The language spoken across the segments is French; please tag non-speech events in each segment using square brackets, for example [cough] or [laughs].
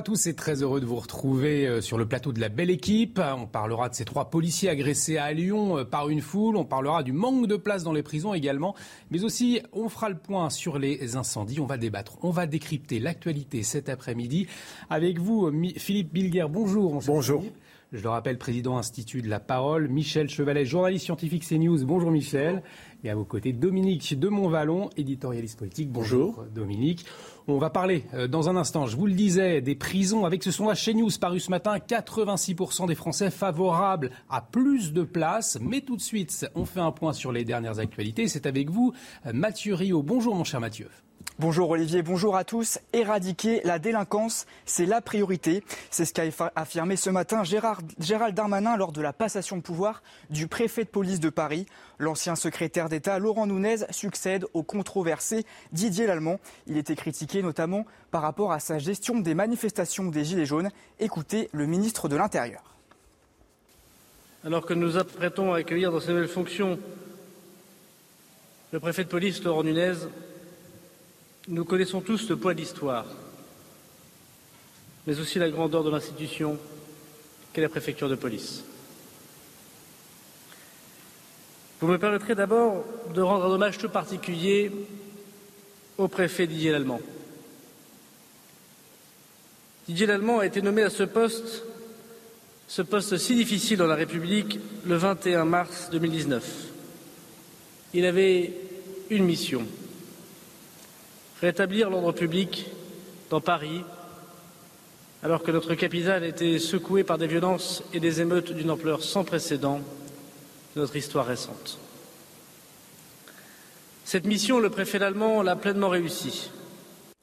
à tous et très heureux de vous retrouver euh, sur le plateau de la belle équipe. On parlera de ces trois policiers agressés à Lyon euh, par une foule. On parlera du manque de place dans les prisons également. Mais aussi, on fera le point sur les incendies. On va débattre. On va décrypter l'actualité cet après-midi. Avec vous, Philippe Bilguer. Bonjour. Bonjour. Je le rappelle, président Institut de la Parole. Michel Chevalet, journaliste scientifique CNews. Bonjour Michel. Et à vos côtés, Dominique de Montvalon, éditorialiste politique. Bonjour, Dominique. On va parler euh, dans un instant, je vous le disais, des prisons avec ce sondage chez News paru ce matin. 86% des Français favorables à plus de places. Mais tout de suite, on fait un point sur les dernières actualités. C'est avec vous, euh, Mathieu Rio. Bonjour mon cher Mathieu. Bonjour Olivier, bonjour à tous. Éradiquer la délinquance, c'est la priorité. C'est ce qu'a affirmé ce matin Gérald Darmanin lors de la passation de pouvoir du préfet de police de Paris. L'ancien secrétaire d'État Laurent Nunez succède au controversé Didier Lallemand. Il était critiqué notamment par rapport à sa gestion des manifestations des Gilets jaunes. Écoutez le ministre de l'Intérieur. Alors que nous apprêtons à accueillir dans ses nouvelles fonctions le préfet de police Laurent Nunez, nous connaissons tous le poids de l'histoire, mais aussi la grandeur de l'institution qu'est la préfecture de police. Vous me permettrez d'abord de rendre un hommage tout particulier au préfet Didier Lallemand. Didier Lallemand a été nommé à ce poste, ce poste si difficile dans la République, le 21 mars 2019. Il avait une mission rétablir l'ordre public dans Paris, alors que notre capitale était secouée par des violences et des émeutes d'une ampleur sans précédent de notre histoire récente. Cette mission, le préfet allemand l'a pleinement réussie.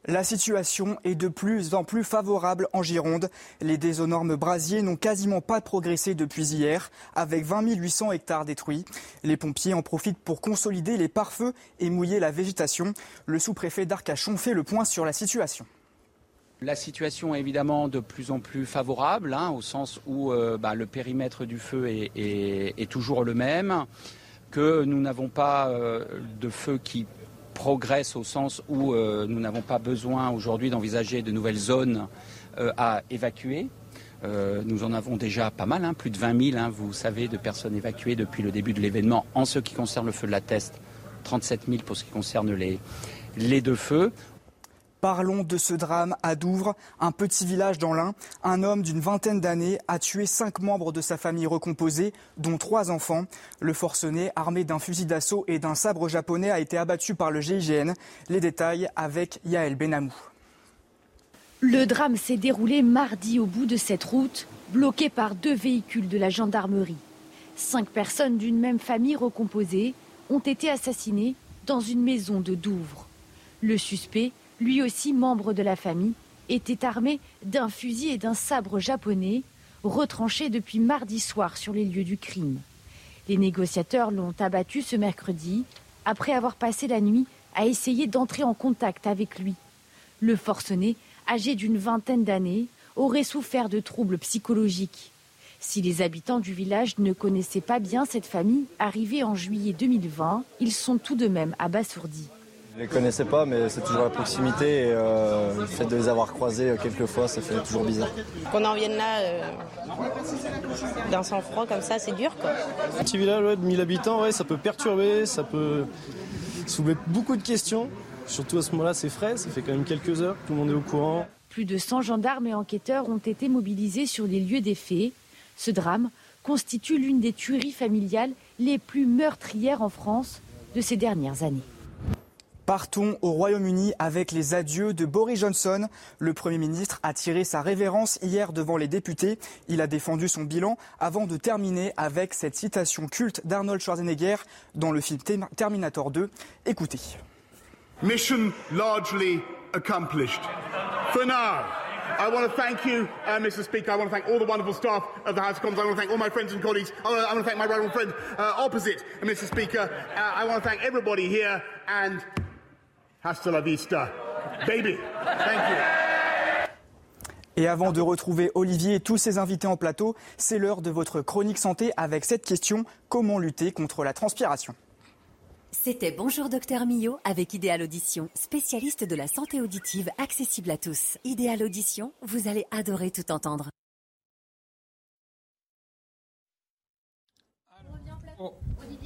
La situation est de plus en plus favorable en Gironde. Les désonormes brasiers n'ont quasiment pas progressé depuis hier, avec 20 800 hectares détruits. Les pompiers en profitent pour consolider les pare-feux et mouiller la végétation. Le sous-préfet d'Arcachon fait le point sur la situation. La situation est évidemment de plus en plus favorable, hein, au sens où euh, bah, le périmètre du feu est, toujours le même, que nous n'avons pas euh, de feu qui progresse au sens où euh, nous n'avons pas besoin aujourd'hui d'envisager de nouvelles zones euh, à évacuer. Euh, nous en avons déjà pas mal, hein, plus de 20 000, hein, vous savez, de personnes évacuées depuis le début de l'événement en ce qui concerne le feu de la Teste, 37 000 pour ce qui concerne les, les deux feux. Parlons de ce drame à Douvres, un petit village dans l'Ain. Un homme d'une vingtaine d'années a tué cinq membres de sa famille recomposée, dont trois enfants. Le forcené, armé d'un fusil d'assaut et d'un sabre japonais, a été abattu par le GIGN. Les détails avec Yael Benamou. Le drame s'est déroulé mardi au bout de cette route, bloquée par deux véhicules de la gendarmerie. Cinq personnes d'une même famille recomposée ont été assassinées dans une maison de Douvres. Le suspect lui aussi membre de la famille, était armé d'un fusil et d'un sabre japonais, retranchés depuis mardi soir sur les lieux du crime. Les négociateurs l'ont abattu ce mercredi, après avoir passé la nuit à essayer d'entrer en contact avec lui. Le forcené, âgé d'une vingtaine d'années, aurait souffert de troubles psychologiques. Si les habitants du village ne connaissaient pas bien cette famille, arrivée en juillet 2020, ils sont tout de même abasourdis. Je ne les connaissais pas, mais c'est toujours la proximité et euh, le fait de les avoir croisés euh, quelques fois, ça fait toujours bizarre. Qu'on en vienne là euh, d'un sang-froid comme ça, c'est dur quoi. Un petit village de 1000 habitants, ouais, ça peut perturber, ça peut soulever beaucoup de questions. Surtout à ce moment-là, c'est frais, ça fait quand même quelques heures, tout le monde est au courant. Plus de 100 gendarmes et enquêteurs ont été mobilisés sur les lieux des faits. Ce drame constitue l'une des tueries familiales les plus meurtrières en France de ces dernières années. Partons au Royaume-Uni avec les adieux de Boris Johnson. Le Premier ministre a tiré sa révérence hier devant les députés. Il a défendu son bilan avant de terminer avec cette citation culte d'Arnold Schwarzenegger dans le film Terminator 2. Écoutez. Mission largely accomplished. For now, I want to thank you, uh, Mr. Speaker. I want to thank all the wonderful staff of the House of Commons. I want to thank all my friends and colleagues. I want to, I want to thank my right friend uh, opposite, Mr. Speaker. Uh, I want to thank everybody here and hasta la vista, baby. Thank you. Et avant de retrouver Olivier et tous ses invités en plateau, c'est l'heure de votre chronique santé avec cette question comment lutter contre la transpiration? C'était Bonjour Docteur Millot avec Idéal Audition, spécialiste de la santé auditive accessible à tous. Idéal Audition, vous allez adorer tout entendre.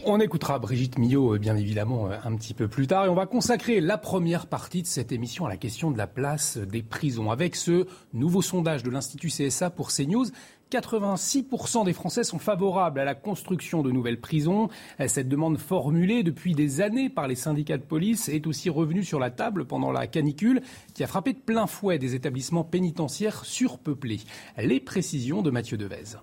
On écoutera Brigitte Millot, euh, bien évidemment, euh, un petit peu plus tard. Et on va consacrer la première partie de cette émission à la question de la place des prisons. Avec ce nouveau sondage de l'Institut CSA pour CNews, 86% des Français sont favorables à la construction de nouvelles prisons. Cette demande formulée depuis des années par les syndicats de police est aussi revenue sur la table pendant la canicule qui a frappé de plein fouet des établissements pénitentiaires surpeuplés. Les précisions de Mathieu Devez.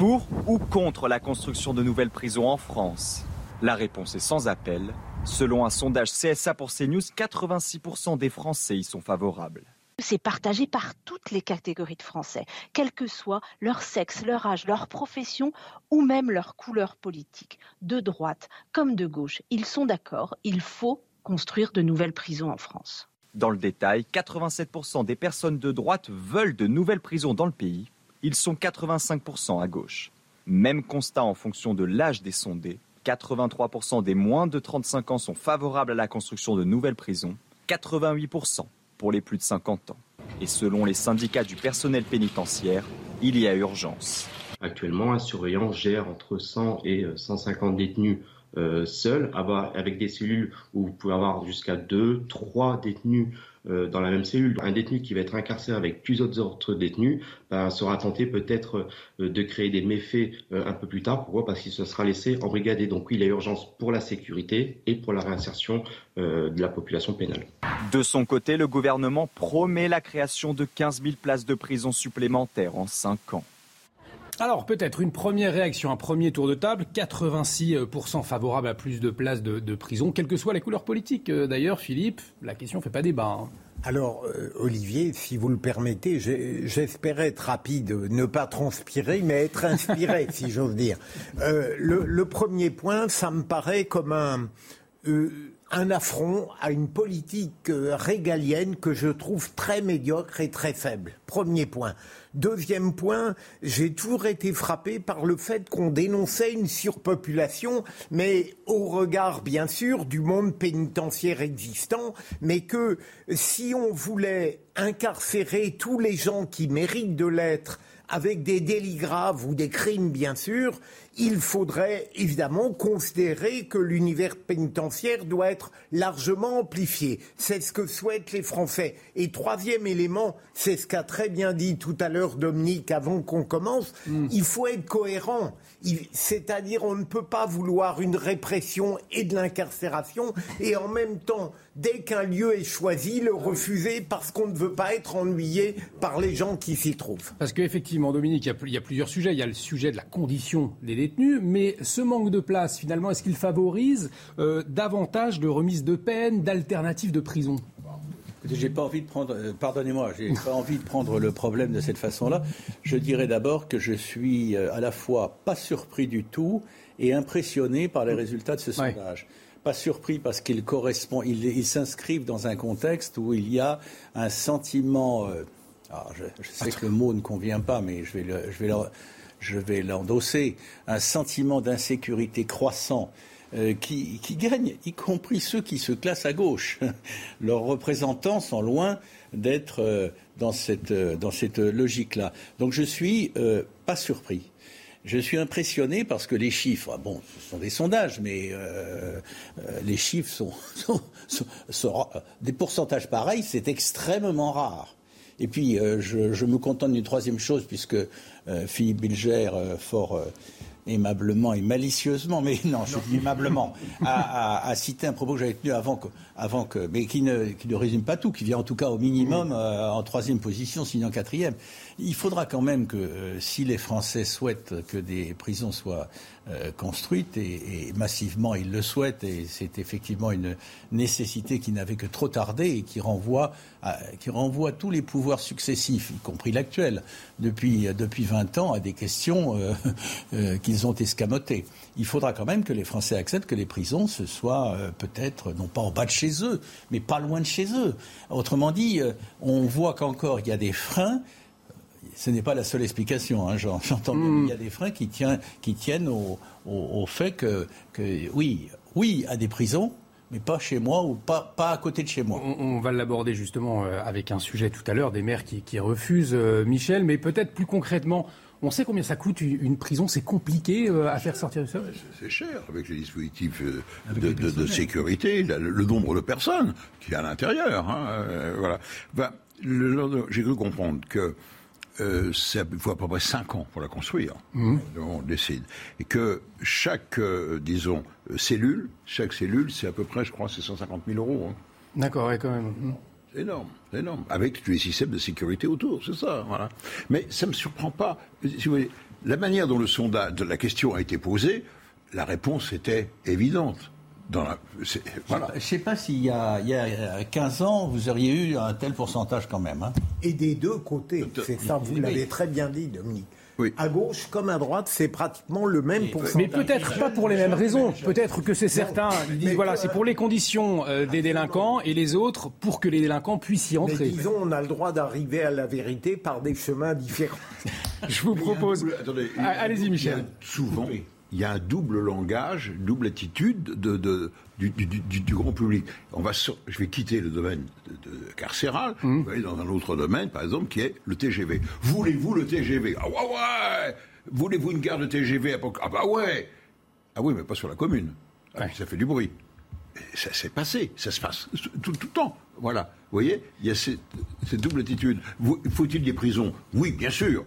Pour ou contre la construction de nouvelles prisons en France? La réponse est sans appel. Selon un sondage CSA pour CNews, 86% des Français y sont favorables. C'est partagé par toutes les catégories de Français, quel que soit leur sexe, leur âge, leur profession ou même leur couleur politique, de droite comme de gauche. Ils sont d'accord, il faut construire de nouvelles prisons en France. Dans le détail, 87% des personnes de droite veulent de nouvelles prisons dans le pays. Ils sont 85% à gauche. Même constat en fonction de l'âge des sondés. 83% des moins de 35 ans sont favorables à la construction de nouvelles prisons. 88% pour les plus de 50 ans. Et selon les syndicats du personnel pénitentiaire, il y a urgence. Actuellement, un surveillant gère entre 100 et 150 détenus euh, seuls, avec des cellules où vous pouvez avoir jusqu'à 2, 3 détenus euh, dans la même cellule. Un détenu qui va être incarcéré avec plusieurs autres détenus ben, sera tenté peut-être euh, de créer des méfaits euh, un peu plus tard. Pourquoi? Parce qu'il se sera laissé embrigader. Donc oui, il y a urgence pour la sécurité et pour la réinsertion de la population pénale. De son côté, le gouvernement promet la création de 15 000 places de prison supplémentaires en 5 ans. Alors peut-être une première réaction, un premier tour de table, 86% favorable à plus de places de, prison, quelles que soient les couleurs politiques. Euh, d'ailleurs, Philippe, la question ne fait pas débat. Hein. Alors, euh, Olivier, si vous le permettez, j'espérais être rapide, ne pas transpirer, mais être inspiré, [laughs] si j'ose dire. Euh, le, premier point, ça me paraît comme un, un affront à une politique régalienne que je trouve très médiocre et très faible. Premier point. Deuxième point, j'ai toujours été frappé par le fait qu'on dénonçait une surpopulation, mais au regard, bien sûr, du monde pénitentiaire existant, mais que si on voulait incarcérer tous les gens qui méritent de l'être avec des délits graves ou des crimes, bien sûr, il faudrait évidemment considérer que l'univers pénitentiaire doit être largement amplifié. C'est ce que souhaitent les Français. Et troisième élément, c'est ce qu'a très bien dit tout à l'heure Dominique avant qu'on commence, mm. il faut être cohérent. C'est-à-dire on ne peut pas vouloir une répression et de l'incarcération et en même temps, dès qu'un lieu est choisi, le refuser parce qu'on ne veut pas être ennuyé par les gens qui s'y trouvent. Parce qu'effectivement, Dominique, il y, a, plusieurs sujets. Il y a le sujet de la condition des détenus, mais ce manque de place, finalement, est-ce qu'il favorise euh, davantage de remise de peine, d'alternatives de prison? J'ai pas envie de prendre, euh, pardonnez-moi, j'ai [laughs] pas envie de prendre le problème de cette façon-là. Je dirais d'abord que je suis euh, à la fois pas surpris du tout et impressionné par les résultats de ce sondage. Pas surpris parce qu'il correspond, ils s'inscrivent dans un contexte où il y a un sentiment. Euh, alors je, sais que le mot ne convient pas, mais je vais, le, je vais, je vais l'endosser. Un sentiment d'insécurité croissant euh, qui, gagnent, y compris ceux qui se classent à gauche. [laughs] Leurs représentants sont loin d'être euh, dans cette, euh, dans cette logique-là. Donc je suis pas surpris. Je suis impressionné parce que les chiffres, bon, ce sont des sondages, mais les chiffres sont, [laughs] sont, des pourcentages pareils, c'est extrêmement rare. Et puis, je, je, me contente d'une troisième chose, puisque Philippe Bilger, fort aimablement et malicieusement, mais non, je dis aimablement, à, citer un propos que j'avais tenu avant que, avant que, mais qui ne, qui ne résume pas tout, qui vient en tout cas au minimum euh, en troisième position, sinon quatrième. Il faudra quand même que euh, si les Français souhaitent que des prisons soient euh, construites, et, massivement ils le souhaitent, et c'est effectivement une nécessité qui n'avait que trop tardé et qui renvoie, qui renvoie tous les pouvoirs successifs, y compris l'actuel, depuis, depuis 20 ans, à des questions [laughs] qu'ils ont escamotées. Il faudra quand même que les Français acceptent que les prisons, ce soit peut-être, non pas en bas de chez eux, mais pas loin de chez eux. Autrement dit, euh, on voit qu'encore il y a des freins. Ce n'est pas la seule explication, hein, j'entends bien. Hmm. Il y a des freins qui, tiennent au, fait que, oui, oui, à des prisons, mais pas chez moi ou pas, pas à côté de chez moi. On, va l'aborder justement euh, avec un sujet tout à l'heure des maires qui, refusent, euh, Michel, mais peut-être plus concrètement, on sait combien ça coûte une prison C'est compliqué euh, à faire sortir ça? C'est cher avec les dispositifs euh, de, sécurité, le, nombre de personnes qui est à l'intérieur. Hein, euh, voilà. J'ai cru comprendre que euh, il faut à peu près 5 ans pour la construire. Mmh. On décide. Et que chaque, disons, cellule, chaque cellule, c'est à peu près, je crois, c'est 150 000 euros. Hein. D'accord, quand même. Mmh. C'est énorme, c'est énorme. Avec tous les systèmes de sécurité autour, c'est ça, voilà. Mais ça ne me surprend pas. Si vous voulez, la manière dont le sondage, la question a été posée, la réponse était évidente. Dans la, voilà. Je ne sais pas s'il y, a, il y a 15 ans, vous auriez eu un tel pourcentage quand même. Hein. Et des deux côtés, c'est ça, vous l'avez très bien dit, Dominique. À gauche comme à droite, c'est pratiquement le même pourcentage. Mais peut-être pas pour les mêmes raisons. Peut-être que c'est certains disent voilà, c'est pour les conditions euh, des délinquants et les autres pour que les délinquants puissent y entrer. Mais disons, on a le droit d'arriver à la vérité par des chemins différents. [laughs] Je vous propose. Allez-y, Michel. Souvent, il y a un double langage, double attitude de, du, grand public. On va je vais quitter le domaine carcéral, mmh. aller dans un autre domaine, par exemple, qui est le TGV. Voulez-vous le TGV Ah ouais, ouais Voulez-vous une gare de TGV Ah bah ouais Ah oui, mais pas sur la commune. Ah, ça fait du bruit. ça s'est passé, ça se passe tout, tout, le temps. Voilà. Vous voyez, il y a cette, cette double attitude. Faut-il des prisons? Oui, bien sûr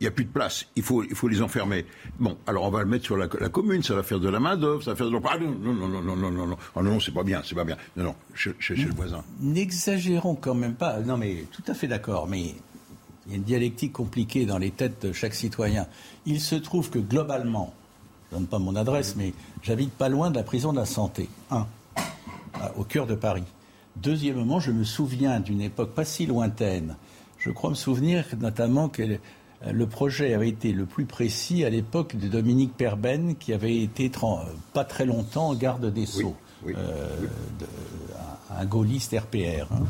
il n'y a plus de place, il faut, il faut les enfermer. Bon, alors on va le mettre sur la, commune, ça va faire de la main-d'œuvre, ça va faire de Ah non, non, non, non, non, non, non, non, non, non c'est pas bien, c'est pas bien. Non, non, chez, le voisin. N'exagérons quand même pas. Non, mais tout à fait d'accord, mais il y a une dialectique compliquée dans les têtes de chaque citoyen. Il se trouve que globalement, je ne donne pas mon adresse, mais j'habite pas loin de la prison de la santé. Un, au cœur de Paris. Deuxièmement, je me souviens d'une époque pas si lointaine. Je crois me souvenir notamment que le projet avait été le plus précis à l'époque de Dominique Perben, qui avait été pas très longtemps garde des Sceaux, euh, un, gaulliste RPR. Hein.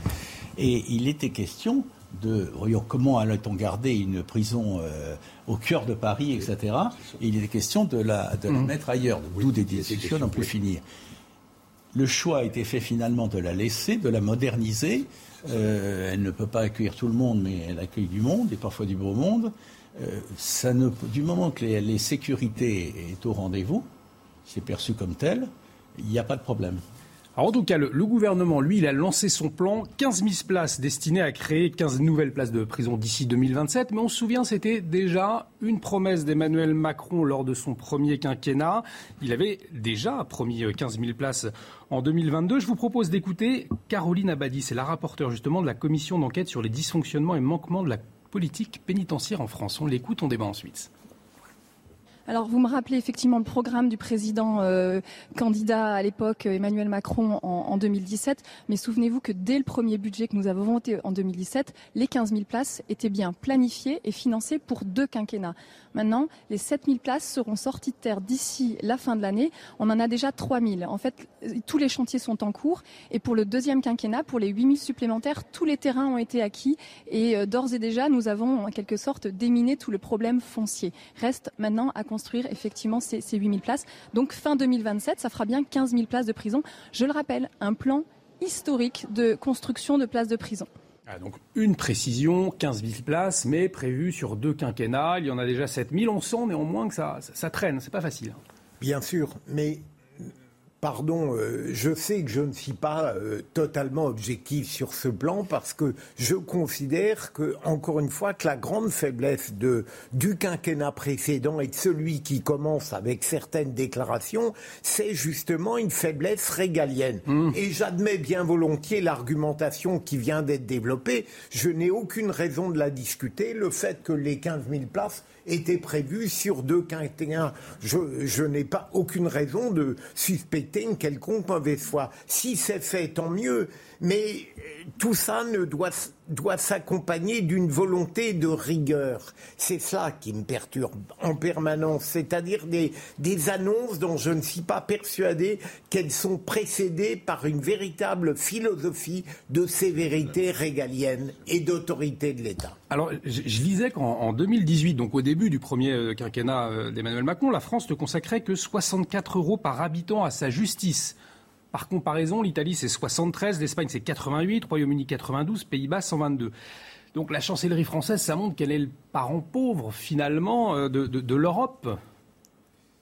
Et il était question de voyons, comment allait-on garder une prison euh, au cœur de Paris, etc. Et il était question de la, mmh. mettre ailleurs, d'où des discussions n'ont plus finir. Le choix a été fait finalement de la laisser, de la moderniser, euh, elle ne peut pas accueillir tout le monde, mais elle accueille du monde, et parfois du beau monde. Euh, du moment que les, sécurités est au rendez-vous, c'est perçu comme tel, il n'y a pas de problème. En tout cas, le, gouvernement, lui, il a lancé son plan 15 000 places destinées à créer 15 nouvelles places de prison d'ici 2027. Mais on se souvient, c'était déjà une promesse d'Emmanuel Macron lors de son premier quinquennat. Il avait déjà promis 15 000 places en 2022. Je vous propose d'écouter Caroline Abadi, c'est la rapporteure justement de la commission d'enquête sur les dysfonctionnements et manquements de la politique pénitentiaire en France. On l'écoute, on débat ensuite. Alors, vous me rappelez effectivement le programme du président euh, candidat à l'époque, Emmanuel Macron, en, 2017. Mais souvenez-vous que dès le premier budget que nous avons voté en 2017, les 15 000 places étaient bien planifiées et financées pour deux quinquennats. Maintenant, les 7 000 places seront sorties de terre d'ici la fin de l'année. On en a déjà 3 000. En fait, tous les chantiers sont en cours. Et pour le deuxième quinquennat, pour les 8 000 supplémentaires, tous les terrains ont été acquis. Et euh, d'ores et déjà, nous avons en quelque sorte déminé tout le problème foncier. Reste maintenant à construire effectivement ces, ces 8000 places. Donc fin 2027, ça fera bien 15 000 places de prison. Je le rappelle, un plan historique de construction de places de prison. Ah, donc une précision, 15 000 places, mais prévues sur deux quinquennats. Il y en a déjà 7 000. On sent néanmoins que ça, ça, ça traîne, c'est pas facile. Bien sûr, mais pardon, euh, je sais que je ne suis pas euh, totalement objectif sur ce plan parce que je considère que, encore une fois, que la grande faiblesse de, du quinquennat précédent et de celui qui commence avec certaines déclarations, c'est justement une faiblesse régalienne. Mmh. Et j'admets bien volontiers l'argumentation qui vient d'être développée. Je n'ai aucune raison de la discuter. Le fait que les 15 000 places était prévu sur deux quinquennats. Je, je n'ai pas aucune raison de suspecter une quelconque mauvaise foi. Si c'est fait, tant mieux. Mais euh, tout ça ne doit, s'accompagner d'une volonté de rigueur. C'est ça qui me perturbe en permanence, c'est-à-dire des, des annonces dont je ne suis pas persuadé qu'elles sont précédées par une véritable philosophie de sévérité régalienne et d'autorité de l'État. Alors, je, je lisais qu'en 2018, donc au début du premier euh, quinquennat euh, d'Emmanuel Macron, la France ne consacrait que 64 euros par habitant à sa justice. Par comparaison, l'Italie, c'est 73, l'Espagne, c'est 88, Royaume-Uni, 92, Pays-Bas, 122. Donc la chancellerie française, ça montre qu'elle est le parent pauvre, finalement, euh, de, l'Europe.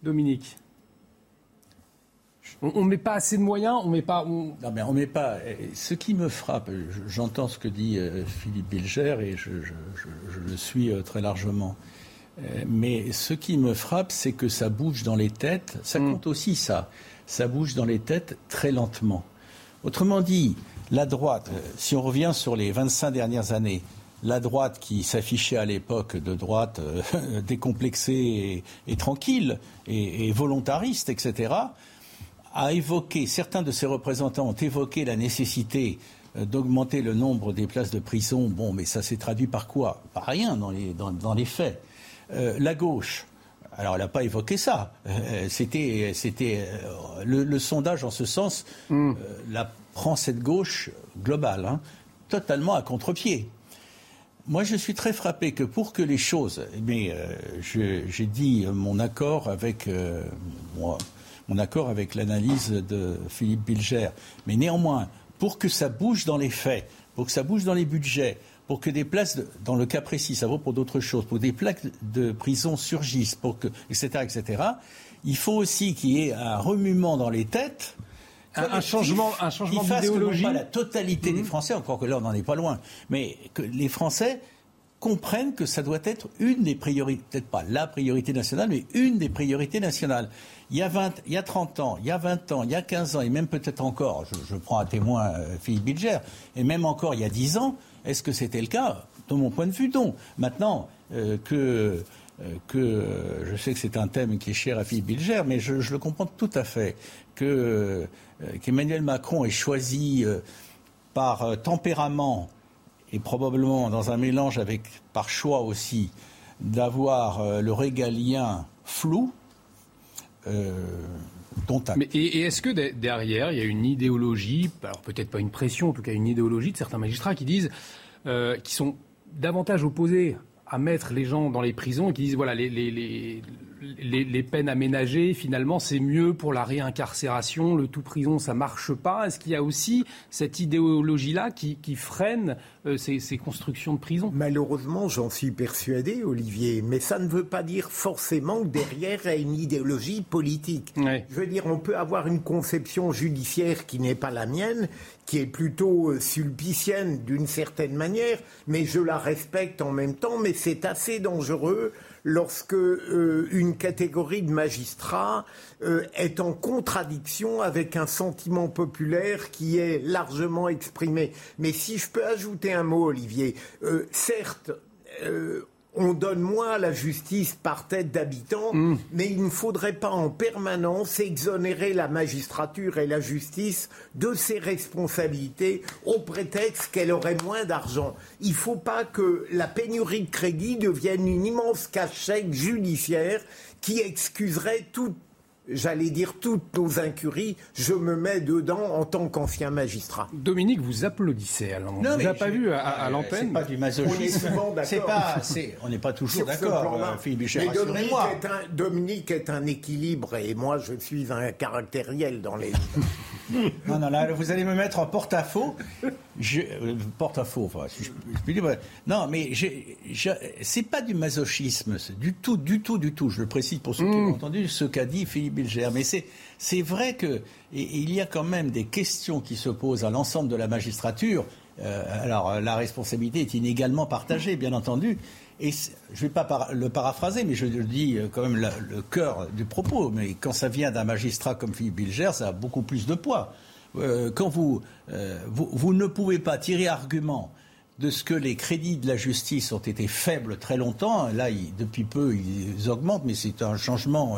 Dominique on ne met pas assez de moyens, on met pas. Non, mais on met pas. Ce qui me frappe, j'entends ce que dit euh, Philippe Bilger et je, le suis euh, très largement. Mais ce qui me frappe, c'est que ça bouge dans les têtes. Ça hmm. compte aussi, ça ça bouge dans les têtes très lentement. Autrement dit, la droite, euh, si on revient sur les 25 dernières années, la droite qui s'affichait à l'époque de droite euh, [laughs] décomplexée et, tranquille et, volontariste, etc., a évoqué, certains de ses représentants ont évoqué la nécessité euh, d'augmenter le nombre des places de prison. Bon, mais ça s'est traduit par quoi? Par rien dans les, faits. la gauche, alors, elle n'a pas évoqué ça. Euh, c'était, c'était euh, le, sondage en ce sens hmm. euh, la prend cette gauche globale, hein, totalement à contre-pied. Moi, je suis très frappé que pour que les choses, mais j'ai dit mon accord avec moi, mon accord avec l'analyse de Philippe Bilger, mais néanmoins, pour que ça bouge dans les faits, pour que ça bouge dans les budgets, pour que des places, dans le cas précis, ça vaut pour d'autres choses, pour que des plaques de prison surgissent, pour que, etc., etc., il faut aussi qu'il y ait un remuement dans les têtes. Un, changement, un changement d'idéologie. Pas la totalité des mhm. Français, encore que là on n'en est pas loin, mais que les Français comprennent que ça doit être une des priorités, peut-être pas la priorité nationale, mais une des priorités nationales. Il y a, 20, il y a 30 ans, il y a 20 ans, il y a 15 ans, et même peut-être encore, je, prends à témoin euh, Philippe Bilger, et même encore il y a 10 ans, est-ce que c'était le cas? De mon point de vue, non. Maintenant, euh, que, euh, que je sais que c'est un thème qui est cher à Philippe Bilger, mais je, le comprends tout à fait, que, euh, qu'Emmanuel Macron ait choisi par tempérament et probablement dans un mélange avec, par choix aussi, d'avoir le régalien flou. Et, est-ce que derrière, il y a une idéologie, alors peut-être pas une pression, en tout cas une idéologie de certains magistrats qui disent, euh, qui sont davantage opposés à mettre les gens dans les prisons et qui disent voilà les, peines aménagées finalement c'est mieux pour la réincarcération le tout prison ça marche pas. Est-ce qu'il y a aussi cette idéologie là qui, qui freine euh, ces, ces, constructions de prisons malheureusement j'en suis persuadé Olivier mais ça ne veut pas dire forcément que derrière il y a une idéologie politique. Je veux dire on peut avoir une conception judiciaire qui n'est pas la mienne qui est plutôt euh, sulpicienne d'une certaine manière, mais je la respecte en même temps, mais c'est assez dangereux lorsque euh, une catégorie de magistrats euh, est en contradiction avec un sentiment populaire qui est largement exprimé. Mais si je peux ajouter un mot, Olivier, certes, on donne moins à la justice par tête d'habitant, mm. mais il ne faudrait pas en permanence exonérer la magistrature et la justice de ses responsabilités au prétexte qu'elle aurait moins d'argent. Il ne faut pas que la pénurie de crédit devienne une immense cachette judiciaire qui excuserait toute j'allais dire toutes nos incuries, je me mets dedans en tant qu'ancien magistrat. Dominique, vous applaudissez à l'antenne. Vous n'avez pas vu à, l'antenne C'est pas du masochisme. On n'est pas, toujours d'accord, euh, Philippe Bichet, Dominique, est un, Dominique est un équilibre et moi je suis un caractériel dans les... [laughs] Non, non, là, vous allez me mettre en porte-à-faux. Je, euh, porte-à-faux, enfin, si je, puis dire. Non, mais c'est pas du masochisme, du tout, du tout, du tout. Je le précise pour ceux qui ont entendu ce qu'a dit Philippe Bilger. Mais c'est vrai que il y a quand même des questions qui se posent à l'ensemble de la magistrature. Euh, alors, la responsabilité est inégalement partagée, bien entendu. Et je ne vais pas le paraphraser, mais je dis euh, quand même le, cœur du propos. Mais quand ça vient d'un magistrat comme Philippe Bilger, ça a beaucoup plus de poids. Euh, quand euh, vous, vous, ne pouvez pas tirer argument de ce que les crédits de la justice ont été faibles très longtemps, là, depuis peu, ils augmentent, mais c'est un changement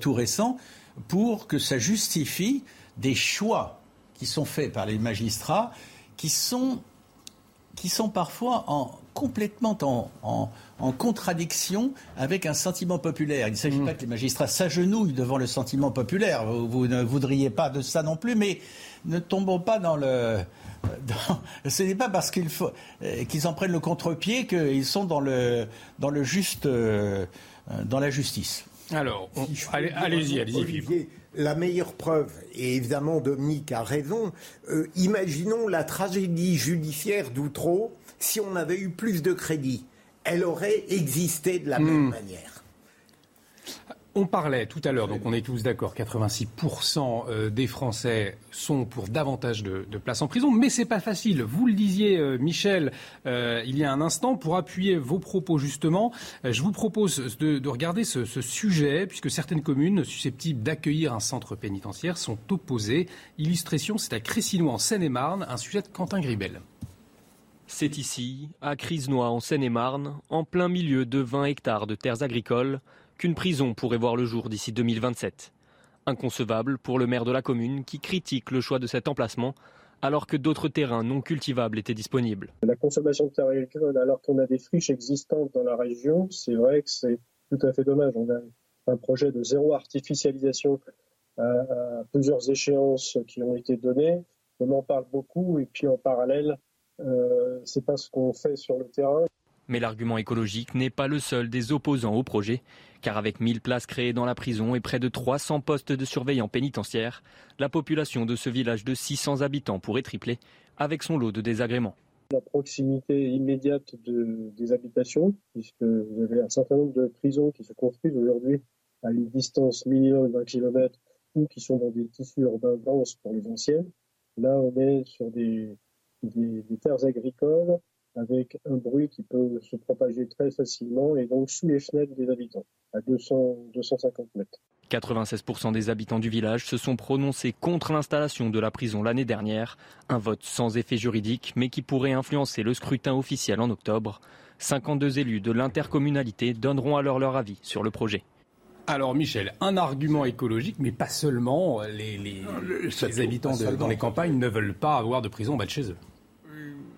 tout récent, pour que ça justifie des choix qui sont faits par les magistrats qui sont, qui sont parfois en complètement en, contradiction avec un sentiment populaire. Il ne s'agit mm. pas que les magistrats s'agenouillent devant le sentiment populaire. Vous, ne voudriez pas de ça non plus, mais ne tombons pas dans le. [laughs] ce n'est pas parce qu'ils euh, qu'ils en prennent le contre-pied qu'ils sont dans le, dans le juste, euh, dans la justice. Alors, allez-y, allez-y, La meilleure preuve, et évidemment Dominique a raison, euh, imaginons la tragédie judiciaire d'Outreau si on avait eu plus de crédit, elle aurait existé de la même hmm. manière. On parlait tout à l'heure, donc on est tous d'accord, 86% euh, des Français sont pour davantage de, places en prison, mais c'est pas facile. Vous le disiez, euh, Michel, euh, il y a un instant, pour appuyer vos propos justement, je vous propose de, regarder ce, sujet, puisque certaines communes susceptibles d'accueillir un centre pénitentiaire sont opposées. Illustration, c'est à Cressinois en Seine-et-Marne, un sujet de Quentin Gribel. C'est ici, à Crisnois en Seine-et-Marne, en plein milieu de 20 hectares de terres agricoles, qu'une prison pourrait voir le jour d'ici 2027. Inconcevable pour le maire de la commune qui critique le choix de cet emplacement alors que d'autres terrains non cultivables étaient disponibles. La consommation de terres agricoles alors qu'on a des friches existantes dans la région, c'est vrai que c'est tout à fait dommage. On a un projet de zéro artificialisation à, plusieurs échéances qui ont été données. On en parle beaucoup et puis en parallèle, euh, c'est pas ce qu'on fait sur le terrain. Mais l'argument écologique n'est pas le seul des opposants au projet, car avec 1000 places créées dans la prison et près de 300 postes de surveillants pénitentiaires, la population de ce village de 600 habitants pourrait tripler, avec son lot de désagréments. La proximité immédiate des habitations, puisque vous avez un certain nombre de prisons qui se construisent aujourd'hui à une distance minimum d'un kilomètre ou qui sont dans des tissus urbains denses pour les anciennes. Là, on est sur des, des, terres agricoles avec un bruit qui peut se propager très facilement et donc sous les fenêtres des habitants, à 200, 250 mètres. 96% des habitants du village se sont prononcés contre l'installation de la prison l'année dernière, un vote sans effet juridique mais qui pourrait influencer le scrutin officiel en octobre. 52 élus de l'intercommunalité donneront alors leur avis sur le projet. Alors Michel, un argument écologique, mais pas seulement. Les, les, habitants dans les campagnes ne veulent pas avoir de prison en bas de chez eux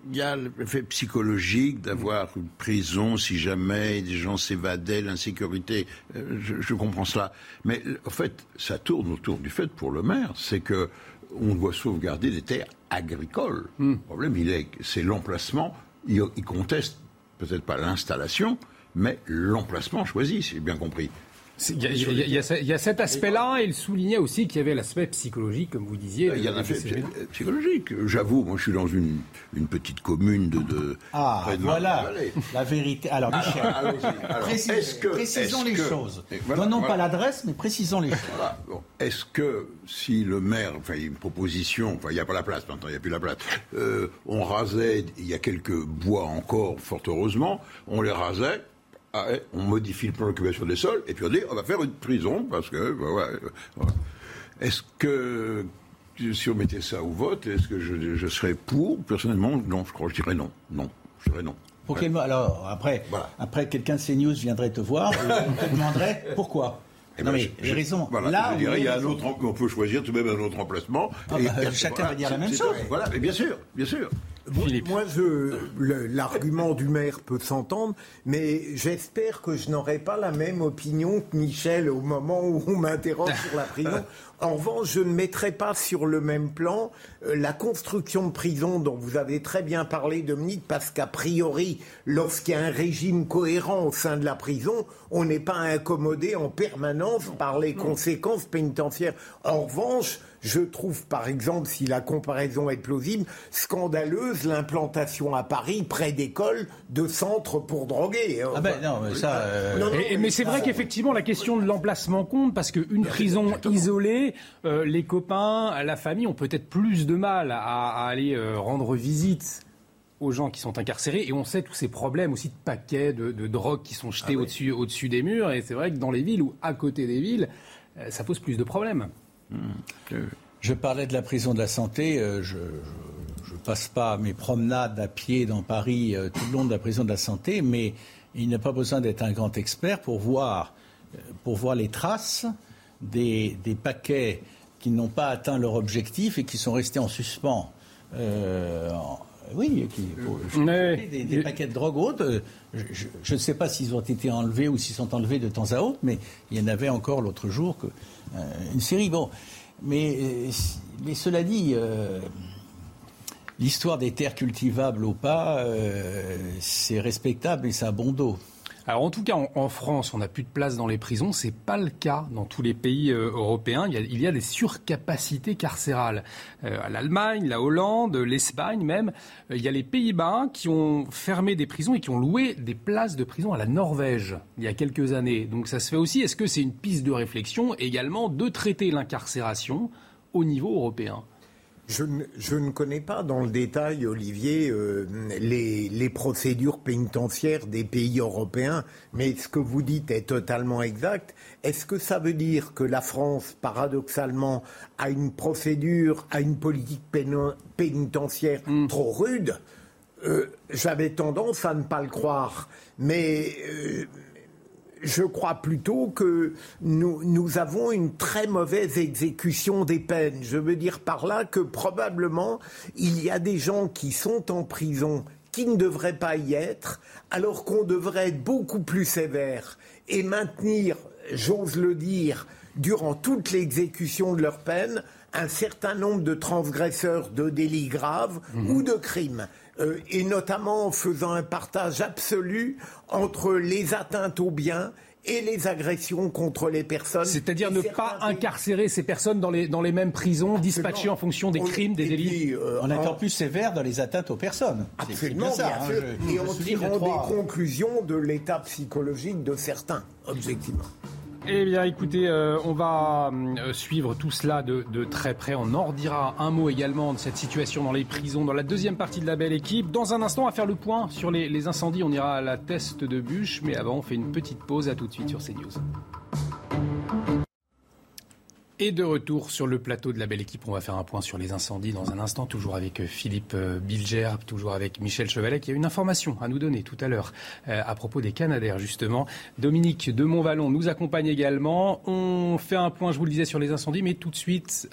il y a l'effet psychologique d'avoir une prison si jamais des gens s'évadaient, l'insécurité. Euh, je, comprends cela. Mais en fait, ça tourne autour du fait pour le maire, c'est que on doit sauvegarder des terres agricoles. Hmm. Le problème, il est, c'est l'emplacement. Il, il conteste peut-être pas l'installation, mais l'emplacement choisi, si j'ai bien compris. Il y, a, cet aspect-là, et il soulignait aussi qu'il y avait l'aspect psychologique, comme vous disiez. Il y a un aspect psychologique. J'avoue, moi je suis dans une, une petite commune de. de ah, voilà la vérité. Alors, Michel, précisons les choses. Donnons pas l'adresse, mais précisons les choses. Est-ce que si le maire, enfin, il y a une proposition, enfin, il n'y a pas la place maintenant, il n'y a plus la place, euh, on rasait, il y a quelques bois encore, fort heureusement, on les rasait ah on modifie le plan d'occupation des sols, et puis on dit on va faire une prison, parce que. Bah, est-ce que si on mettait ça au vote, est-ce que je, serais pour? Personnellement, non, je crois, je dirais non. Non, je dirais non. Pour alors, après, après quelqu'un de CNews viendrait te voir et on [laughs] te demanderait pourquoi? Eh non, ben, mais j'ai raison. Là, je dirais, il y a un autre, on peut choisir tout de même un autre emplacement. Ah, bah, chacun va dire la même chose. Voilà, mais bien sûr, bien sûr. Moi, l'argument du maire peut s'entendre, mais j'espère que je n'aurai pas la même opinion que Michel au moment où on m'interroge [laughs] sur la prison. En revanche, je ne mettrai pas sur le même plan euh, la construction de prison dont vous avez très bien parlé, Dominique, parce qu'a priori, lorsqu'il y a un régime cohérent au sein de la prison, on n'est pas incommodé en permanence par les conséquences pénitentiaires. En revanche, Je trouve, par exemple, si la comparaison est plausible, scandaleuse l'implantation à Paris, près d'écoles, de centres pour droguer. Ah ben non, mais ça. Euh, mais, c'est vrai qu'effectivement, la question de l'emplacement compte, parce qu'une prison isolée, euh, les copains, la famille ont peut-être plus de mal à, aller euh, rendre visite aux gens qui sont incarcérés. Et on sait tous ces problèmes aussi de paquets de, drogue qui sont jetés ah au-dessus, au-dessus des murs. Et c'est vrai que dans les villes ou à côté des villes, ça pose plus de problèmes. Je parlais de la prison de la santé. je ne passe pas mes promenades à pied dans Paris tout le long de la prison de la santé, mais il n'a pas besoin d'être un grand expert pour voir, euh, pour voir les traces des, paquets qui n'ont pas atteint leur objectif et qui sont restés en suspens. Euh, oui, des, paquets de drogue haute. Euh, je ne sais pas s'ils ont été enlevés ou s'ils sont enlevés de temps à autre, mais il y en avait encore l'autre jour que, une série. Bon, mais, mais cela dit, l'histoire des terres cultivables ou pas, euh, c'est respectable et ça a bon dos. Alors en tout cas, en, France, on n'a plus de place dans les prisons. C'est pas le cas dans tous les pays euh, européens. Il y, a, des surcapacités carcérales. Euh, L'Allemagne, la Hollande, l'Espagne même. il y a les Pays-Bas qui ont fermé des prisons et qui ont loué des places de prison à la Norvège il y a quelques années. Donc ça se fait aussi. Est-ce que c'est une piste de réflexion également de traiter l'incarcération au niveau européen? Je ne, connais pas dans le détail, Olivier, euh, les, procédures pénitentiaires des pays européens, mais ce que vous dites est totalement exact. Est-ce que ça veut dire que la France, paradoxalement, a une procédure, a une politique pénitentiaire hmm. trop rude? Euh, J'avais tendance à ne pas le croire, mais euh, je crois plutôt que nous, avons une très mauvaise exécution des peines. Je veux dire par là que probablement il y a des gens qui sont en prison qui ne devraient pas y être, alors qu'on devrait être beaucoup plus sévère et maintenir, j'ose le dire, durant toute l'exécution de leur peine, un certain nombre de transgresseurs de délits graves mmh. ou de crimes. Euh, et notamment en faisant un partage absolu entre les atteintes aux biens et les agressions contre les personnes. C'est-à-dire ne pas incarcérer ces personnes dans les, dans les mêmes prisons, dispatchées en fonction des crimes, des délits. Euh, on est encore plus sévère dans les atteintes aux personnes. Absolument, ça, hein, et en tirant des conclusions de l'état psychologique de certains, objectivement. Eh bien, écoutez, euh, on va euh, suivre tout cela de, très près. On en redira un mot également de cette situation dans les prisons dans la deuxième partie de la belle équipe. Dans un instant, va faire le point sur les, les incendies. On ira à la test de bûche, mais avant, on fait une petite pause. À tout de suite sur CNews. Et de retour sur le plateau de la belle équipe, on va faire un point sur les incendies dans un instant, toujours avec euh, Philippe euh, Bilger, toujours avec Michel Chevalet, qui a une information à nous donner tout à l'heure euh, à propos des Canadaires, justement. Dominique de Montvalon nous accompagne également. On fait un point, je vous le disais, sur les incendies, mais tout de suite,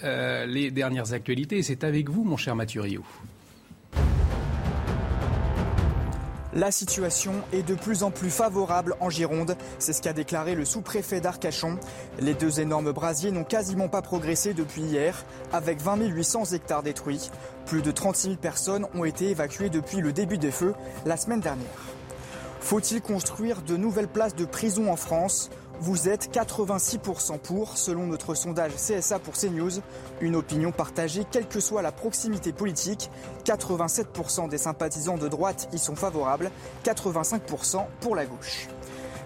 les dernières actualités. C'est avec vous, mon cher Mathieu Rio. La situation est de plus en plus favorable en Gironde, c'est ce qu'a déclaré le sous-préfet d'Arcachon. Les deux énormes brasiers n'ont quasiment pas progressé depuis hier, avec 20 800 hectares détruits. Plus de 36 000 personnes ont été évacuées depuis le début des feux la semaine dernière. Faut-il construire de nouvelles places de prison en France? Vous êtes 86% pour, selon notre sondage CSA pour CNews. Une opinion partagée quelle que soit la proximité politique. 87% des sympathisants de droite y sont favorables, 85% pour la gauche.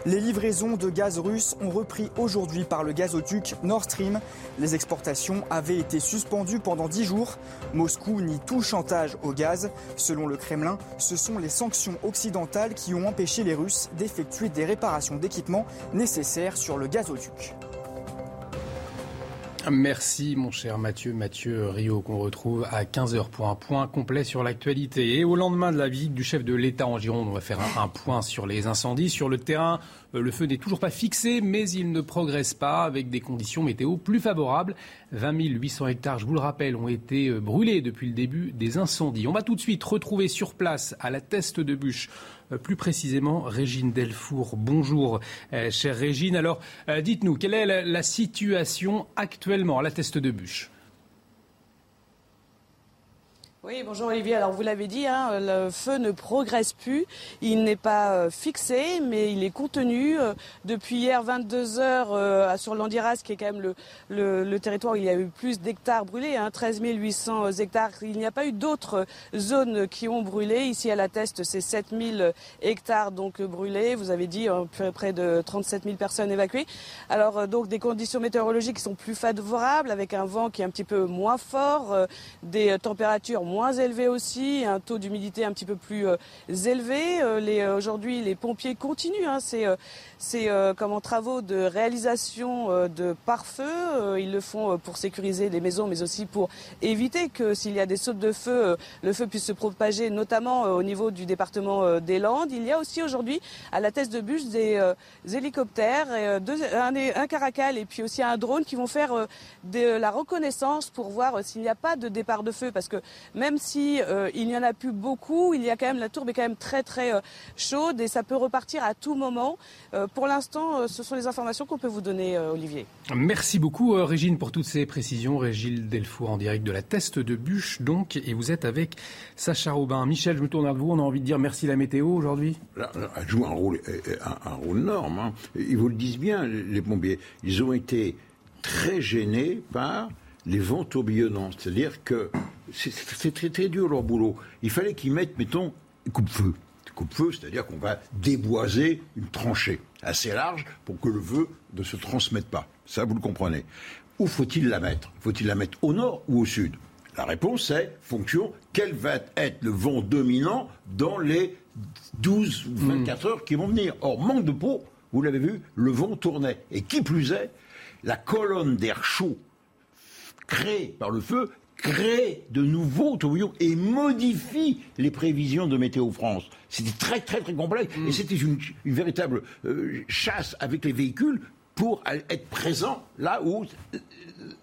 Les livraisons de gaz russe ont repris aujourd'hui par le gazoduc Nord Stream. Les exportations avaient été suspendues pendant 10 jours. Moscou nie tout chantage au gaz. Selon le Kremlin, ce sont les sanctions occidentales qui ont empêché les Russes d'effectuer des réparations d'équipements nécessaires sur le gazoduc. Merci mon cher Mathieu, Mathieu Rio qu'on retrouve à 15h pour un point complet sur l'actualité. Et au lendemain de la visite du chef de l'État en Gironde, on va faire un, point sur les incendies. Sur le terrain, euh, le feu n'est toujours pas fixé, mais il ne progresse pas avec des conditions météo plus favorables. 20 800 hectares, je vous le rappelle, ont été euh, brûlés depuis le début des incendies. On va tout de suite retrouver sur place, à la teste de bûche, plus précisément Régine Delfour. Bonjour, euh, chère Régine. Alors, euh, dites-nous, quelle est la, situation actuellement à la teste de bûche? Oui, bonjour Olivier. Alors vous l'avez dit, hein, le feu ne progresse plus. Il n'est pas euh, fixé, mais il est contenu. Euh, depuis hier 22 heures euh, sur l'Andiras, qui est quand même le, territoire où il y a eu plus d'hectares brûlés, hein, 13 800 hectares. Il n'y a pas eu d'autres zones qui ont brûlé. Ici à la Teste, c'est 7 000 hectares donc brûlés. Vous avez dit près de 37 000 personnes évacuées. Alors donc des conditions météorologiques qui sont plus favorables, avec un vent qui est un petit peu moins fort, des températures moins moins élevé aussi, un taux d'humidité un petit peu plus euh, élevé. Euh, les, aujourd'hui, les pompiers continuent. Hein, euh, c'est comme travaux de réalisation de pare-feu. ils le font pour sécuriser les maisons, mais aussi pour éviter que s'il y a des sautes de feu, le feu puisse se propager, notamment au niveau du département des Landes. Il y a aussi aujourd'hui à la tête de bûche des, hélicoptères, un, caracal et puis aussi un drone qui vont faire de la reconnaissance pour voir s'il n'y a pas de départ de feu, parce que même si euh, il n'y en a plus beaucoup, il y a quand même la tourbe est quand même très très euh, chaude et ça peut repartir à tout moment. Euh, pour l'instant, ce sont les informations qu'on peut vous donner, Olivier. Merci beaucoup, Régine, pour toutes ces précisions. Régine Delfour en direct de la Teste de Bûche, donc, et vous êtes avec Sacha Robin. Michel, je me tourne vers vous. On a envie de dire merci la météo aujourd'hui. Elle joue un rôle, un, rôle énorme. Hein. Ils vous le disent bien, les pompiers. Ils ont été très gênés par les vents tourbillonnants. C'est-à-dire que c'est très, très dur leur boulot. Il fallait qu'ils mettent, mettons, coupe-feu. Coupe-feu, c'est-à-dire qu'on va déboiser une tranchée assez large pour que le feu ne se transmette pas. Ça, vous le comprenez. Où faut-il la mettre? Faut-il la mettre au nord ou au sud? La réponse est fonction quel va être le vent dominant dans les 12 ou 24 hmm. heures qui vont venir? Or, manque de peau, vous l'avez vu, le vent tournait. Et qui plus est, la colonne d'air chaud créée par le feu crée de nouveaux tourbillons et modifie les prévisions de Météo France. C'était très très très complexe et mm. c'était une, véritable euh, chasse avec les véhicules pour être présent là où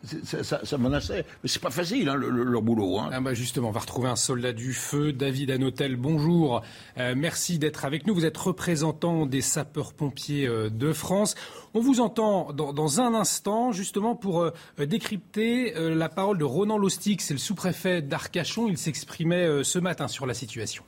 ça, ça, menaçait. Mais c'est pas facile, hein, leur boulot. Hein. Ah bah justement, on va retrouver un soldat du feu, David Anotel. Bonjour. Euh, merci d'être avec nous. Vous êtes représentant des sapeurs-pompiers euh, de France. On vous entend dans, un instant, justement, pour euh, décrypter la parole de Ronan Lostic, c'est le sous-préfet d'Arcachon. Il s'exprimait ce matin sur la situation.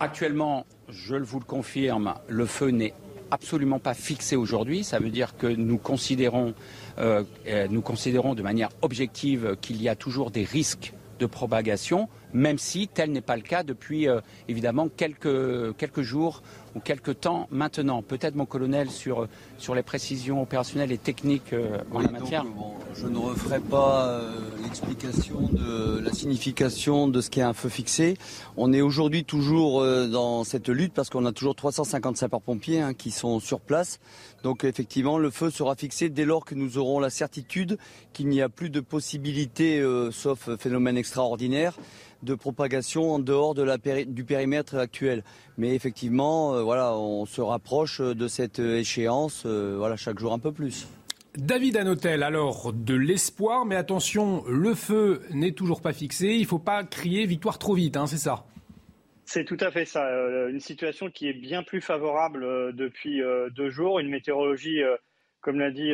Actuellement, je vous le confirme, le feu n'est absolument pas fixé aujourd'hui. Ça veut dire que nous considérons, euh, nous considérons de manière objective qu'il y a toujours des risques de propagation, même si tel n'est pas le cas depuis euh, évidemment quelques jours ou quelques temps maintenant. Peut-être mon colonel sur, sur les précisions opérationnelles et techniques euh, en la matière. je ne referai pas euh, l'explication de la signification de ce qu'est un feu fixé. On est aujourd'hui toujours euh, dans cette lutte parce qu'on a toujours 350 sapeurs-pompiers hein, qui sont sur place. Donc effectivement, le feu sera fixé dès lors que nous aurons la certitude qu'il n'y a plus de possibilité, sauf phénomène extraordinaire, de propagation en dehors de la du périmètre actuel. Mais effectivement, euh, voilà, on se rapproche de cette échéance euh, voilà, chaque jour un peu plus. David Anotel, alors de l'espoir, mais attention, le feu n'est toujours pas fixé. Il ne faut pas crier victoire trop vite, hein, c'est ça? C'est tout à fait ça. Euh, une situation qui est bien plus favorable depuis deux jours. Une météorologie, comme l'a dit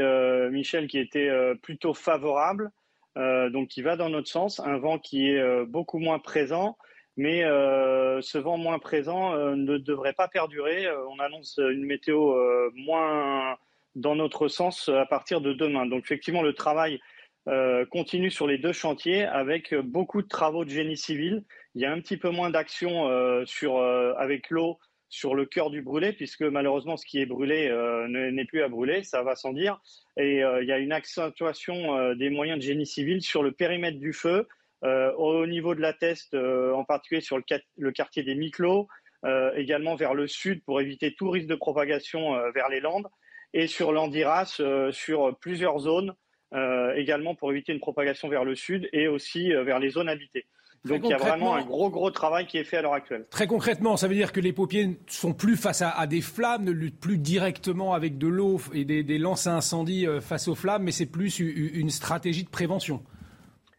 Michel, qui était plutôt favorable. Euh, donc qui va dans notre sens, un vent qui est euh, beaucoup moins présent, mais euh, ce vent moins présent ne devrait pas perdurer. on annonce une météo moins dans notre sens à partir de demain. Donc effectivement, le travail continue sur les deux chantiers avec beaucoup de travaux de génie civil. Il y a un petit peu moins d'action sur avec l'eau sur le cœur du brûlé, puisque malheureusement, ce qui est brûlé euh, n'est plus à brûler, ça va sans dire. Et euh, il y a une accentuation euh, des moyens de génie civil sur le périmètre du feu, au niveau de la teste, en particulier sur le, quartier des Miclos, également vers le sud pour éviter tout risque de propagation vers les Landes, et sur l'Andiras, sur plusieurs zones, également pour éviter une propagation vers le sud et aussi vers les zones habitées. Donc il y a vraiment un gros gros travail qui est fait à l'heure actuelle. Très concrètement, ça veut dire que les pompiers sont plus face à, des flammes, ne luttent plus directement avec de l'eau et des, lances à incendie euh, face aux flammes, mais c'est plus une stratégie de prévention.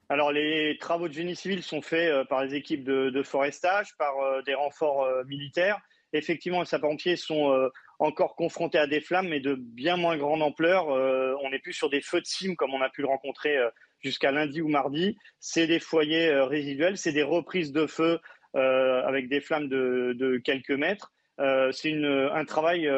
Alors les travaux de génie civil sont faits euh, par les équipes de, forestage, par euh, des renforts militaires. Effectivement, les sapeurs-pompiers sont encore confrontés à des flammes, mais de bien moins grande ampleur. on n'est plus sur des feux de cime comme on a pu le rencontrer jusqu'à lundi ou mardi, c'est des foyers résiduels, c'est des reprises de feu avec des flammes de, quelques mètres. c'est un travail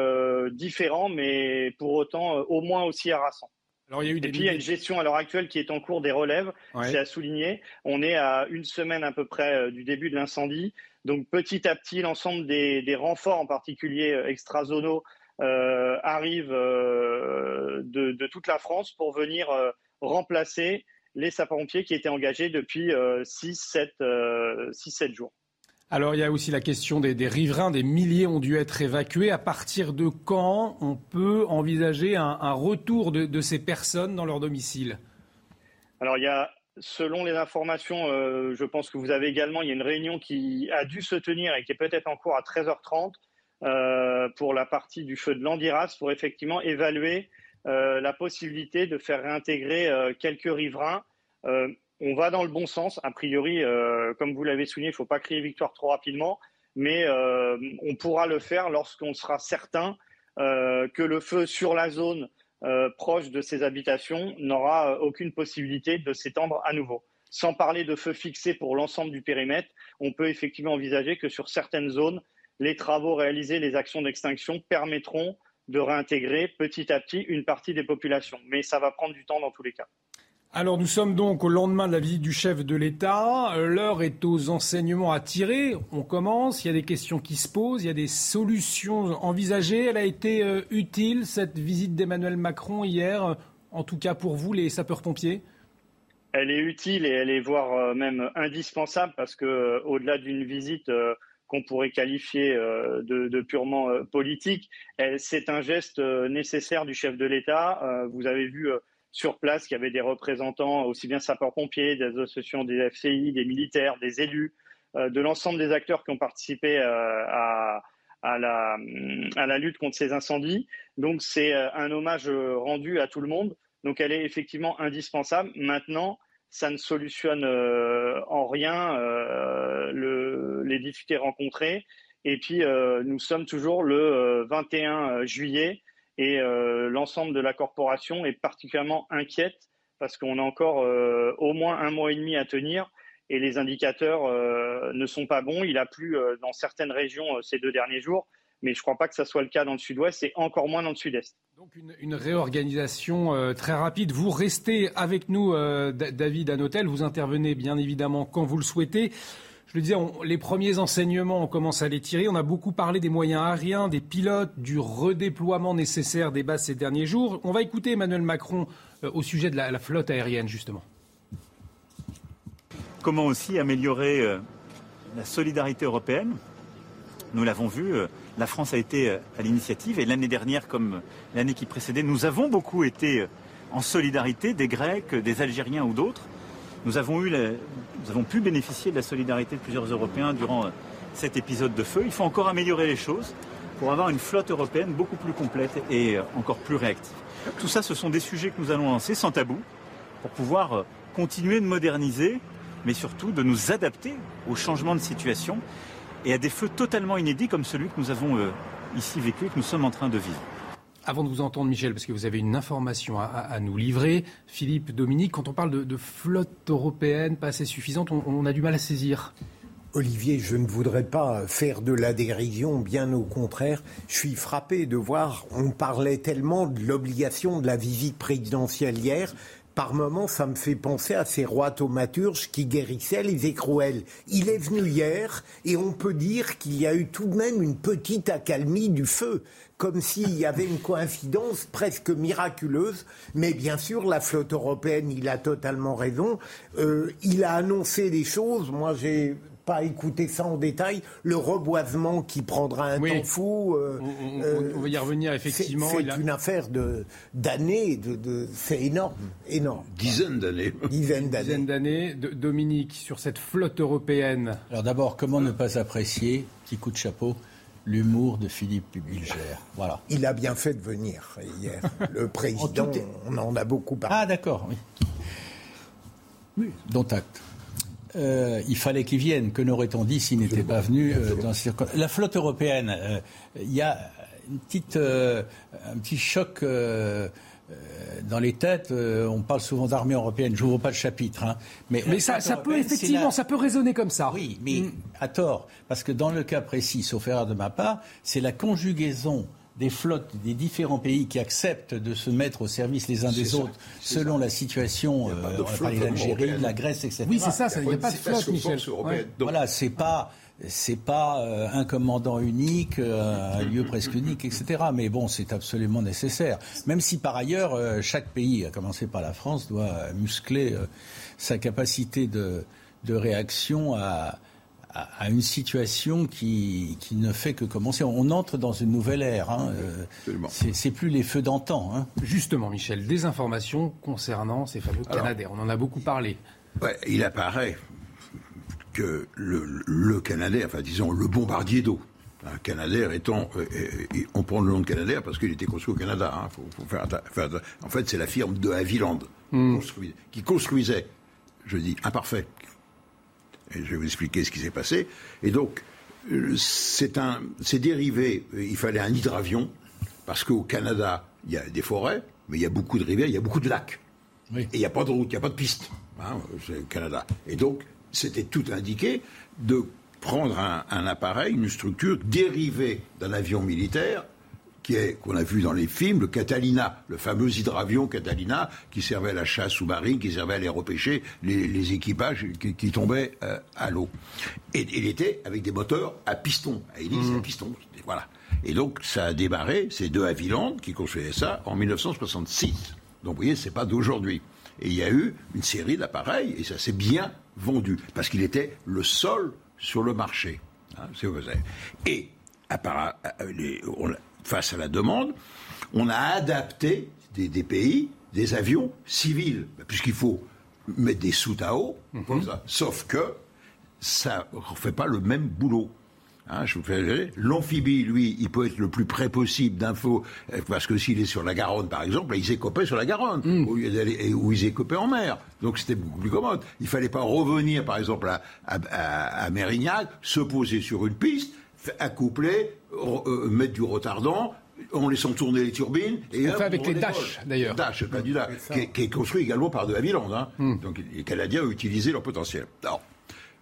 différent, mais pour autant au moins aussi harassant. Alors, il y a eu des Et puis il y a une gestion à l'heure actuelle qui est en cours des relèves, c'est à souligner. On est à une semaine à peu près du début de l'incendie. Donc petit à petit, l'ensemble des, renforts, en particulier extrazonaux, euh, arrivent euh, de, toute la France pour venir euh, remplacer les sapeurs-pompiers qui étaient engagés depuis 6-7 jours. Alors il y a aussi la question des, riverains, des milliers ont dû être évacués. À partir de quand on peut envisager un, retour de, de, ces personnes dans leur domicile? Alors il y a selon les informations, euh, je pense que vous avez également, il y a une réunion qui a dû se tenir et qui est peut-être en cours à 13h30 euh, pour la partie du feu de Landiras pour effectivement évaluer euh, la possibilité de faire réintégrer quelques riverains. on va dans le bon sens. A priori, comme vous l'avez souligné, il ne faut pas crier victoire trop rapidement, mais on pourra le faire lorsqu'on sera certain que le feu sur la zone euh, proche de ces habitations n'aura euh, aucune possibilité de s'étendre à nouveau. Sans parler de feux fixés pour l'ensemble du périmètre, on peut effectivement envisager que sur certaines zones, les travaux réalisés, les actions d'extinction permettront de réintégrer petit à petit une partie des populations. Mais ça va prendre du temps dans tous les cas. Alors nous sommes donc au lendemain de la visite du chef de l'État. L'heure est aux enseignements à tirer. On commence, il y a des questions qui se posent, il y a des solutions envisagées. Elle a été euh, utile, cette visite d'Emmanuel Macron hier, en tout cas pour vous, les sapeurs-pompiers? Elle est utile et elle est voire euh, même indispensable parce que euh, au-delà d'une visite qu'on pourrait qualifier de, purement politique, c'est un geste nécessaire du chef de l'État. Vous avez vu sur place qu'il y avait des représentants, aussi bien sapeurs-pompiers, des associations des FCI, des militaires, des élus, euh, de l'ensemble des acteurs qui ont participé euh, à, la, lutte contre ces incendies. Donc c'est euh, un hommage rendu à tout le monde. Donc elle est effectivement indispensable. Maintenant, ça ne solutionne en rien les difficultés rencontrées. Et puis, nous sommes toujours le 21 juillet et euh, l'ensemble de la corporation est particulièrement inquiète parce qu'on a encore euh, au moins un mois et demi à tenir et les indicateurs euh, ne sont pas bons. Il a plu dans certaines régions ces deux derniers jours, mais je ne crois pas que ce soit le cas dans le sud-ouest et encore moins dans le sud-est. Donc une, réorganisation très rapide. Vous restez avec nous, David Anotel. Vous intervenez bien évidemment quand vous le souhaitez. Je le disais, les premiers enseignements, on commence à les tirer. On a beaucoup parlé des moyens aériens, des pilotes, du redéploiement nécessaire des bases ces derniers jours. On va écouter Emmanuel Macron euh, au sujet de la, flotte aérienne, justement. Comment aussi améliorer euh, la solidarité européenne? Nous l'avons vu, euh, la France a été à l'initiative et l'année dernière, comme l'année qui précédait, nous avons beaucoup été en solidarité des Grecs, des Algériens ou d'autres. Nous avons, pu bénéficier de la solidarité de plusieurs Européens durant euh, cet épisode de feu. Il faut encore améliorer les choses pour avoir une flotte européenne beaucoup plus complète et euh, encore plus réactive. Tout ça, ce sont des sujets que nous allons lancer sans tabou pour pouvoir euh, continuer de moderniser, mais surtout de nous adapter aux changements de situation et à des feux totalement inédits comme celui que nous avons ici vécu et que nous sommes en train de vivre. Avant de vous entendre, Michel, parce que vous avez une information à, nous livrer, Philippe, Dominique, quand on parle de, flotte européenne pas assez suffisante, on, a du mal à saisir. Olivier, je ne voudrais pas faire de la dérision, bien au contraire. Je suis frappé de voir, on parlait tellement de l'obligation de la visite présidentielle hier, par moments, ça me fait penser à ces rois thaumaturges qui guérissaient les écrouelles. Il est venu hier et on peut dire qu'il y a eu tout de même une petite accalmie du feu, comme s'il y avait une coïncidence presque miraculeuse. Mais bien sûr, la flotte européenne, il a totalement raison. Euh, il a annoncé des choses. Moi, j'ai pas écouter ça en détail, le reboisement qui prendra un temps fou. Euh, on, va y revenir effectivement. C'est une affaire de d'années, de, c'est énorme, énorme. Dizaines d'années. Dizaines d'années. Dizaines d'années. Dominique, sur cette flotte européenne. Alors d'abord, comment ne pas apprécier, petit coup de chapeau, l'humour de Philippe Bilger. Voilà. Il a bien fait de venir hier. [laughs] Le président, on en a beaucoup parlé. Ah d'accord, oui. Oui, dont acte. Euh, il fallait qu'il vienne. Que n'aurait-on dit s'il n'était pas venu euh, dans La flotte européenne, euh, il y a une petite, un petit choc dans les têtes, on parle souvent d'armée européenne. Je n'ouvre pas le chapitre, hein. mais, mais ça, ça peut effectivement, ça peut résonner comme ça. Oui, mais mm. à tort, parce que dans le cas précis, sauf erreur de ma part, c'est la conjugaison des flottes des différents pays qui acceptent de se mettre au service les uns des autres selon la situation, euh, d'Algérie, la Grèce, etc. Oui, c'est ça, il n'y a, pas de flotte, Michel. Voilà, c'est pas c'est pas euh, un commandant unique, euh, un lieu presque unique, etc. Mais bon, c'est absolument nécessaire. Même si par ailleurs, euh, chaque pays, à commencer par la France, doit muscler sa capacité de, de réaction à, à, une situation qui, qui, ne fait que commencer. On entre dans une nouvelle ère. Hein. C'est plus les feux d'antan. Hein. Justement, Michel, des informations concernant ces fameux Canadaires. On en a beaucoup parlé. Ouais, il apparaît que le, le Canadair, enfin disons le bombardier d'eau, un Canadair étant, euh, euh, on prend le nom de Canadair parce qu'il était construit au Canada. Hein, faut, faire, en fait, c'est la firme de Havilland hmm. qui construisait, je dis imparfait, et je vais vous expliquer ce qui s'est passé. Et donc, euh, c'est un, c'est dérivé. Il fallait un hydravion parce qu'au Canada, il y a des forêts, mais il y a beaucoup de rivières, il y a beaucoup de lacs. Et il n'y a pas de route, il n'y a pas de piste. Hein, c'est le Canada. Et donc, c'était tout indiqué de prendre un appareil, une structure dérivée d'un avion militaire qu'on a vu dans les films, le Catalina, le fameux hydravion Catalina, qui servait à la chasse sous-marine, qui servait à aller repêcher les, équipages qui, tombaient euh, à l'eau. Et il était avec des moteurs à piston, à hélice à mmh. piston. Voilà. Et donc, ça a démarré, c'est deux Havilland qui construisaient ça en 1966. Donc, vous voyez, c'est pas d'aujourd'hui. Et il y a eu une série d'appareils, et ça s'est bien vendu, parce qu'il était le sol sur le marché. Hein, et à part, euh, les, face à la demande, on a adapté des, pays, des avions civils, puisqu'il faut mettre des soutes à eau, sauf que ça ne fait pas le même boulot. Hein, je vous fais L'amphibie, lui, il peut être le plus près possible d'infos, euh, parce que s'il est sur la Garonne, par exemple, il s'est sur la Garonne, mm. où il s'est en mer. Donc c'était beaucoup plus commode. Il fallait pas revenir, par exemple, à, à Mérignac, se poser sur une piste, accoupler, euh, mettre du retardant, en laissant tourner les turbines. Et on fait avec les Dash, d'ailleurs. Dash, pas du Dash, qui, est construit également par de Havilland. Hein. Hmm. Donc les Canadiens ont utilisé leur potentiel.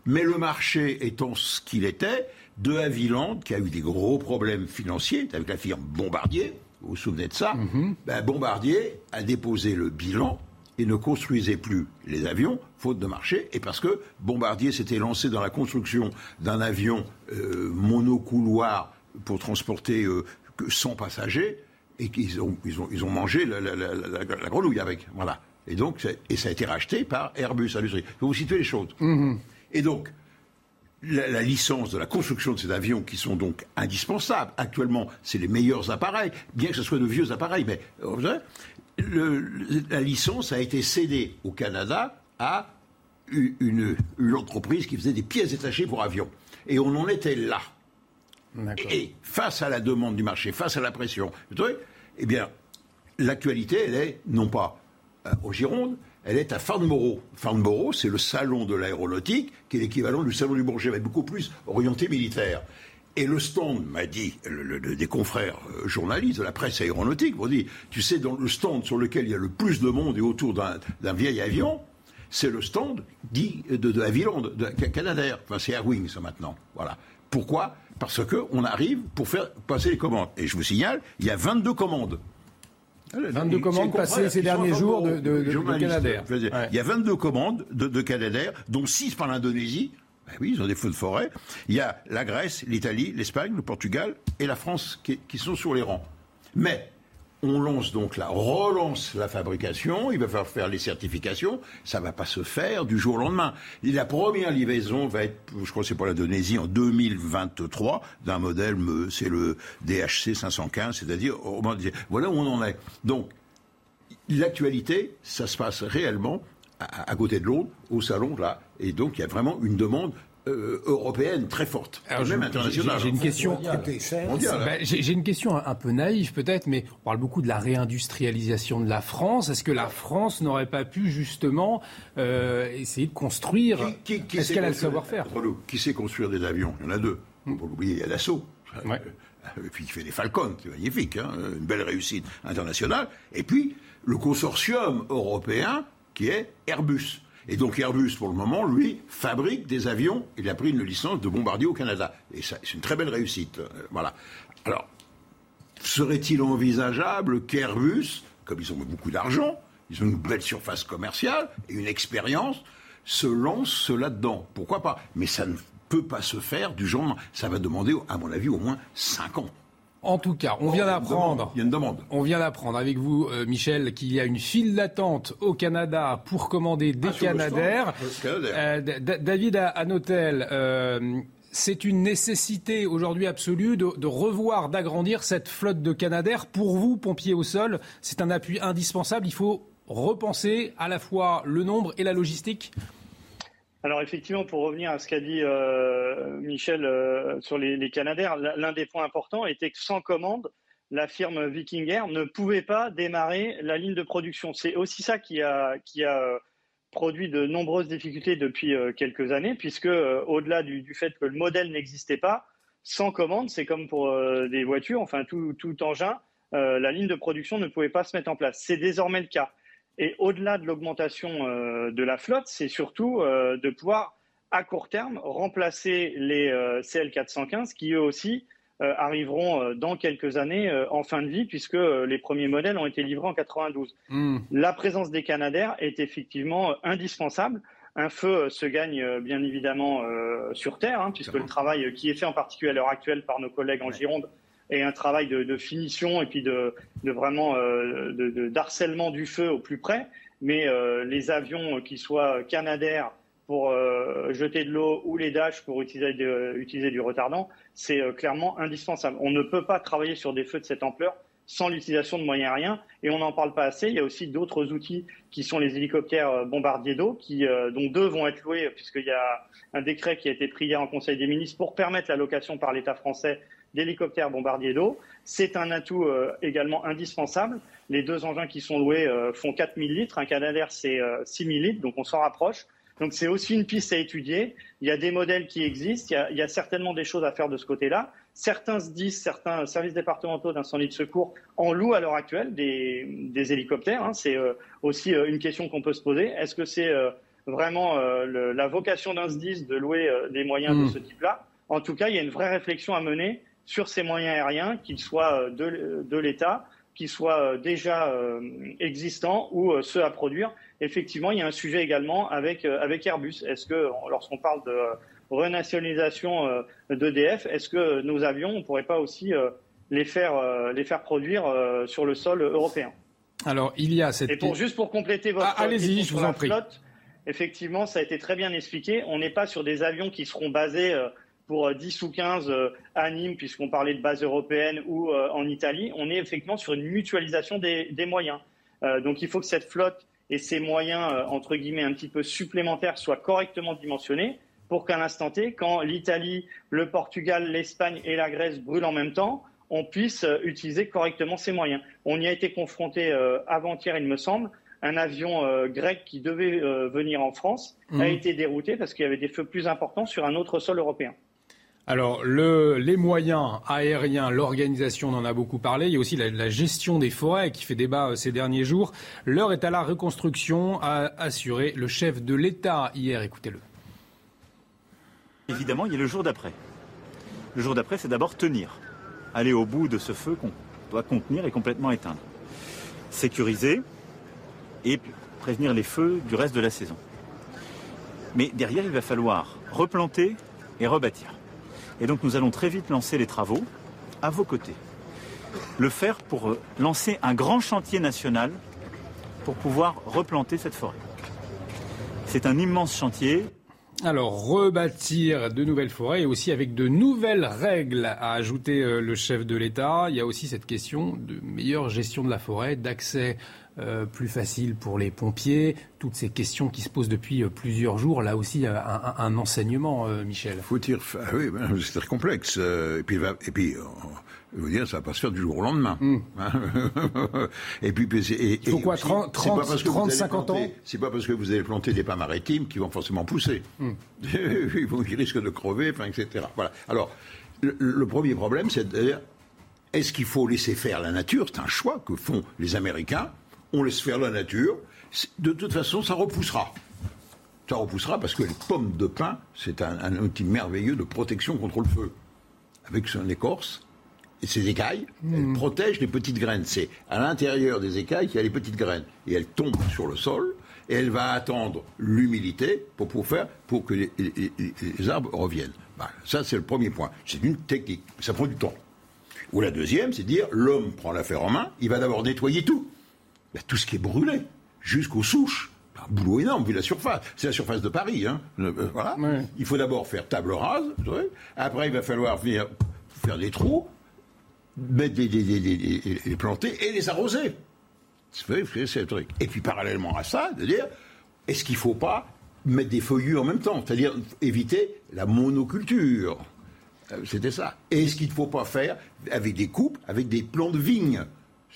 Mais le marché étant ce qu'il était, de Havilland, qui a eu des gros problèmes financiers avec la firme Bombardier, vous vous souvenez de ça hmm. ben, Bombardier a déposé le bilan et ne construisait plus les avions, faute de marché, et parce que Bombardier s'était lancé dans la construction d'un avion euh, monocouloir pour transporter euh, 100 passagers, et qu'ils ont, ils ont, ils ont mangé la, grenouille avec. Voilà. Et donc, et ça a été racheté par Airbus Industrie. Faut vous situer les choses. Mm-hmm. Et donc, la, licence de la construction de ces avions qui sont donc indispensables. Actuellement, c'est les meilleurs appareils, bien que ce soit de vieux appareils, mais la licence a été cédée au Canada à une, entreprise qui faisait des pièces détachées pour avions. Et on en était là. Et face à la demande du marché, face à la pression, eh bien, l'actualité, elle est non pas euh, au Gironde, elle est à Farnborough. Farnborough, c'est le salon de l'aéronautique, qui est l'équivalent du salon du Bourget, mais beaucoup plus orienté militaire. Et le stand, m'a dit des confrères euh, journalistes de la presse aéronautique, m'ont dit, tu sais, dans le stand sur lequel il y a le plus de monde et autour d'un vieil avion, c'est le stand dit de, de Havilland, de Canadair. Enfin, c'est Air Wings maintenant. Voilà. Pourquoi? Parce qu'on arrive pour faire passer les commandes. Et je vous signale, il y a 22 commandes. 22 commandes passées ces derniers jours de, de, Canadair. Il y a 22 commandes de, de Canadair, dont 6 par l'Indonésie. Ben oui, ils ont des feux de forêt. Il y a la Grèce, l'Italie, l'Espagne, le Portugal et la France qui, sont sur les rangs. Mais on lance donc la relance la fabrication, il va falloir faire les certifications, ça va pas se faire du jour au lendemain. la première livraison va être, je crois que c'est pour l'Indonésie, en 2023, d'un modèle, c'est le DHC 515, c'est-à-dire, voilà où on en est. Donc, l'actualité, ça se passe réellement à, à côté de l'autre, au salon, là, et donc il y a vraiment une demande euh, européenne très forte, même internationale. J'ai une question. Ben, j'ai une question un peu naïve peut-être, mais on parle beaucoup de la réindustrialisation de la France. Est-ce que la France n'aurait pas pu justement euh, essayer de construire Est-ce qu'elle a le savoir-faire Qui sait construire des avions? Il y en a deux. Hmm. Pour l'oublier, il y a l'assaut. et puis il fait des Falcons, c'est magnifique, hein, une belle réussite internationale. Et puis le consortium européen qui est Airbus. Et donc Airbus, pour le moment, lui, fabrique des avions. Il a pris une licence de bombardier au Canada. Et c'est une très belle réussite. Euh, voilà. Alors, serait-il envisageable qu'Airbus, comme ils ont beaucoup d'argent, ils ont une belle surface commerciale et une expérience, se lance là-dedans? Pourquoi pas? Mais ça ne peut pas se faire du genre. Ça va demander, à mon avis, au moins 5 ans. En tout cas, on vient d'apprendre. Il y a une demande. On vient d'apprendre avec vous, euh, Michel, qu'il y a une file d'attente au Canada pour commander des Ah. Euh, D- David Anotel, euh, c'est une nécessité aujourd'hui absolue de, de revoir, d'agrandir cette flotte de Canadair. Pour vous, pompiers au sol, c'est un appui indispensable. Il faut repenser à la fois le nombre et la logistique. Alors effectivement, pour revenir à ce qu'a dit euh, Michel euh, sur les, les Canadair, l'un des points importants était que sans commande, la firme Viking Air ne pouvait pas démarrer la ligne de production. C'est aussi ça qui a, euh, produit de nombreuses difficultés depuis quelques années, puisque au-delà du, fait que le modèle n'existait pas, sans commande, c'est comme pour des voitures, enfin tout, engin, la ligne de production ne pouvait pas se mettre en place. C'est désormais le cas. Et au-delà de l'augmentation euh, de la flotte, c'est surtout euh, de pouvoir, à court terme, remplacer les euh, CL415 qui, eux aussi, arriveront dans quelques années en fin de vie, puisque les premiers modèles ont été livrés en 92. La présence des Canadair est effectivement indispensable. Un feu se gagne bien évidemment sur Terre, hein, puisque le travail qui est fait en particulier à l'heure actuelle par nos collègues en Gironde est un travail de, finition et puis de, de vraiment euh, d'harcèlement du feu au plus près. Mais euh, les avions, euh, qui soient Canadair pour jeter de l'eau ou les Dash pour utiliser, utiliser du retardant, c'est clairement indispensable. On ne peut pas travailler sur des feux de cette ampleur sans l'utilisation de moyens aériens. Et on n'en parle pas assez. Il y a aussi d'autres outils qui sont les hélicoptères bombardiers d'eau, dont deux vont être loués, puisqu'il y a un décret qui a été pris hier en Conseil des ministres pour permettre la location par l'État français d'hélicoptères bombardiers d'eau. C'est un atout euh, également indispensable. Les deux engins qui sont loués euh, font 4000 litres. Un Canadair, c'est euh, 6000 litres, donc on s'en rapproche. Donc c'est aussi une piste à étudier. Il y a des modèles qui existent. Il y a, il y a certainement des choses à faire de ce côté-là. Certains se disent, certains services départementaux d'incendie de secours en louent à l'heure actuelle des, des hélicoptères. hein. C'est euh, aussi euh, une question qu'on peut se poser. Est-ce que c'est euh, vraiment euh, le- la vocation d'un SDIS de louer euh, des moyens de ce type-là? En tout cas, il y a une vraie réflexion à mener sur ces moyens aériens, qu'ils soient euh, de, de l'État, qu'ils soient euh, déjà euh, existants ou euh, ceux à produire. Effectivement, il y a un sujet également avec, euh, avec Airbus. Est-ce que, lorsqu'on parle de euh, renationalisation euh, d'EDF, est-ce que nos avions, on ne pourrait pas aussi euh, les, faire, euh, les faire produire euh, sur le sol européen? Alors, il y a cette. et pour juste pour compléter votre Ah, allez-y, question je vous en prie. flotte, effectivement, ça a été très bien expliqué. On n'est pas sur des avions qui seront basés euh, pour euh, 10 ou 15 euh, à Nîmes, puisqu'on parlait de base européenne ou euh, en Italie. On est effectivement sur une mutualisation des, des moyens. Euh, donc il faut que cette flotte et ces moyens, euh, entre guillemets, un petit peu supplémentaires soient correctement dimensionnés pour qu'à l'instant T, quand l'Italie, le Portugal, l'Espagne et la Grèce brûlent en même temps, on puisse euh, utiliser correctement ces moyens. On y a été confronté euh, avant-hier, il me semble. Un avion euh, grec qui devait euh, venir en France Mhm. a été dérouté parce qu'il y avait des feux plus importants sur un autre sol européen. Alors, le, les moyens aériens, l'organisation, on en a beaucoup parlé. Il y a aussi la, la gestion des forêts qui fait débat euh, ces derniers jours. L'heure est à la reconstruction, a assuré le chef de l'État hier. Écoutez-le. Évidemment, il y a le jour d'après. Le jour d'après, c'est d'abord tenir. Aller au bout de ce feu qu'on doit contenir et complètement éteindre. Sécuriser et prévenir les feux du reste de la saison. Mais derrière, il va falloir replanter et rebâtir. Et donc nous allons très vite lancer les travaux à vos côtés. Le faire pour euh, lancer un grand chantier national pour pouvoir replanter cette forêt. C'est un immense chantier Alors, rebâtir de nouvelles forêts et aussi avec de nouvelles règles, a ajouté euh, le chef de l'État. Il y a aussi cette question de meilleure gestion de la forêt, d'accès euh, plus facile pour les pompiers, toutes ces questions qui se posent depuis euh, plusieurs jours. Là aussi, euh, un, un- un enseignement, euh, Michel. Faut dire, ah oui, ben, c'est très complexe. Et puis, va- et puis, je veux dire, ça va pas se faire du jour au lendemain. Hein [laughs] et puis, puis, c'est- et, Il faut et quoi, aussi, 30, c'est pas parce que vous 30, allez 50 planter- ans C'est pas parce que vous allez planter des pins maritimes qui vont forcément pousser. Hmm. [laughs] ils, vont- ils risquent de crever, enfin, etc. Voilà. Alors, le, le premier problème, c'est de dire, Est-ce qu'il faut laisser faire la nature? C'est un choix que font les Américains. On laisse faire la nature. De toute façon, ça repoussera. Ça repoussera parce que les pommes de pin, c'est un, outil merveilleux de protection contre le feu. Avec son écorce et ses écailles, elle hmm. protège les petites graines. C'est à l'intérieur des écailles qu'il y a les petites graines. Et elles tombent sur le sol et elle va attendre l'humidité pour, pour, faire, pour que les, arbres reviennent. ça, c'est le premier point. C'est une technique. Ça prend du temps. Ou la deuxième, c'est dire l'homme prend l'affaire en main, il va d'abord nettoyer tout. Tout ce qui est brûlé, jusqu'aux souches. Un boulot énorme vu la surface. C'est la surface de Paris. Hein. Euh, voilà. Il faut d'abord faire table rase. Après, il va falloir venir faire des trous, mettre des, les planter et les arroser. C'est le truc. Et puis parallèlement à ça, de dire, est-ce qu'il ne faut pas mettre des feuillus en même temps? C'est-à-dire éviter la monoculture. Euh, c'était ça. Et est-ce qu'il ne faut pas faire avec des coupes, avec des plants de vigne?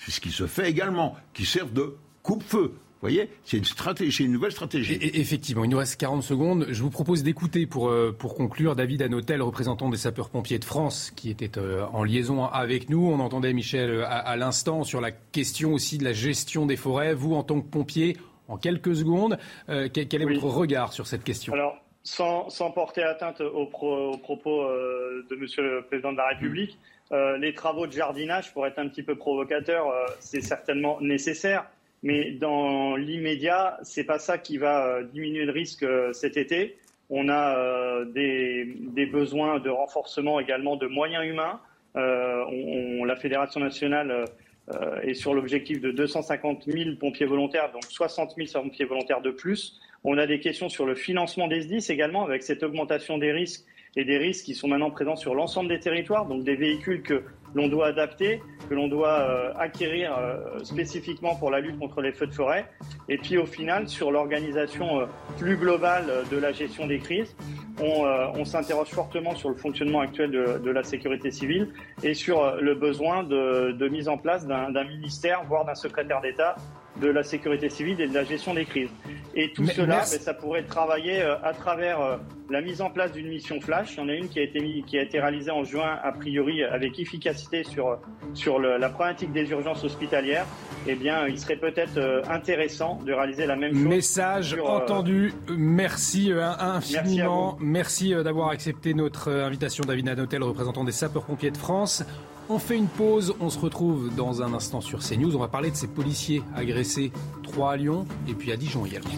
C'est ce qui se fait également, qui servent de coupe-feu. Vous voyez, c'est une stratégie, une nouvelle stratégie. effectivement, il nous reste 40 secondes. Je vous propose d'écouter pour, euh, pour conclure David Anotel, représentant des sapeurs-pompiers de France, qui était euh, en liaison avec nous. On entendait Michel à, l'instant sur la question aussi de la gestion des forêts. Vous, en tant que pompier, en quelques secondes, quel, est votre regard sur cette question? Sans, porter atteinte aux, propos euh, de Monsieur le Président de la République, euh, les travaux de jardinage, pour être un petit peu provocateur, euh, c'est certainement nécessaire, mais dans l'immédiat, c'est pas ça qui va diminuer le risque cet été. On a des, besoins de renforcement également de moyens humains. la Fédération nationale est sur l'objectif de 250 000 pompiers volontaires, donc 60 000 pompiers volontaires de plus. On a des questions sur le financement des SDIS également, avec cette augmentation des risques et des risques qui sont maintenant présents sur l'ensemble des territoires, donc des véhicules que l'on doit adapter, que l'on doit euh, acquérir euh, spécifiquement pour la lutte contre les feux de forêt. Et puis au final, sur l'organisation euh, plus globale de la gestion des crises, on, s'interroge fortement sur le fonctionnement actuel de, la sécurité civile et sur le besoin de, de mise en place d'un ministère, voire d'un secrétaire d'État de la sécurité civile et de la gestion des crises. Et tout cela, ben, ça pourrait travailler euh, à travers euh, la mise en place d'une mission flash. Il y en a une qui a été, qui a été réalisée en juin, a priori avec efficacité sur, sur la problématique des urgences hospitalières. Eh bien, il serait peut-être euh, intéressant de réaliser la même chose. Message entendu. Merci infiniment. Merci, d'avoir accepté notre invitation, David Nadotel, représentant des sapeurs-pompiers de France. On fait une pause, on se retrouve dans un instant sur CNews. On va parler de ces policiers agressés, trois à Lyon et puis à Dijon également.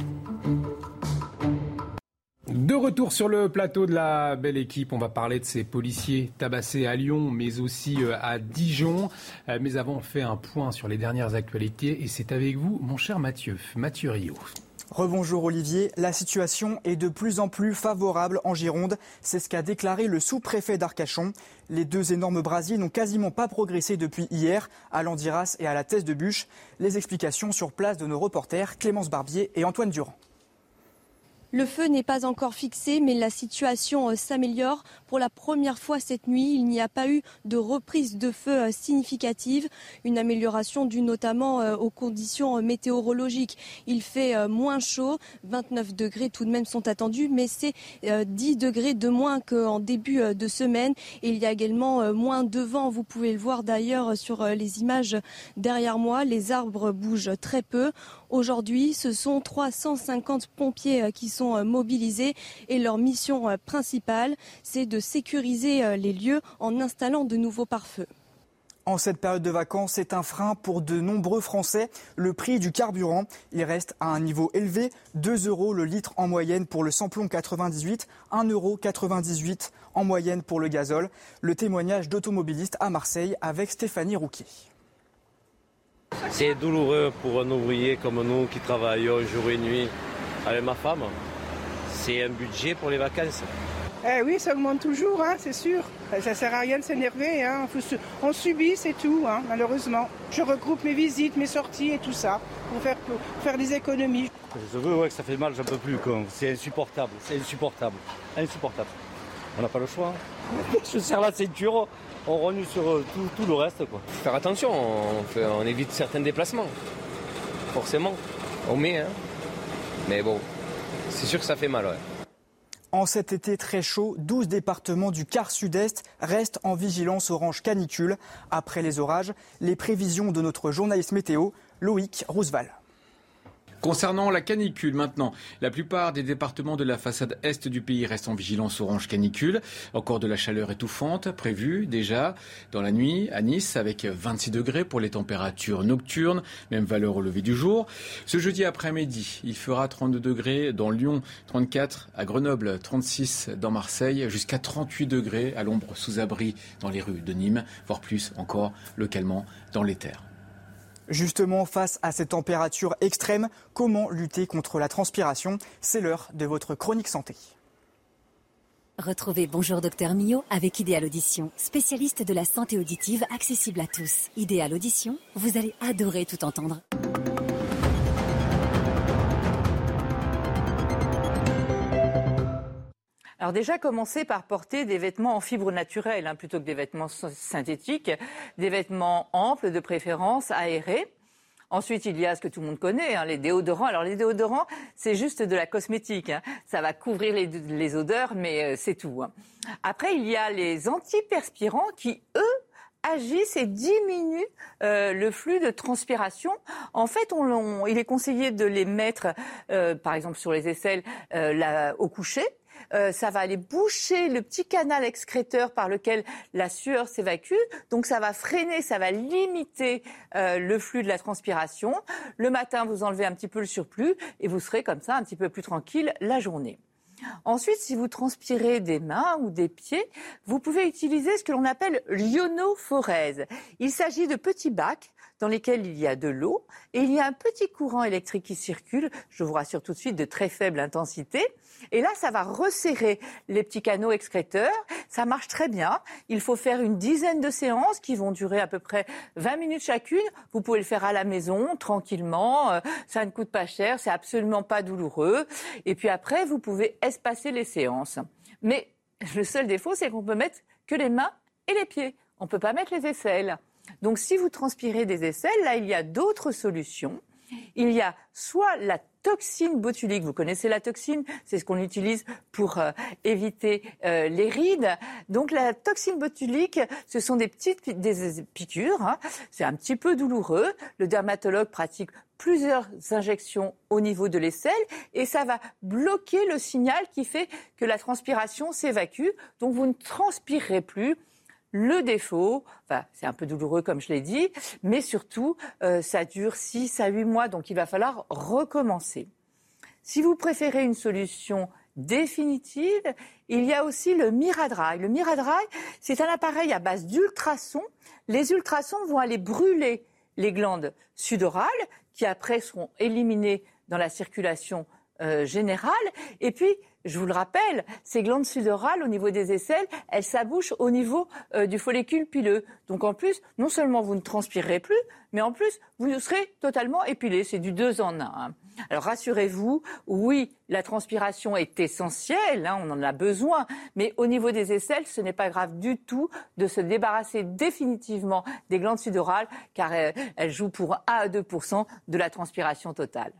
De retour sur le plateau de la belle équipe, on va parler de ces policiers tabassés à Lyon, mais aussi euh, à Dijon. Euh, mais avant, on fait un point sur les dernières actualités et c'est avec vous, mon cher Mathieu, Mathieu Rio. Rebonjour Olivier, la situation est de plus en plus favorable en Gironde, c'est ce qu'a déclaré le sous-préfet d'Arcachon. Les deux énormes brasiers n'ont quasiment pas progressé depuis hier à Landiras et à la Thèse de Bûche. Les explications sur place de nos reporters Clémence Barbier et Antoine Durand. Le feu n'est pas encore fixé, mais la situation euh, s'améliore. Pour la première fois cette nuit, il n'y a pas eu de reprise de feu euh, significative. Une amélioration due notamment euh, aux conditions météorologiques. Il fait moins chaud, 29 degrés tout de même sont attendus, mais c'est 10 degrés de moins qu'en début de semaine. il y a également moins de vent. Vous pouvez le voir d'ailleurs sur les images derrière moi. Les arbres bougent très peu. Aujourd'hui, ce sont 350 pompiers qui sont euh, mobilisés et leur mission euh, principale, c'est de sécuriser euh, les lieux en installant de nouveaux pare-feux. En cette période de vacances, c'est un frein pour de nombreux Français. Le prix du carburant, il reste à un niveau élevé, 2 euros le litre en moyenne pour le samplon 98, 1,98 euros en moyenne pour le gazole. Le témoignage d'automobilistes à Marseille avec Stéphanie Rouquier. C'est douloureux pour un ouvrier comme nous qui travaillons jour et nuit avec ma femme c'est un budget pour les vacances. Eh oui, ça augmente toujours, hein, c'est sûr. Ça ne sert à rien de s'énerver. Hein. On subit, c'est tout, hein, malheureusement. Je regroupe mes visites, mes sorties et tout ça pour faire, faire des économies. Je veux ouais, que ça fait mal, j'en peux plus. C'est insupportable, c'est insupportable. Insupportable. On n'a pas le choix. [laughs] Je serre la ceinture, on renoue sur euh, tout, le reste. Quoi. Faire attention, on, on évite certains déplacements. Forcément, on met. Hein. Mais bon, c'est sûr que ça fait mal, ouais. En cet été très chaud, 12 départements du quart sud-est restent en vigilance orange canicule. Après les orages, les prévisions de notre journaliste météo, Loïc Roosevelt. Concernant la canicule maintenant, la plupart des départements de la façade est du pays restent en vigilance orange canicule. Encore de la chaleur étouffante prévue déjà dans la nuit à Nice avec 26 degrés pour les températures nocturnes, même valeur au lever du jour. Ce jeudi après-midi, il fera 32 degrés dans Lyon, 34 à Grenoble, 36 dans Marseille, jusqu'à 38 degrés à l'ombre sous abri dans les rues de Nîmes, voire plus encore localement dans les terres. Justement, face à ces températures extrêmes, comment lutter contre la transpiration? C'est l'heure de votre chronique santé. Retrouvez Bonjour Docteur Mio avec Idéal Audition, spécialiste de la santé auditive accessible à tous. Idéal Audition, vous allez adorer tout entendre. Alors déjà, commencez par porter des vêtements en fibre naturelle hein, plutôt que des vêtements synthétiques, des vêtements amples de préférence, aérés. Ensuite, il y a ce que tout le monde connaît, hein, les déodorants. Alors les déodorants, c'est juste de la cosmétique. Hein. Ça va couvrir les, odeurs, mais euh, c'est tout. Après, il y a les antiperspirants qui, eux, agissent et diminuent euh, le flux de transpiration. En fait, il est conseillé de les mettre, euh, par exemple sur les aisselles, au coucher euh, ça va aller boucher le petit canal excréteur par lequel la sueur s'évacue. Donc ça va freiner, ça va limiter euh, le flux de la transpiration. Le matin, vous enlevez un petit peu le surplus et vous serez comme ça un petit peu plus tranquille la journée. Ensuite, si vous transpirez des mains ou des pieds, vous pouvez utiliser ce que l'on appelle l'ionophorèse. Il s'agit de petits bacs dans lesquels il y a de l'eau et il y a un petit courant électrique qui circule, je vous rassure tout de suite, de très faible intensité. Et là, ça va resserrer les petits canaux excréteurs. Ça marche très bien. Il faut faire une dizaine de séances qui vont durer à peu près 20 minutes chacune. Vous pouvez le faire à la maison, tranquillement. Euh, ça ne coûte pas cher. C'est absolument pas douloureux. Et puis après, vous pouvez espacer les séances. Mais le seul défaut, c'est qu'on peut mettre que les mains et les pieds. On ne peut pas mettre les aisselles. Donc si vous transpirez des aisselles, là, il y a d'autres solutions. Il y a soit la toxine botulique. Vous connaissez la toxine? C'est ce qu'on utilise pour euh, éviter euh, les rides. Donc la toxine botulique, ce sont des petites des piqûres. Hein. C'est un petit peu douloureux. Le dermatologue pratique plusieurs injections au niveau de l'aisselle et ça va bloquer le signal qui fait que la transpiration s'évacue. Donc vous ne transpirerez plus le défaut, c'est un peu douloureux comme je l'ai dit, mais surtout, euh, ça dure 6 à 8 mois, donc il va falloir recommencer. Si vous préférez une solution définitive, il y a aussi le Miradry. Le Miradry, c'est un appareil à base d'ultrasons. Les ultrasons vont aller brûler les glandes sudorales, qui après seront éliminées dans la circulation euh, générale. Et puis, je vous le rappelle, ces glandes sudorales au niveau des aisselles, elles s'abouchent au niveau euh, du follicule pileux. Donc en plus, non seulement vous ne transpirerez plus, mais en plus, vous serez totalement épilé. C'est du deux en un. Hein. Alors rassurez-vous, oui, la transpiration est essentielle, hein, on en a besoin, mais au niveau des aisselles, ce n'est pas grave du tout de se débarrasser définitivement des glandes sudorales, car euh, elles jouent pour 1 à 2% de la transpiration totale.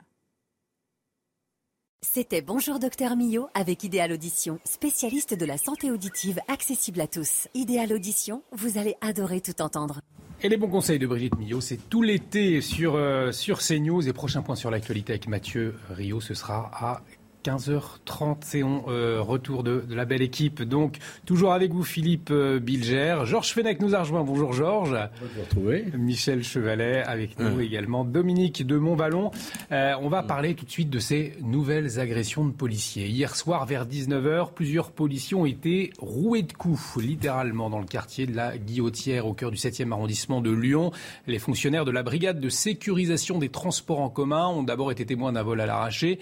C'était Bonjour Docteur Millot avec Idéal Audition, spécialiste de la santé auditive accessible à tous. Idéal Audition, vous allez adorer tout entendre. Et les bons conseils de Brigitte Millot, c'est tout l'été sur, euh, sur CNews. Et prochain point sur l'actualité avec Mathieu Rio, ce sera à 15h30, c'est on euh, retour de, la belle équipe. Donc, toujours avec vous, Philippe euh, Bilger. Georges Fenech nous a rejoint. Bonjour, Georges. retrouver. Michel Chevalet avec nous également. Dominique de Montballon. Euh, on va parler tout de suite de ces nouvelles agressions de policiers. Hier soir, vers 19h, plusieurs policiers ont été roués de coups, littéralement, dans le quartier de la Guillotière, au cœur du 7e arrondissement de Lyon. Les fonctionnaires de la brigade de sécurisation des transports en commun ont d'abord été témoins d'un vol à l'arraché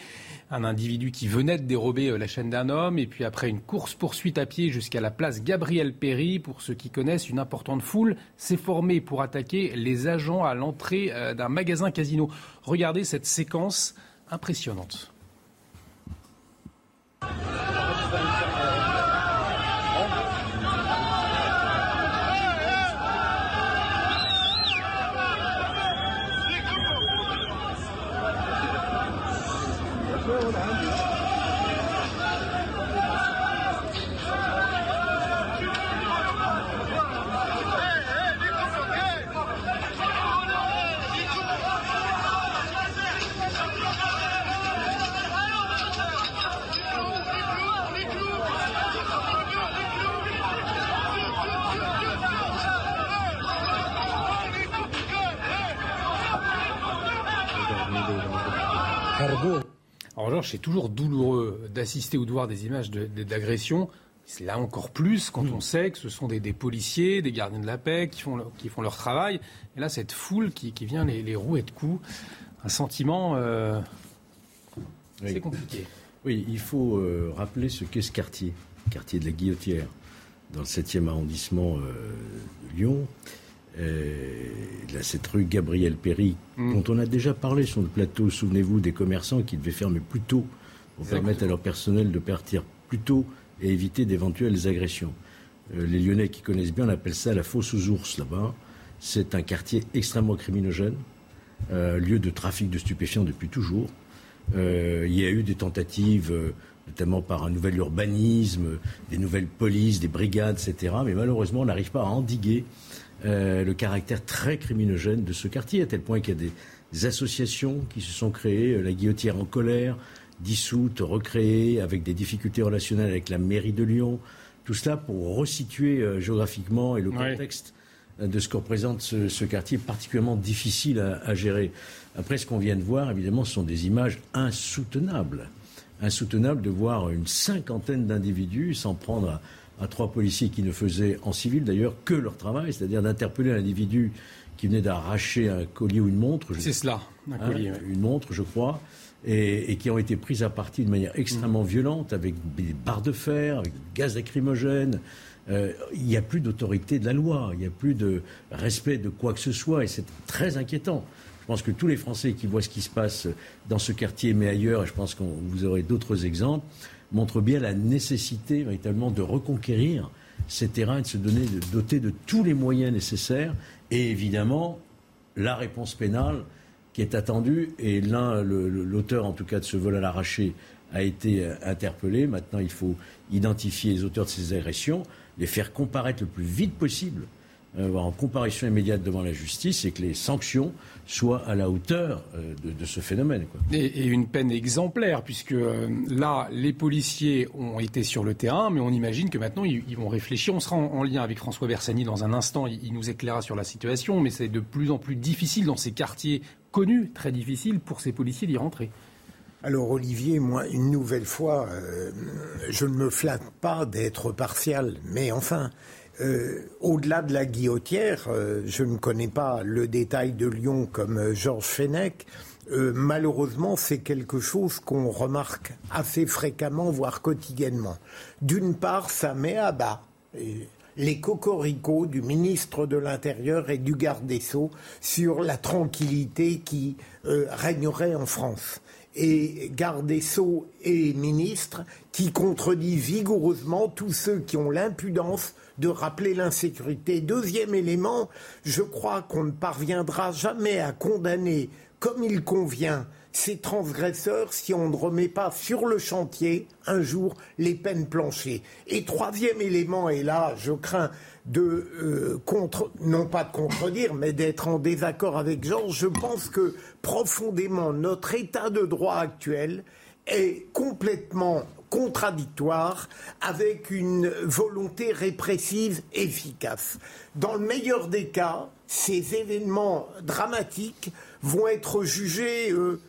un individu qui venait de dérober euh, la chaîne d'un homme, et puis après une course-poursuite à pied jusqu'à la place Gabriel Péry, pour ceux qui connaissent, une importante foule s'est formée pour attaquer les agents à l'entrée euh, d'un magasin casino. Regardez cette séquence impressionnante. Revanche, c'est toujours douloureux d'assister ou de voir des images d'agression. C'est là encore plus quand on sait que ce sont des, policiers, des gardiens de la paix qui font, qui font leur travail. Et là, cette foule qui, vient les, les rouer de coups, un sentiment, euh, c'est compliqué. Oui, il faut euh, rappeler ce qu'est ce quartier, quartier de la Guillotière, dans le 7e arrondissement euh, de Lyon. Là, cette rue Gabriel Péry, mm. dont on a déjà parlé sur le plateau, souvenez-vous, des commerçants qui devaient fermer plus tôt pour permettre à leur personnel de partir plus tôt et éviter d'éventuelles agressions. Euh, les Lyonnais qui connaissent bien, on appelle ça la fosse aux ours là-bas. C'est un quartier extrêmement criminogène, euh, lieu de trafic de stupéfiants depuis toujours. Euh, il y a eu des tentatives, notamment par un nouvel urbanisme, des nouvelles polices, des brigades, etc. Mais malheureusement, on n'arrive pas à endiguer le caractère très criminogène de ce quartier, à tel point qu'il y a des, associations qui se sont créées, la Guillotière en colère, dissoute, recréée, avec des difficultés relationnelles avec la mairie de Lyon. Tout cela pour resituer euh, géographiquement et le contexte euh, de ce que représente ce, quartier particulièrement difficile à, gérer. Après, ce qu'on vient de voir, évidemment, ce sont des images insoutenables. Insoutenables de voir une cinquantaine d'individus s'en prendre à, trois policiers qui ne faisaient en civil d'ailleurs que leur travail, c'est-à-dire d'interpeller un individu qui venait d'arracher un collier ou une montre. C'est cela, un hein, collier. Une montre, je crois et, qui ont été prises à partie de manière extrêmement violente, avec des barres de fer, avec du gaz lacrymogène. Euh, il n'y a plus d'autorité de la loi, il n'y a plus de respect de quoi que ce soit, et c'est très inquiétant. Je pense que tous les Français qui voient ce qui se passe dans ce quartier, mais ailleurs, et je pense que vous aurez d'autres exemples, montrent bien la nécessité véritablement de reconquérir ces terrains et de se donner, de doter de tous les moyens nécessaires, et évidemment la réponse pénale qui est attendu. Et l'un, l'auteur en tout cas de ce vol à l'arraché, a été euh, interpellé. Maintenant, il faut identifier les auteurs de ces agressions, les faire comparaître le plus vite possible, euh, en comparution immédiate devant la justice, et que les sanctions soient à la hauteur euh, de, ce phénomène. Et, une peine exemplaire, puisque là, les policiers ont été sur le terrain, mais on imagine que maintenant, ils, vont réfléchir. On sera en, lien avec François Bersani dans un instant, il, il nous éclairera sur la situation, mais c'est de plus en plus difficile dans ces quartiers connu, très difficile pour ces policiers d'y rentrer. Alors Olivier, moi, une nouvelle fois, euh, je ne me flatte pas d'être partial, mais enfin, euh, au-delà de la guillotière, euh, je ne connais pas le détail de Lyon comme Georges Fenech. malheureusement, c'est quelque chose qu'on remarque assez fréquemment, voire quotidiennement. D'une part, ça met à bas les cocoricots du ministre de l'Intérieur et du garde des Sceaux sur la tranquillité qui euh, régnerait en France. Et garde des Sceaux et ministres qui contredisent vigoureusement tous ceux qui ont l'impudence de rappeler l'insécurité. Deuxième élément, je crois qu'on ne parviendra jamais à condamner comme il convient ces transgresseurs si on ne remet pas sur le chantier un jour les peines planchées. Et troisième élément, et là je crains de euh, contre, non pas de contredire, mais d'être en désaccord avec Jean, je pense que profondément notre état de droit actuel est complètement contradictoire avec une volonté répressive efficace. Dans le meilleur des cas, ces événements dramatiques vont être jugés euh,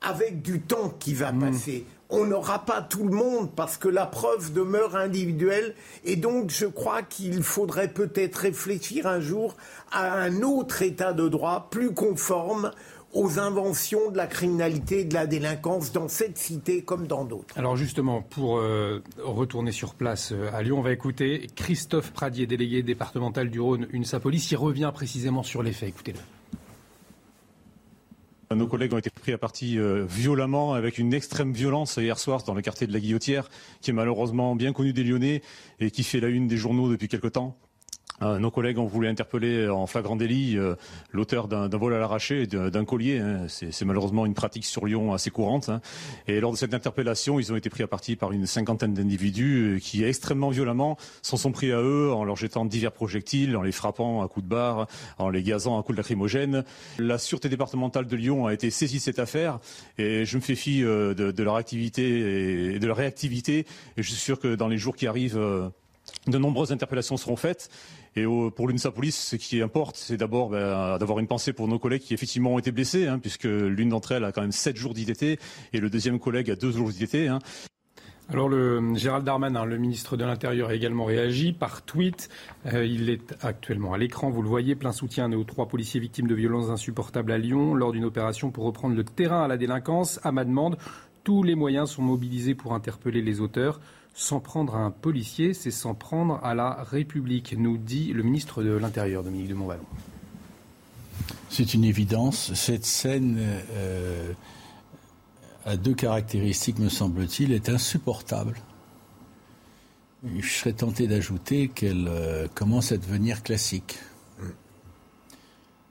avec du temps qui va hmm. passer. On n'aura pas tout le monde parce que la preuve demeure individuelle et donc je crois qu'il faudrait peut-être réfléchir un jour à un autre état de droit plus conforme aux inventions de la criminalité et de la délinquance dans cette cité comme dans d'autres. Alors justement, pour euh, retourner sur place euh, à Lyon, on va écouter Christophe Pradier, délégué départemental du Rhône, une Police. Il revient précisément sur les faits. Écoutez-le. Nos collègues ont été pris à partie euh, violemment, avec une extrême violence hier soir dans le quartier de la Guillotière, qui est malheureusement bien connu des Lyonnais et qui fait la une des journaux depuis quelque temps. Euh, nos collègues ont voulu interpeller en flagrant délit euh, l'auteur d'un vol à l'arraché, d'un collier. Hein. C'est malheureusement une pratique sur Lyon assez courante. Hein. Et lors de cette interpellation, ils ont été pris à partie par une cinquantaine d'individus euh, qui, extrêmement violemment, s'en sont pris à eux en leur jetant divers projectiles, en les frappant à coups de barre, en les gazant à coups de lacrymogène. La sûreté départementale de Lyon a été saisie de cette affaire et je me fais fi de, leur activité et de leur réactivité. Et je suis sûr que dans les jours qui arrivent, de nombreuses interpellations seront faites. Et pour l'UNSA Police, ce qui importe, c'est d'abord ben, d'avoir une pensée pour nos collègues qui effectivement ont été blessés, hein, puisque l'une d'entre elles a quand même 7 jours d'ITT et le deuxième collègue a 2 jours d'ITT. Hein. Alors le Gérald Darmanin, le ministre de l'Intérieur, a également réagi par tweet. Euh, il est actuellement à l'écran, vous le voyez, plein soutien aux trois policiers victimes de violences insupportables à Lyon lors d'une opération pour reprendre le terrain à la délinquance. À ma demande, tous les moyens sont mobilisés pour interpeller les auteurs. S'en prendre à un policier, c'est s'en prendre à la République, nous dit le ministre de l'Intérieur, Dominique de Montvalon. C'est une évidence. Cette scène euh, a deux caractéristiques, me semble-t-il, est insupportable. Je serais tenté d'ajouter qu'elle euh, commence à devenir classique.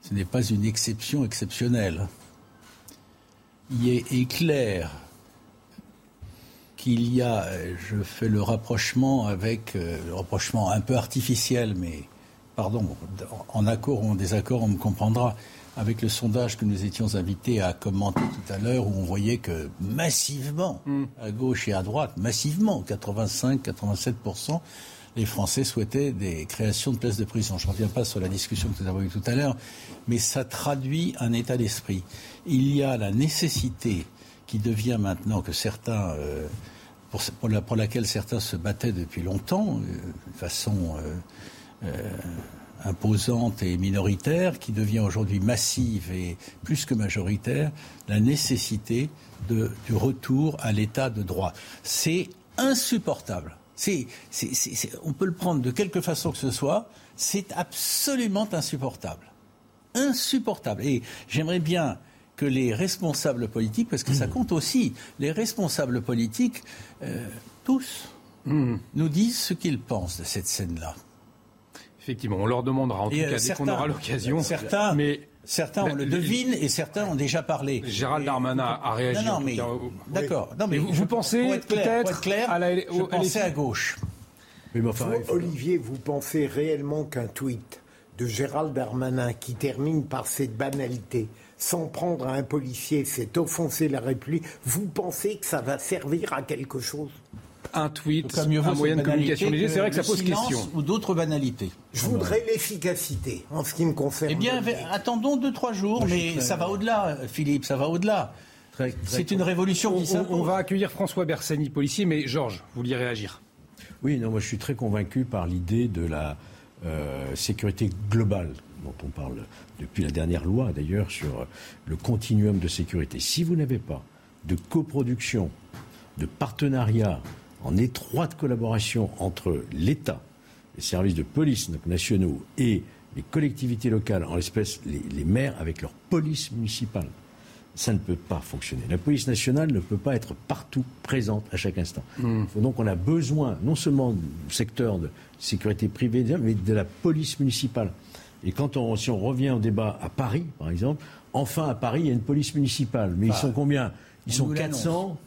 Ce n'est pas une exception exceptionnelle. Il est clair qu'il y a, je fais le rapprochement avec, euh, le rapprochement un peu artificiel, mais pardon, en accord ou en désaccord, on me comprendra, avec le sondage que nous étions invités à commenter tout à l'heure, où on voyait que massivement, hmm. à gauche et à droite, massivement, 85-87%, les Français souhaitaient des créations de places de prison. Je ne reviens pas sur la discussion que nous avons eue tout à l'heure, mais ça traduit un état d'esprit. Il y a la nécessité qui devient maintenant que certains, euh, pour, laquelle certains se battaient depuis longtemps, euh, de façon euh, imposante et minoritaire, qui devient aujourd'hui massive et plus que majoritaire, la nécessité de, du retour à l'état de droit. C'est insupportable. C'est, on peut le prendre de quelque façon que ce soit, c'est absolument insupportable. Insupportable. Et j'aimerais bien que les responsables politiques, parce que ça mmh. compte aussi, les responsables politiques, euh, tous, mmh. nous disent ce qu'ils pensent de cette scène-là. Effectivement, on leur demandera en tout cas dès qu'on aura l'occasion. Certains, mais certains on le devine et certains ont déjà parlé. Gérald Darmanin a réagi. Non, non, mais d'accord. Non, mais vous, vous pensez peut-être clair, à la, je pensais à gauche. Mais enfin, Olivier, vous pensez réellement qu'un tweet de Gérald Darmanin qui termine par cette banalité s'en prendre à un policier, c'est offenser la République. Vous pensez que ça va servir à quelque chose? Un tweet, un moyen de communication léger, c'est vrai que ça pose question. Ou d'autres banalités. Je voudrais l'efficacité en ce qui me concerne. Eh bien, attendons deux, trois jours, mais ça va au-delà, Philippe, ça va au-delà. C'est une révolution on, qui on, va accueillir François Bersani, policier, mais Georges, vous vouliez réagir? Oui, non, moi je suis très convaincu par l'idée de la euh, sécurité globale dont on parle depuis la dernière loi d'ailleurs sur le continuum de sécurité. Si vous n'avez pas de coproduction, de partenariat en étroite collaboration entre l'État, les services de police nationaux et les collectivités locales, en l'espèce les, maires avec leur police municipale, ça ne peut pas fonctionner. La police nationale ne peut pas être partout présente à chaque instant. Hmm. Donc on a besoin non seulement du secteur de sécurité privée, mais de la police municipale. Et quand on, si on revient au débat à Paris, par exemple, enfin à Paris, il y a une police municipale. Mais ils sont combien? Ils sont 400.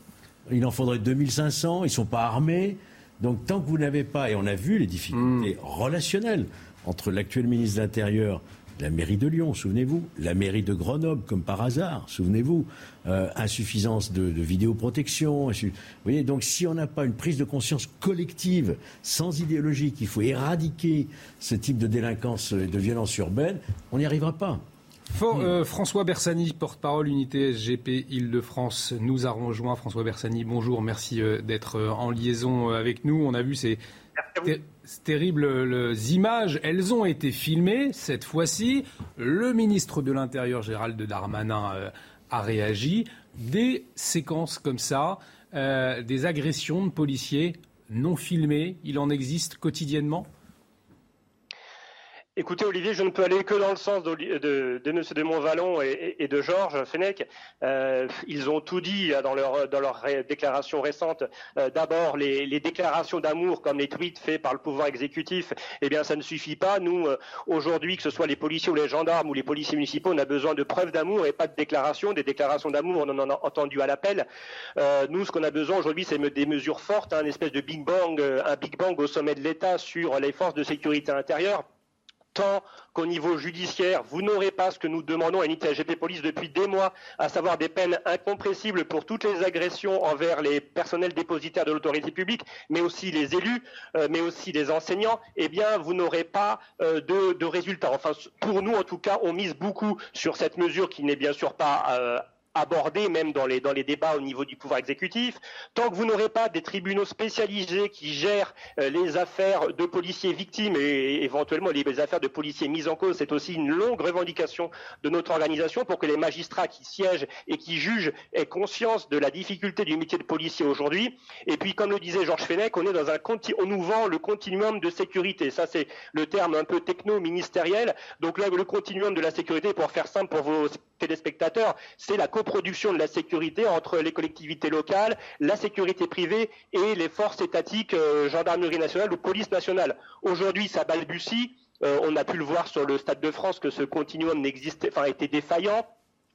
Il en faudrait 2500. Ils ne sont pas armés. Donc tant que vous n'avez pas, et on a vu les difficultés hmm. relationnelles entre l'actuel ministre de l'Intérieur la mairie de Lyon, souvenez-vous, la mairie de Grenoble, comme par hasard, souvenez-vous, euh, insuffisance de, vidéoprotection. Vous voyez, donc si on n'a pas une prise de conscience collective, sans idéologie, qu'il faut éradiquer ce type de délinquance et de violence urbaine, on n'y arrivera pas. Euh, François Bersani, porte-parole unité SGP Île-de-France, nous a rejoint. François Bersani, bonjour, merci euh, d'être en liaison avec nous. On a vu ces terribles images, elles ont été filmées cette fois-ci. Le ministre de l'Intérieur, Gérald Darmanin, euh, a réagi. Des séquences comme ça, euh, des agressions de policiers non filmées, il en existe quotidiennement? Écoutez, Olivier, je ne peux aller que dans le sens de, de, de M. de Montvalon et, et, de Georges Fenech. Euh, ils ont tout dit dans leur, dans leur déclaration récente. Euh, D'abord, les, les, déclarations d'amour, comme les tweets faits par le pouvoir exécutif, eh bien, ça ne suffit pas. Nous, euh, aujourd'hui, que ce soit les policiers ou les gendarmes ou les policiers municipaux, on a besoin de preuves d'amour et pas de déclarations. Des déclarations d'amour, on en a entendu à l'appel. Euh, nous, ce qu'on a besoin aujourd'hui, c'est des mesures fortes, hein, un espèce de big bang, un big bang au sommet de l'État sur les forces de sécurité intérieure tant qu'au niveau judiciaire, vous n'aurez pas ce que nous demandons à l'unité AGP Police depuis des mois, à savoir des peines incompressibles pour toutes les agressions envers les personnels dépositaires de l'autorité publique, mais aussi les élus, euh, mais aussi les enseignants, eh bien, vous n'aurez pas euh, de, de, résultats. Enfin, pour nous, en tout cas, on mise beaucoup sur cette mesure qui n'est bien sûr pas euh, abordé même dans les, dans les débats au niveau du pouvoir exécutif. Tant que vous n'aurez pas des tribunaux spécialisés qui gèrent euh, les affaires de policiers victimes et, éventuellement les affaires de policiers mis en cause, c'est aussi une longue revendication de notre organisation pour que les magistrats qui siègent et qui jugent aient conscience de la difficulté du métier de policier aujourd'hui. Et puis, comme le disait Georges Fenech, on est dans un on nous vend le continuum de sécurité. Ça, c'est le terme un peu techno-ministériel. Donc là, le continuum de la sécurité, pour faire simple pour vos téléspectateurs, c'est la coproduction de la sécurité entre les collectivités locales, la sécurité privée et les forces étatiques, euh, gendarmerie nationale ou police nationale. Aujourd'hui, ça balbutie. Euh, on a pu le voir sur le Stade de France que ce continuum n'existait, enfin, était défaillant.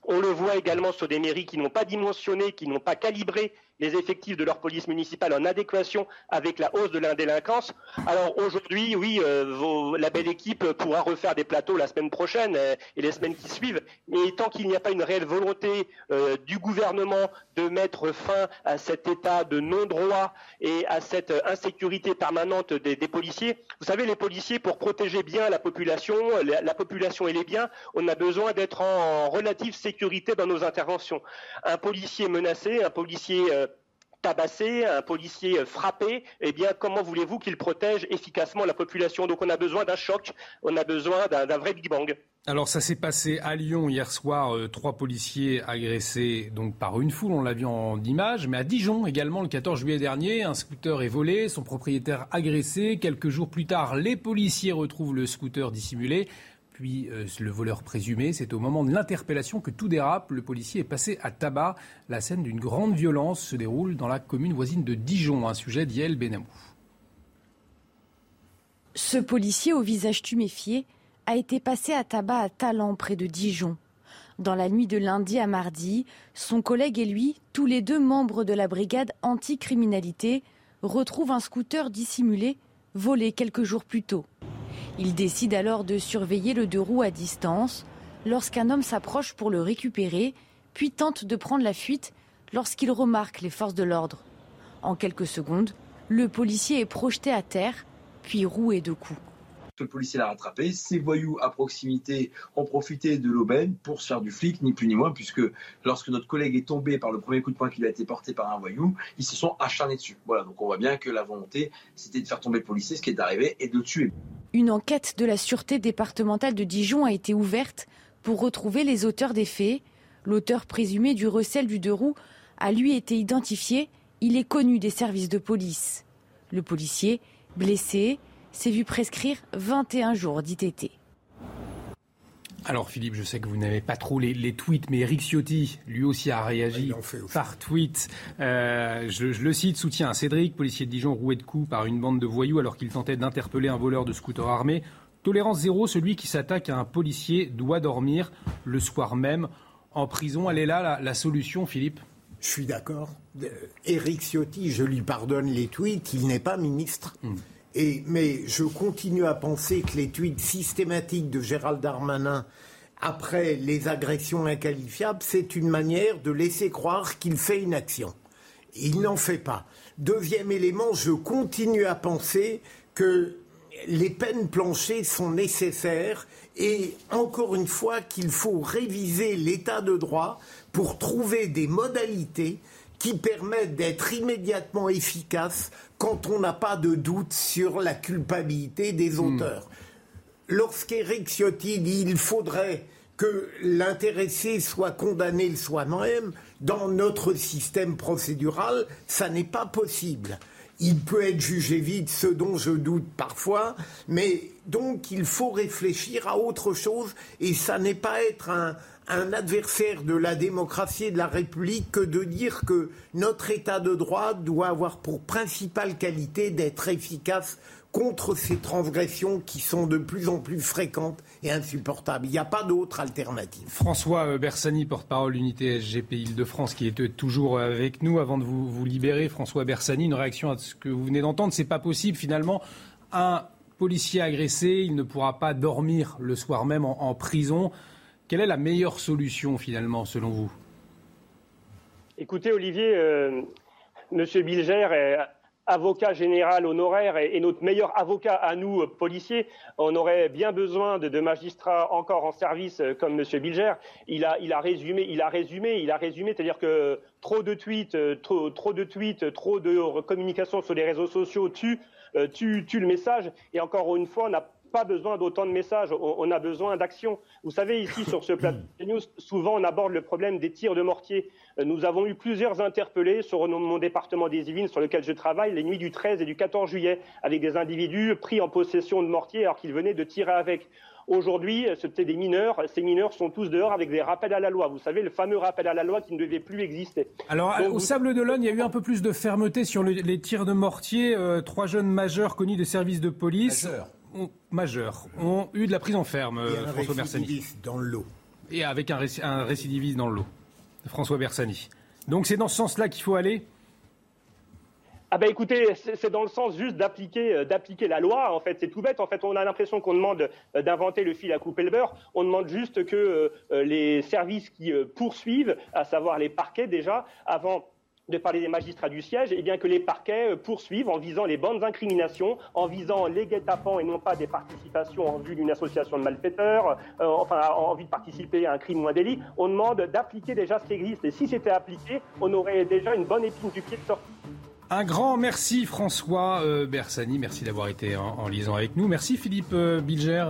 On le voit également sur des mairies qui n'ont pas dimensionné, qui n'ont pas calibré les effectifs de leur police municipale en adéquation avec la hausse de l'indélinquance. Alors aujourd'hui, oui, euh, la belle équipe pourra refaire des plateaux la semaine prochaine euh, et les semaines qui suivent, mais tant qu'il n'y a pas une réelle volonté euh, du gouvernement de mettre fin à cet état de non-droit et à cette insécurité permanente des, policiers, vous savez, les policiers, pour protéger bien la population, la, population et les biens, on a besoin d'être en relative sécurité dans nos interventions. Un policier menacé, un policier tabassé, un policier frappé, eh bien, comment voulez-vous qu'il protège efficacement la population? Donc, on a besoin d'un choc, on a besoin d'un vrai Big Bang. Alors ça s'est passé à Lyon hier soir, euh, trois policiers agressés donc par une foule, on l'a vu en image, mais à Dijon également le 14 juillet dernier, un scooter est volé, son propriétaire agressé. Quelques jours plus tard, les policiers retrouvent le scooter dissimulé puis euh, le voleur présumé. C'est au moment de l'interpellation que tout dérape. Le policier est passé à tabac. La scène d'une grande violence se déroule dans la commune voisine de Dijon, un sujet d'Yel Benamou. Ce policier au visage tuméfié a été passé à tabac à Talent, près de Dijon. Dans la nuit de lundi à mardi, son collègue et lui, tous les deux membres de la brigade anticriminalité, retrouvent un scooter dissimulé volé quelques jours plus tôt. Il décide alors de surveiller le deux roues à distance lorsqu'un homme s'approche pour le récupérer, puis tente de prendre la fuite lorsqu'il remarque les forces de l'ordre. En quelques secondes, le policier est projeté à terre, puis roué de coups le policier l'a rattrapé. Ces voyous à proximité ont profité de l'aubaine pour se faire du flic, ni plus ni moins, puisque lorsque notre collègue est tombé par le premier coup de poing qui lui a été porté par un voyou, ils se sont acharnés dessus. Voilà, donc on voit bien que la volonté, c'était de faire tomber le policier, ce qui est arrivé, et de le tuer. Une enquête de la sûreté départementale de Dijon a été ouverte pour retrouver les auteurs des faits. L'auteur présumé du recel du deux roues a lui été identifié. Il est connu des services de police. Le policier, blessé, s'est vu prescrire 21 jours d'ITT. Alors Philippe, je sais que vous n'avez pas trop les, tweets, mais Eric Ciotti, lui aussi a réagi par tweet. Euh, je, le cite, soutien à Cédric, policier de Dijon, roué de coups par une bande de voyous alors qu'il tentait d'interpeller un voleur de scooter armé. Tolérance zéro, celui qui s'attaque à un policier doit dormir le soir même en prison. Elle est là la, la solution, Philippe? Je suis d'accord. Eric euh, Ciotti, je lui pardonne les tweets, il n'est pas ministre. Mais je continue à penser que les tweets systématiques de Gérald Darmanin après les agressions inqualifiables, c'est une manière de laisser croire qu'il fait une action. Il n'en fait pas. Deuxième élément, je continue à penser que les peines planchées sont nécessaires et encore une fois qu'il faut réviser l'état de droit pour trouver des modalités qui permettent d'être immédiatement efficaces quand on n'a pas de doute sur la culpabilité des hmm. auteurs. Lorsqu'Éric Ciotti dit il faudrait que l'intéressé soit condamné le soir même, dans notre système procédural, ça n'est pas possible. Il peut être jugé vite, ce dont je doute parfois, mais donc il faut réfléchir à autre chose et ça n'est pas être un, un adversaire de la démocratie et de la République que de dire que notre État de droit doit avoir pour principale qualité d'être efficace contre ces transgressions qui sont de plus en plus fréquentes et insupportables. Il n'y a pas d'autre alternative. François euh, Bersani, porte-parole unité SGP Île-de-France, qui est toujours avec nous. Avant de vous, vous libérer, François Bersani, une réaction à ce que vous venez d'entendre. C'est pas possible finalement un policier agressé, il ne pourra pas dormir le soir même en, prison. Quelle est la meilleure solution finalement selon vous? Écoutez Olivier, euh, Monsieur Bilger est avocat général honoraire et, notre meilleur avocat à nous, policiers. On aurait bien besoin de, magistrats encore en service euh, comme M. Bilger. Il a, résumé, il a résumé, il a résumé, c'est-à-dire que trop de tweets, euh, trop, de tweets, trop de communication sur les réseaux sociaux tuent, tue, le message. Et encore une fois, on n'a pas besoin d'autant de messages, on, a besoin d'action. Vous savez, ici, sur ce plateau [coughs] de news, souvent on aborde le problème des tirs de mortier. Euh, nous avons eu plusieurs interpellés sur mon département des Yvelines, sur lequel je travaille, les nuits du 13 et du 14 juillet, avec des individus pris en possession de mortiers alors qu'ils venaient de tirer avec. Aujourd'hui, c'était des mineurs. Ces mineurs sont tous dehors avec des rappels à la loi. Vous savez, le fameux rappel à la loi qui ne devait plus exister. Alors, au Sable d'Olonne, il y a eu un peu plus de fermeté sur les tirs de mortier. Euh, trois jeunes majeurs connus des services de police majeurs ont eu de la prison ferme, François Bersani. dans l'eau. Et avec un, un récidiviste dans l'eau, François Bersani. Donc c'est dans ce sens-là qu'il faut aller ah ben écoutez, c'est dans le sens juste d'appliquer euh, d'appliquer la loi. En fait, c'est tout bête. En fait, on a l'impression qu'on demande euh, d'inventer le fil à couper le beurre. On demande juste que euh, les services qui poursuivent, à savoir les parquets déjà, avant de parler des magistrats du siège, et eh bien que les parquets euh, poursuivent en visant les bonnes incriminations, en visant les guet-apens et non pas des participations en vue d'une association de malfaiteurs, euh, enfin en envie de participer à un crime ou un délit. On demande d'appliquer déjà ce qui existe. Et si c'était appliqué, on aurait déjà une bonne épine du pied de sortie. Un grand merci François euh, Bersani, merci d'avoir été en, liaison avec nous. Merci Philippe Bilger.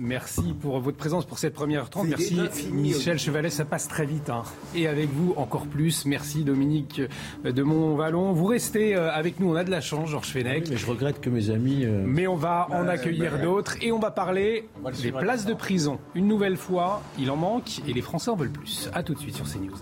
Merci pour votre présence pour cette première heure 30. Merci Michel Chevalet, ça passe très vite. Hein. Et avec vous encore plus. Merci Dominique euh, de Montvallon. Vous restez euh, avec nous, on a de la chance, Georges Fenech. mais je regrette que mes amis. Euh, mais on va en accueillir d'autres et on va parler des places de prison. Une nouvelle fois, il en manque et les Français en veulent plus. A tout de suite sur CNews.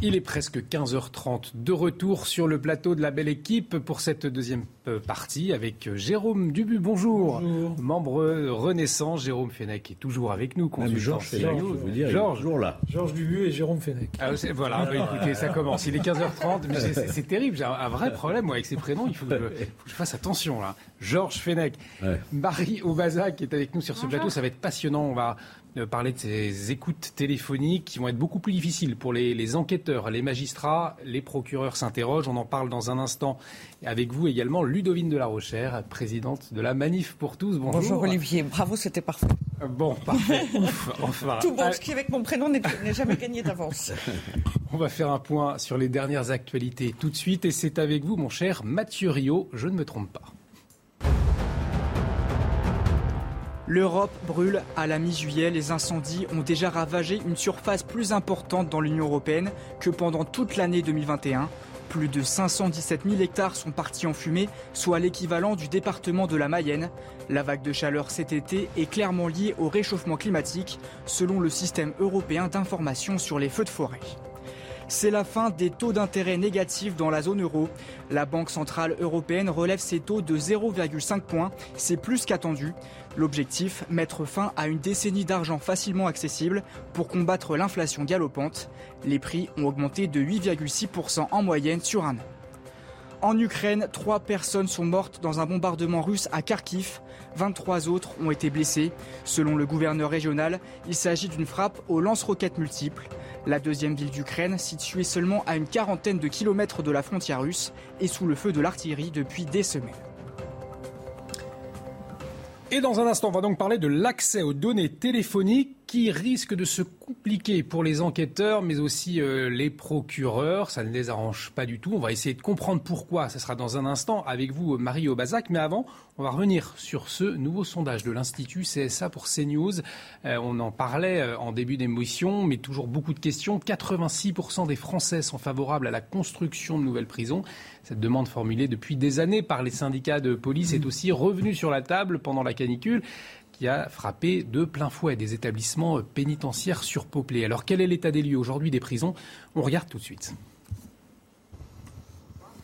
Il est presque 15h30 de retour sur le plateau de la belle équipe pour cette deuxième euh, partie avec euh, Jérôme Dubu. Bonjour. Membre Renaissance. Jérôme Fenech est toujours avec nous. Ah, Georges Fenech, je veux dire, Georges, toujours là. Georges Dubu et Jérôme Fenech. Ah, voilà, bah, écoutez, ça commence. Il est 15h30, mais c'est terrible. J'ai un, vrai problème moi, avec ces prénoms. Il faut que, je, fasse attention là. Georges Fenech. Marie Aubaza qui est avec nous sur ce plateau. Ça va être passionnant. On va parler de ces écoutes téléphoniques qui vont être beaucoup plus difficiles pour les, enquêteurs, les magistrats, les procureurs s'interrogent. On en parle dans un instant avec vous également, Ludovine de la Rochère, présidente de la Manif pour tous. Bonjour. Bonjour Olivier, bravo, c'était parfait. Bon, parfait. [laughs] Ouf, enfin. Tout bon, ce qui avec mon prénom n'est jamais gagné d'avance. [laughs] On va faire un point sur les dernières actualités tout de suite et c'est avec vous, mon cher Mathieu Rio, je ne me trompe pas. L'Europe brûle. À la mi-juillet, les incendies ont déjà ravagé une surface plus importante dans l'Union européenne que pendant toute l'année 2021. Plus de 517 000 hectares sont partis en fumée, soit l'équivalent du département de la Mayenne. La vague de chaleur cet été est clairement liée au réchauffement climatique, selon le système européen d'information sur les feux de forêt. C'est la fin des taux d'intérêt négatifs dans la zone euro. La Banque centrale européenne relève ses taux de 0,5 points. C'est plus qu'attendu. L'objectif, mettre fin à une décennie d'argent facilement accessible pour combattre l'inflation galopante. Les prix ont augmenté de 8,6% en moyenne sur un an. En Ukraine, trois personnes sont mortes dans un bombardement russe à Kharkiv. 23 autres ont été blessées. Selon le gouverneur régional, il s'agit d'une frappe aux lance-roquettes multiples. La deuxième ville d'Ukraine, située seulement à une quarantaine de kilomètres de la frontière russe, est sous le feu de l'artillerie depuis des semaines. Et dans un instant, on va donc parler de l'accès aux données téléphoniques qui risque de se compliquer pour les enquêteurs, mais aussi euh, les procureurs. Ça ne les arrange pas du tout. On va essayer de comprendre pourquoi. Ça sera dans un instant avec vous, Marie Aubazac. Mais avant, on va revenir sur ce nouveau sondage de l'Institut CSA pour CNews. Euh, on en parlait euh, en début d'émission, mais toujours beaucoup de questions. 86% des Français sont favorables à la construction de nouvelles prisons. Cette demande formulée depuis des années par les syndicats de police est aussi revenue sur la table pendant la canicule qui a frappé de plein fouet des établissements pénitentiaires surpeuplés. Alors quel est l'état des lieux aujourd'hui des prisons? On regarde tout de suite.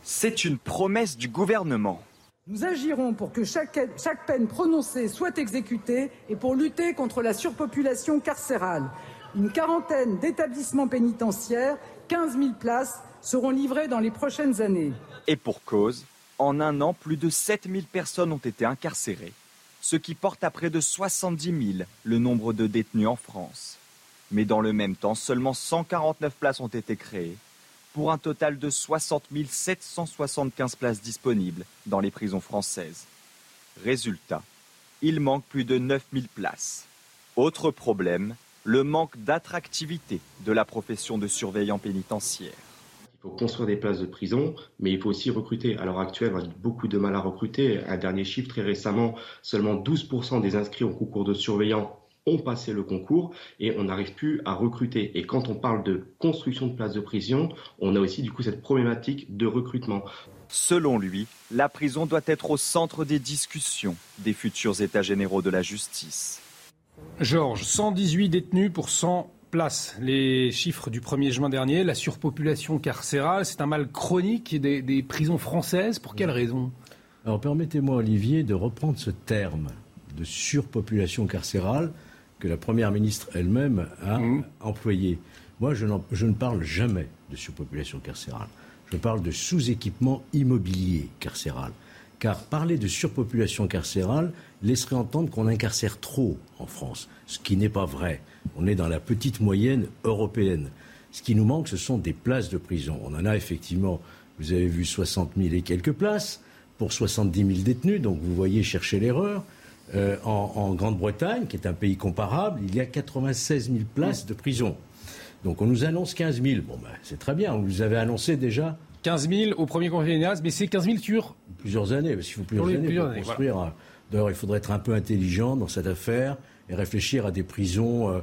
C'est une promesse du gouvernement. Nous agirons pour que chaque, chaque, peine prononcée soit exécutée et pour lutter contre la surpopulation carcérale. Une quarantaine d'établissements pénitentiaires, 15 000 places, seront livrées dans les prochaines années. Et pour cause, En un an, plus de 7000 personnes ont été incarcérées, ce qui porte à près de 70 000 le nombre de détenus en France. Mais dans le même temps, seulement 149 places ont été créées, pour un total de 60 775 places disponibles dans les prisons françaises. Résultat, il manque plus de 9000 places. Autre problème, le manque d'attractivité de la profession de surveillant pénitentiaire. Il faut construire des places de prison, mais il faut aussi recruter. À l'heure actuelle, on a beaucoup de mal à recruter. Un dernier chiffre, très récemment, seulement 12% des inscrits au concours de surveillants ont passé le concours et on n'arrive plus à recruter. Et quand on parle de construction de places de prison, on a aussi du coup cette problématique de recrutement. Selon lui, la prison doit être au centre des discussions des futurs États généraux de la justice. Georges, 118 détenus pour 100 places. Les chiffres du 1er juin dernier, la surpopulation carcérale, c'est un mal chronique des, des prisons françaises. Pour quelles raisons Alors permettez-moi, Olivier, de reprendre ce terme de surpopulation carcérale que la Première ministre elle-même a mmh. employé. Moi, je, je ne parle jamais de surpopulation carcérale. Je parle de sous-équipement immobilier carcéral. Car parler de surpopulation carcérale laisserait entendre qu'on incarcère trop en France, ce qui n'est pas vrai. On est dans la petite moyenne européenne. Ce qui nous manque, ce sont des places de prison. On en a effectivement, vous avez vu 60 000 et quelques places pour 70 000 détenus, donc vous voyez chercher l'erreur. Euh, en, en Grande-Bretagne, qui est un pays comparable, il y a 96 000 places de prison. Donc on nous annonce 15 000. Bon, ben, c'est très bien, on nous avait annoncé déjà. 15 000 au premier confinement, mais c'est 15 000 sur Plusieurs années, parce qu'il faut plusieurs années pour construire. D'ailleurs, il faudrait être un peu intelligent dans cette affaire et réfléchir à des prisons euh,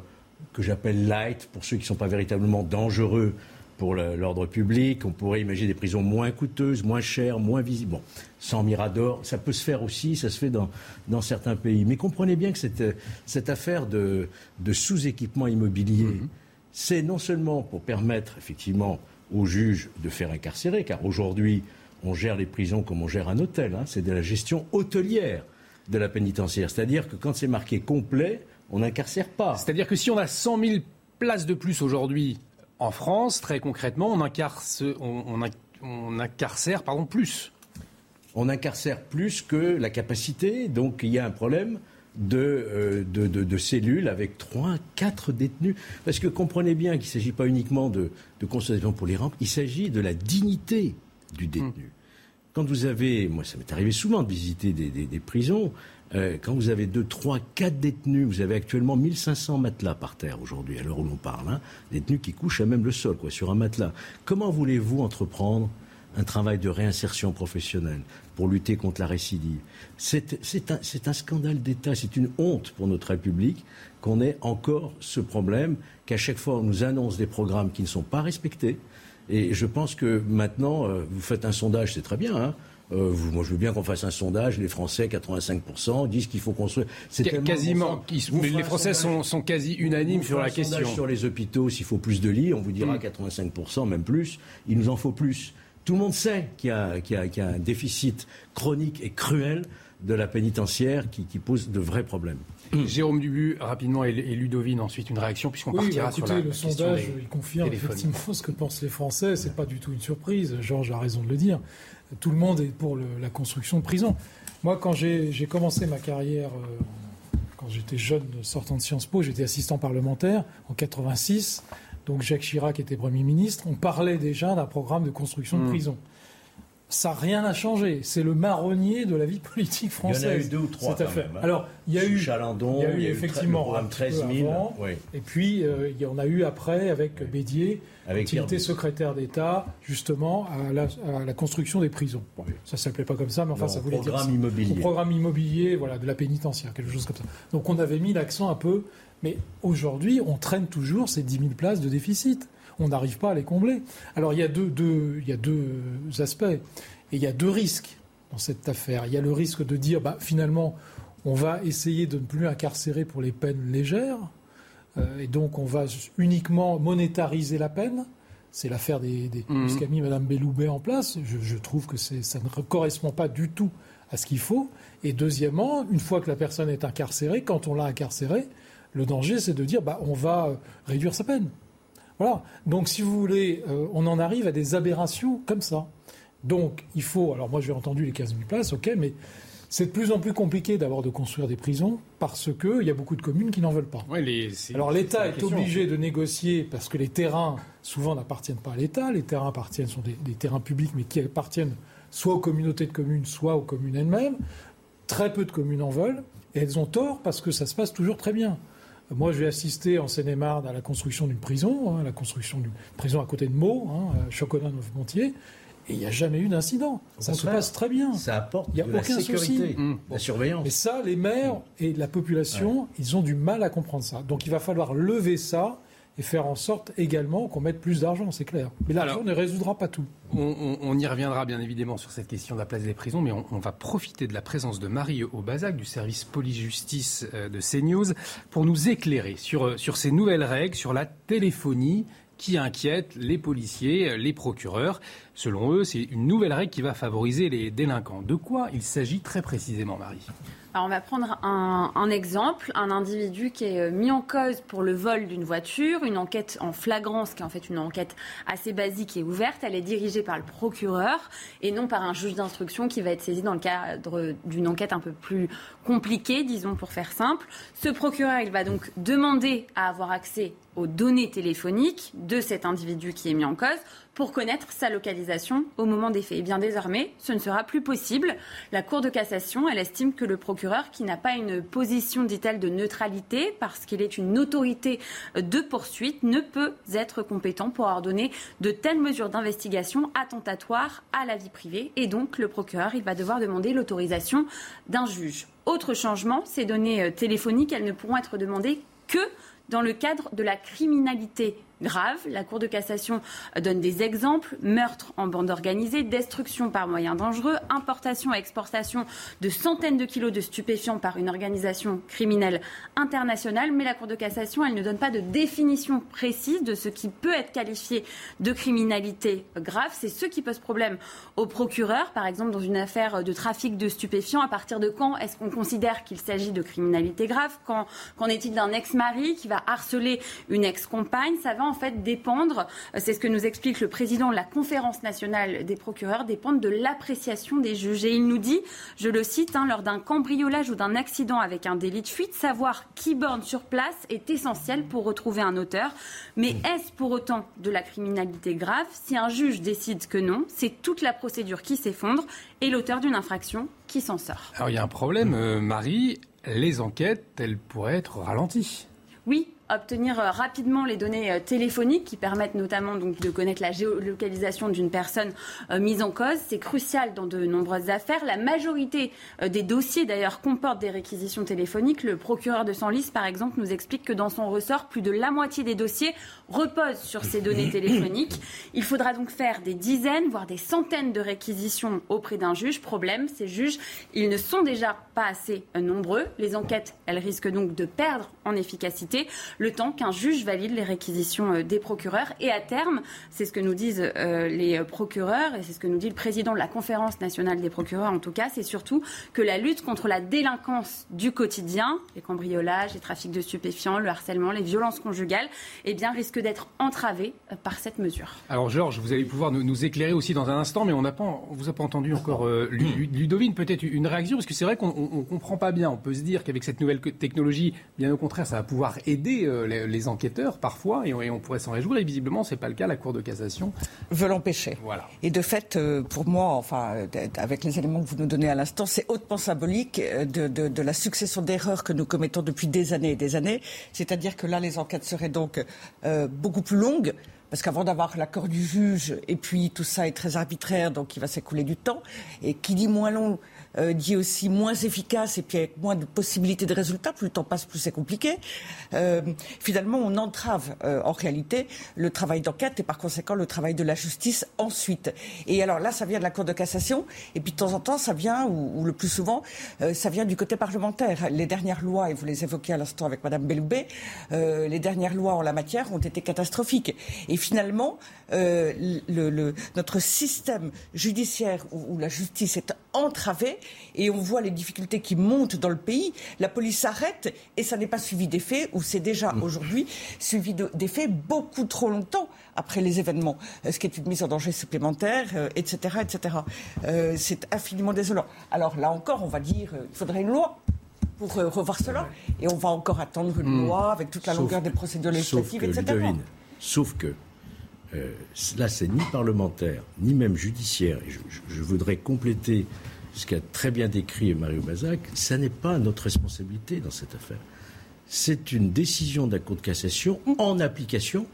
que j'appelle light, pour ceux qui ne sont pas véritablement dangereux pour l'ordre public. On pourrait imaginer des prisons moins coûteuses, moins chères, moins visibles. Bon, sans mirador, ça peut se faire aussi, ça se fait dans, dans certains pays. Mais comprenez bien que cette, cette affaire de, de sous-équipement immobilier, mm-hmm. c'est non seulement pour permettre effectivement aux juges de faire incarcérer, car aujourd'hui, on gère les prisons comme on gère un hôtel. Hein, c'est de la gestion hôtelière de la pénitentiaire. C'est-à-dire que quand c'est marqué complet, on n'incarcère pas. C'est-à-dire que si on a 100 000 places de plus aujourd'hui en France, très concrètement, on, on, incarcère pardon, plus. On incarcère plus que la capacité, donc il y a un problème de, euh, de, cellules avec 3, 4 détenus. Parce que comprenez bien qu'il ne s'agit pas uniquement de, de pour les rampes, il s'agit de la dignité du détenu. Hum. Quand vous avez, moi ça m'est arrivé souvent de visiter des, prisons, euh, quand vous avez 2, 3, 4 détenus, vous avez actuellement 1500 matelas par terre aujourd'hui, à l'heure où l'on parle, hein, détenus qui couchent à même le sol, quoi, sur un matelas. Comment voulez-vous entreprendre un travail de réinsertion professionnelle pour lutter contre la récidive C'est un, un, scandale d'État, c'est une honte pour notre République qu'on ait encore ce problème, qu'à chaque fois on nous annonce des programmes qui ne sont pas respectés, et je pense que maintenant, euh, vous faites un sondage, c'est très bien. Hein. Euh, moi, je veux bien qu'on fasse un sondage. Les Français, 85%, disent qu'il faut construire. C'est quasiment. les Français sont, sont, quasi unanimes sur la question. Sur les hôpitaux, s'il faut plus de lits, on vous dira 85%, mm. même plus. Il nous en faut plus. Tout le monde sait qu'il y, y, a un déficit chronique et cruel de la pénitentiaire qui, qui pose de vrais problèmes. Jérôme Dubu, rapidement, et, Ludovine, ensuite une réaction, puisqu'on partira bah, sur la, le sondage, il confirme effectivement ce que pensent les Français. C'est pas du tout une surprise. Georges a raison de le dire. Tout le monde est pour la construction de prisons. Moi, quand j'ai commencé ma carrière, euh, quand j'étais jeune sortant de Sciences Po, j'étais assistant parlementaire en 86. Donc Jacques Chirac était Premier ministre. On parlait déjà d'un programme de construction de mmh. prisons ça rien n'a changé. C'est le marronnier de la vie politique française. Il y en a eu deux ou trois. Cette affaire. Hein. Alors, il y a eu, Chalandon, il y a eu effectivement un 13 000. Avant, Et puis, euh, il y en a eu après avec Bédier, avec qui était secrétaire d'État, justement, à la, à la, construction des prisons. Bon, ça s'appelait pas comme ça, mais enfin, ça voulait programme dire. Immobilier. Au programme immobilier. voilà, de la pénitentiaire, quelque chose comme ça. Donc, on avait mis l'accent un peu. Mais aujourd'hui, on traîne toujours ces 10 000 places de déficit on n'arrive pas à les combler. Alors il y a deux, il y a deux aspects. Et il y a deux risques dans cette affaire. Il y a le risque de dire, bah, finalement, on va essayer de ne plus incarcérer pour les peines légères. Euh, et donc on va uniquement monétariser la peine. C'est l'affaire des, des mmh. ce qu'a mis Mme Belloubet en place. Je, trouve que ça ne correspond pas du tout à ce qu'il faut. Et deuxièmement, une fois que la personne est incarcérée, quand on l'a incarcérée, le danger, c'est de dire bah, on va réduire sa peine. Voilà. Donc, si vous voulez, euh, on en arrive à des aberrations comme ça. Donc, il faut. Alors, moi, j'ai entendu les 15 000 places, ok, mais c'est de plus en plus compliqué d'abord de construire des prisons parce qu'il y a beaucoup de communes qui n'en veulent pas. Alors l'État est, obligé de négocier parce que les terrains souvent n'appartiennent pas à l'État. Les terrains appartiennent sont des, des, terrains publics mais qui appartiennent soit aux communautés de communes, soit aux communes elles-mêmes. Très peu de communes en veulent et elles ont tort parce que ça se passe toujours très bien. Moi, je vais assister en Seine-et-Marne à la construction d'une prison, hein, la construction d'une prison à côté de Meaux, hein, Chocolat-Neuf-Montier. Et il n'y a jamais eu d'incident. Ça se passe très bien. Ça apporte y a de aucun la sécurité, souci. la surveillance. Mais ça, les maires et la population, ils ont du mal à comprendre ça. Donc il va falloir lever ça et faire en sorte également qu'on mette plus d'argent, c'est clair. Mais l'argent ne résoudra pas tout. On, on, y reviendra bien évidemment sur cette question de la place des prisons, mais on, on va profiter de la présence de Marie Aubazac du service police-justice euh, de CNews pour nous éclairer sur, euh, sur ces nouvelles règles, sur la téléphonie qui inquiète les policiers, les procureurs. Selon eux, c'est une nouvelle règle qui va favoriser les délinquants. De quoi il s'agit très précisément, Marie? Alors on va prendre un, exemple, un individu qui est mis en cause pour le vol d'une voiture, une enquête en flagrance, qui est en fait une enquête assez basique et ouverte. Elle est dirigée par le procureur et non par un juge d'instruction qui va être saisi dans le cadre d'une enquête un peu plus compliquée, disons pour faire simple. Ce procureur, il va donc demander à avoir accès aux données téléphoniques de cet individu qui est mis en cause pour connaître sa localisation au moment des faits. Et bien désormais, ce ne sera plus possible. La Cour de cassation, elle estime que le procureur, qui n'a pas une position, dit-elle, de neutralité, parce qu'il est une autorité de poursuite, ne peut être compétent pour ordonner de telles mesures d'investigation attentatoires à la vie privée. Et donc, le procureur, il va devoir demander l'autorisation d'un juge. Autre changement, ces données téléphoniques, elles ne pourront être demandées que dans le cadre de la criminalité grave. La Cour de cassation donne des exemples meurtre en bande organisée, destruction par moyens dangereux, importation et exportation de centaines de kilos de stupéfiants par une organisation criminelle internationale. Mais la Cour de cassation, elle ne donne pas de définition précise de ce qui peut être qualifié de criminalité grave. C'est ce qui pose problème au procureur, par exemple dans une affaire de trafic de stupéfiants. À partir de quand est-ce qu'on considère qu'il s'agit de criminalité grave? Qu'en est-il d'un ex-mari qui va harceler une ex-compagne? Ça va en fait dépendre, euh, c'est ce que nous explique le président de la conférence nationale des procureurs, dépendre de l'appréciation des juges. Et il nous dit, je le cite, hein, lors d'un cambriolage ou d'un accident avec un délit de fuite, savoir qui borne sur place est essentiel pour retrouver un auteur. Mais est-ce pour autant de la criminalité grave Si un juge décide que non, c'est toute la procédure qui s'effondre et l'auteur d'une infraction qui s'en sort. Alors il y a un problème, euh, Marie, les enquêtes, elles pourraient être ralenties. Oui, obtenir euh, rapidement les données euh, téléphoniques qui permettent notamment de connaître la géolocalisation d'une personne euh, mise en cause. C'est crucial dans de nombreuses affaires. La majorité des dossiers d'ailleurs comportent des réquisitions téléphoniques. Le procureur de Senlis, par exemple, nous explique que dans son ressort, plus de la moitié des dossiers reposent sur ces données téléphoniques. Il faudra donc faire des dizaines, voire des centaines de réquisitions auprès d'un juge. Problème, ces juges, ils ne sont déjà pas assez nombreux. Les enquêtes, elles risquent donc de perdre en efficacité le temps qu'un juge valide les réquisitions euh, des procureurs. Et à terme, c'est ce que nous disent euh, les procureurs et c'est ce que nous dit le président de la conférence nationale des procureurs en tout cas, c'est surtout que la lutte contre la délinquance du quotidien, les cambriolages, les trafics de stupéfiants, le harcèlement, les violences conjugales, eh bien, risque d'être entravée euh, par cette mesure. Alors Georges, vous allez pouvoir nous, nous éclairer aussi dans un instant, mais on n'a pas, on vous a pas entendu encore Ludovine, peut-être une réaction, parce que c'est vrai qu'on ne comprend pas bien. On peut se dire qu'avec cette nouvelle technologie, bien au contraire, ça va pouvoir aider euh, les, enquêteurs parfois, et on, pourrait s'en réjouir. Et visiblement, c'est pas le cas. La Cour de cassation veut l'empêcher. Voilà. Et de fait, euh, pour moi, enfin, avec les éléments que vous nous donnez à l'instant, c'est hautement symbolique euh, de, la succession d'erreurs que nous commettons depuis des années et des années. C'est-à-dire que là, les enquêtes seraient donc beaucoup plus longues. Parce qu'avant d'avoir l'accord du juge, et puis tout ça est très arbitraire, donc il va s'écouler du temps. Et qui dit moins long euh, dit aussi moins efficace et puis avec moins de possibilités de résultats. Plus le temps passe, plus c'est compliqué. Euh, finalement, on entrave euh, en réalité le travail d'enquête et par conséquent le travail de la justice ensuite. Et alors là, ça vient de la Cour de cassation et puis de temps en temps, ça vient, ou, le plus souvent, ça vient du côté parlementaire. Les dernières lois, et vous les évoquez à l'instant avec Madame Belloubet, les dernières lois en la matière ont été catastrophiques. Et finalement, le, le, notre système judiciaire où la justice est entravée et on voit les difficultés qui montent dans le pays, la police s'arrête et ça n'est pas suivi des faits, ou c'est déjà mmh. aujourd'hui suivi des faits beaucoup trop longtemps après les événements, euh, ce qui est une mise en danger supplémentaire, etc. etc. c'est infiniment désolant. Alors là encore, on va dire, il faudrait une loi pour revoir cela. Et on va encore attendre une mmh. loi avec toute la longueur des procédures législatives, etc. sauf que euh, là, c'est ni parlementaire, ni même judiciaire. Et je, voudrais compléter ce qu'a très bien décrit Mario Bazac. Ça n'est pas notre responsabilité dans cette affaire. C'est une décision de la Cour de cassation en application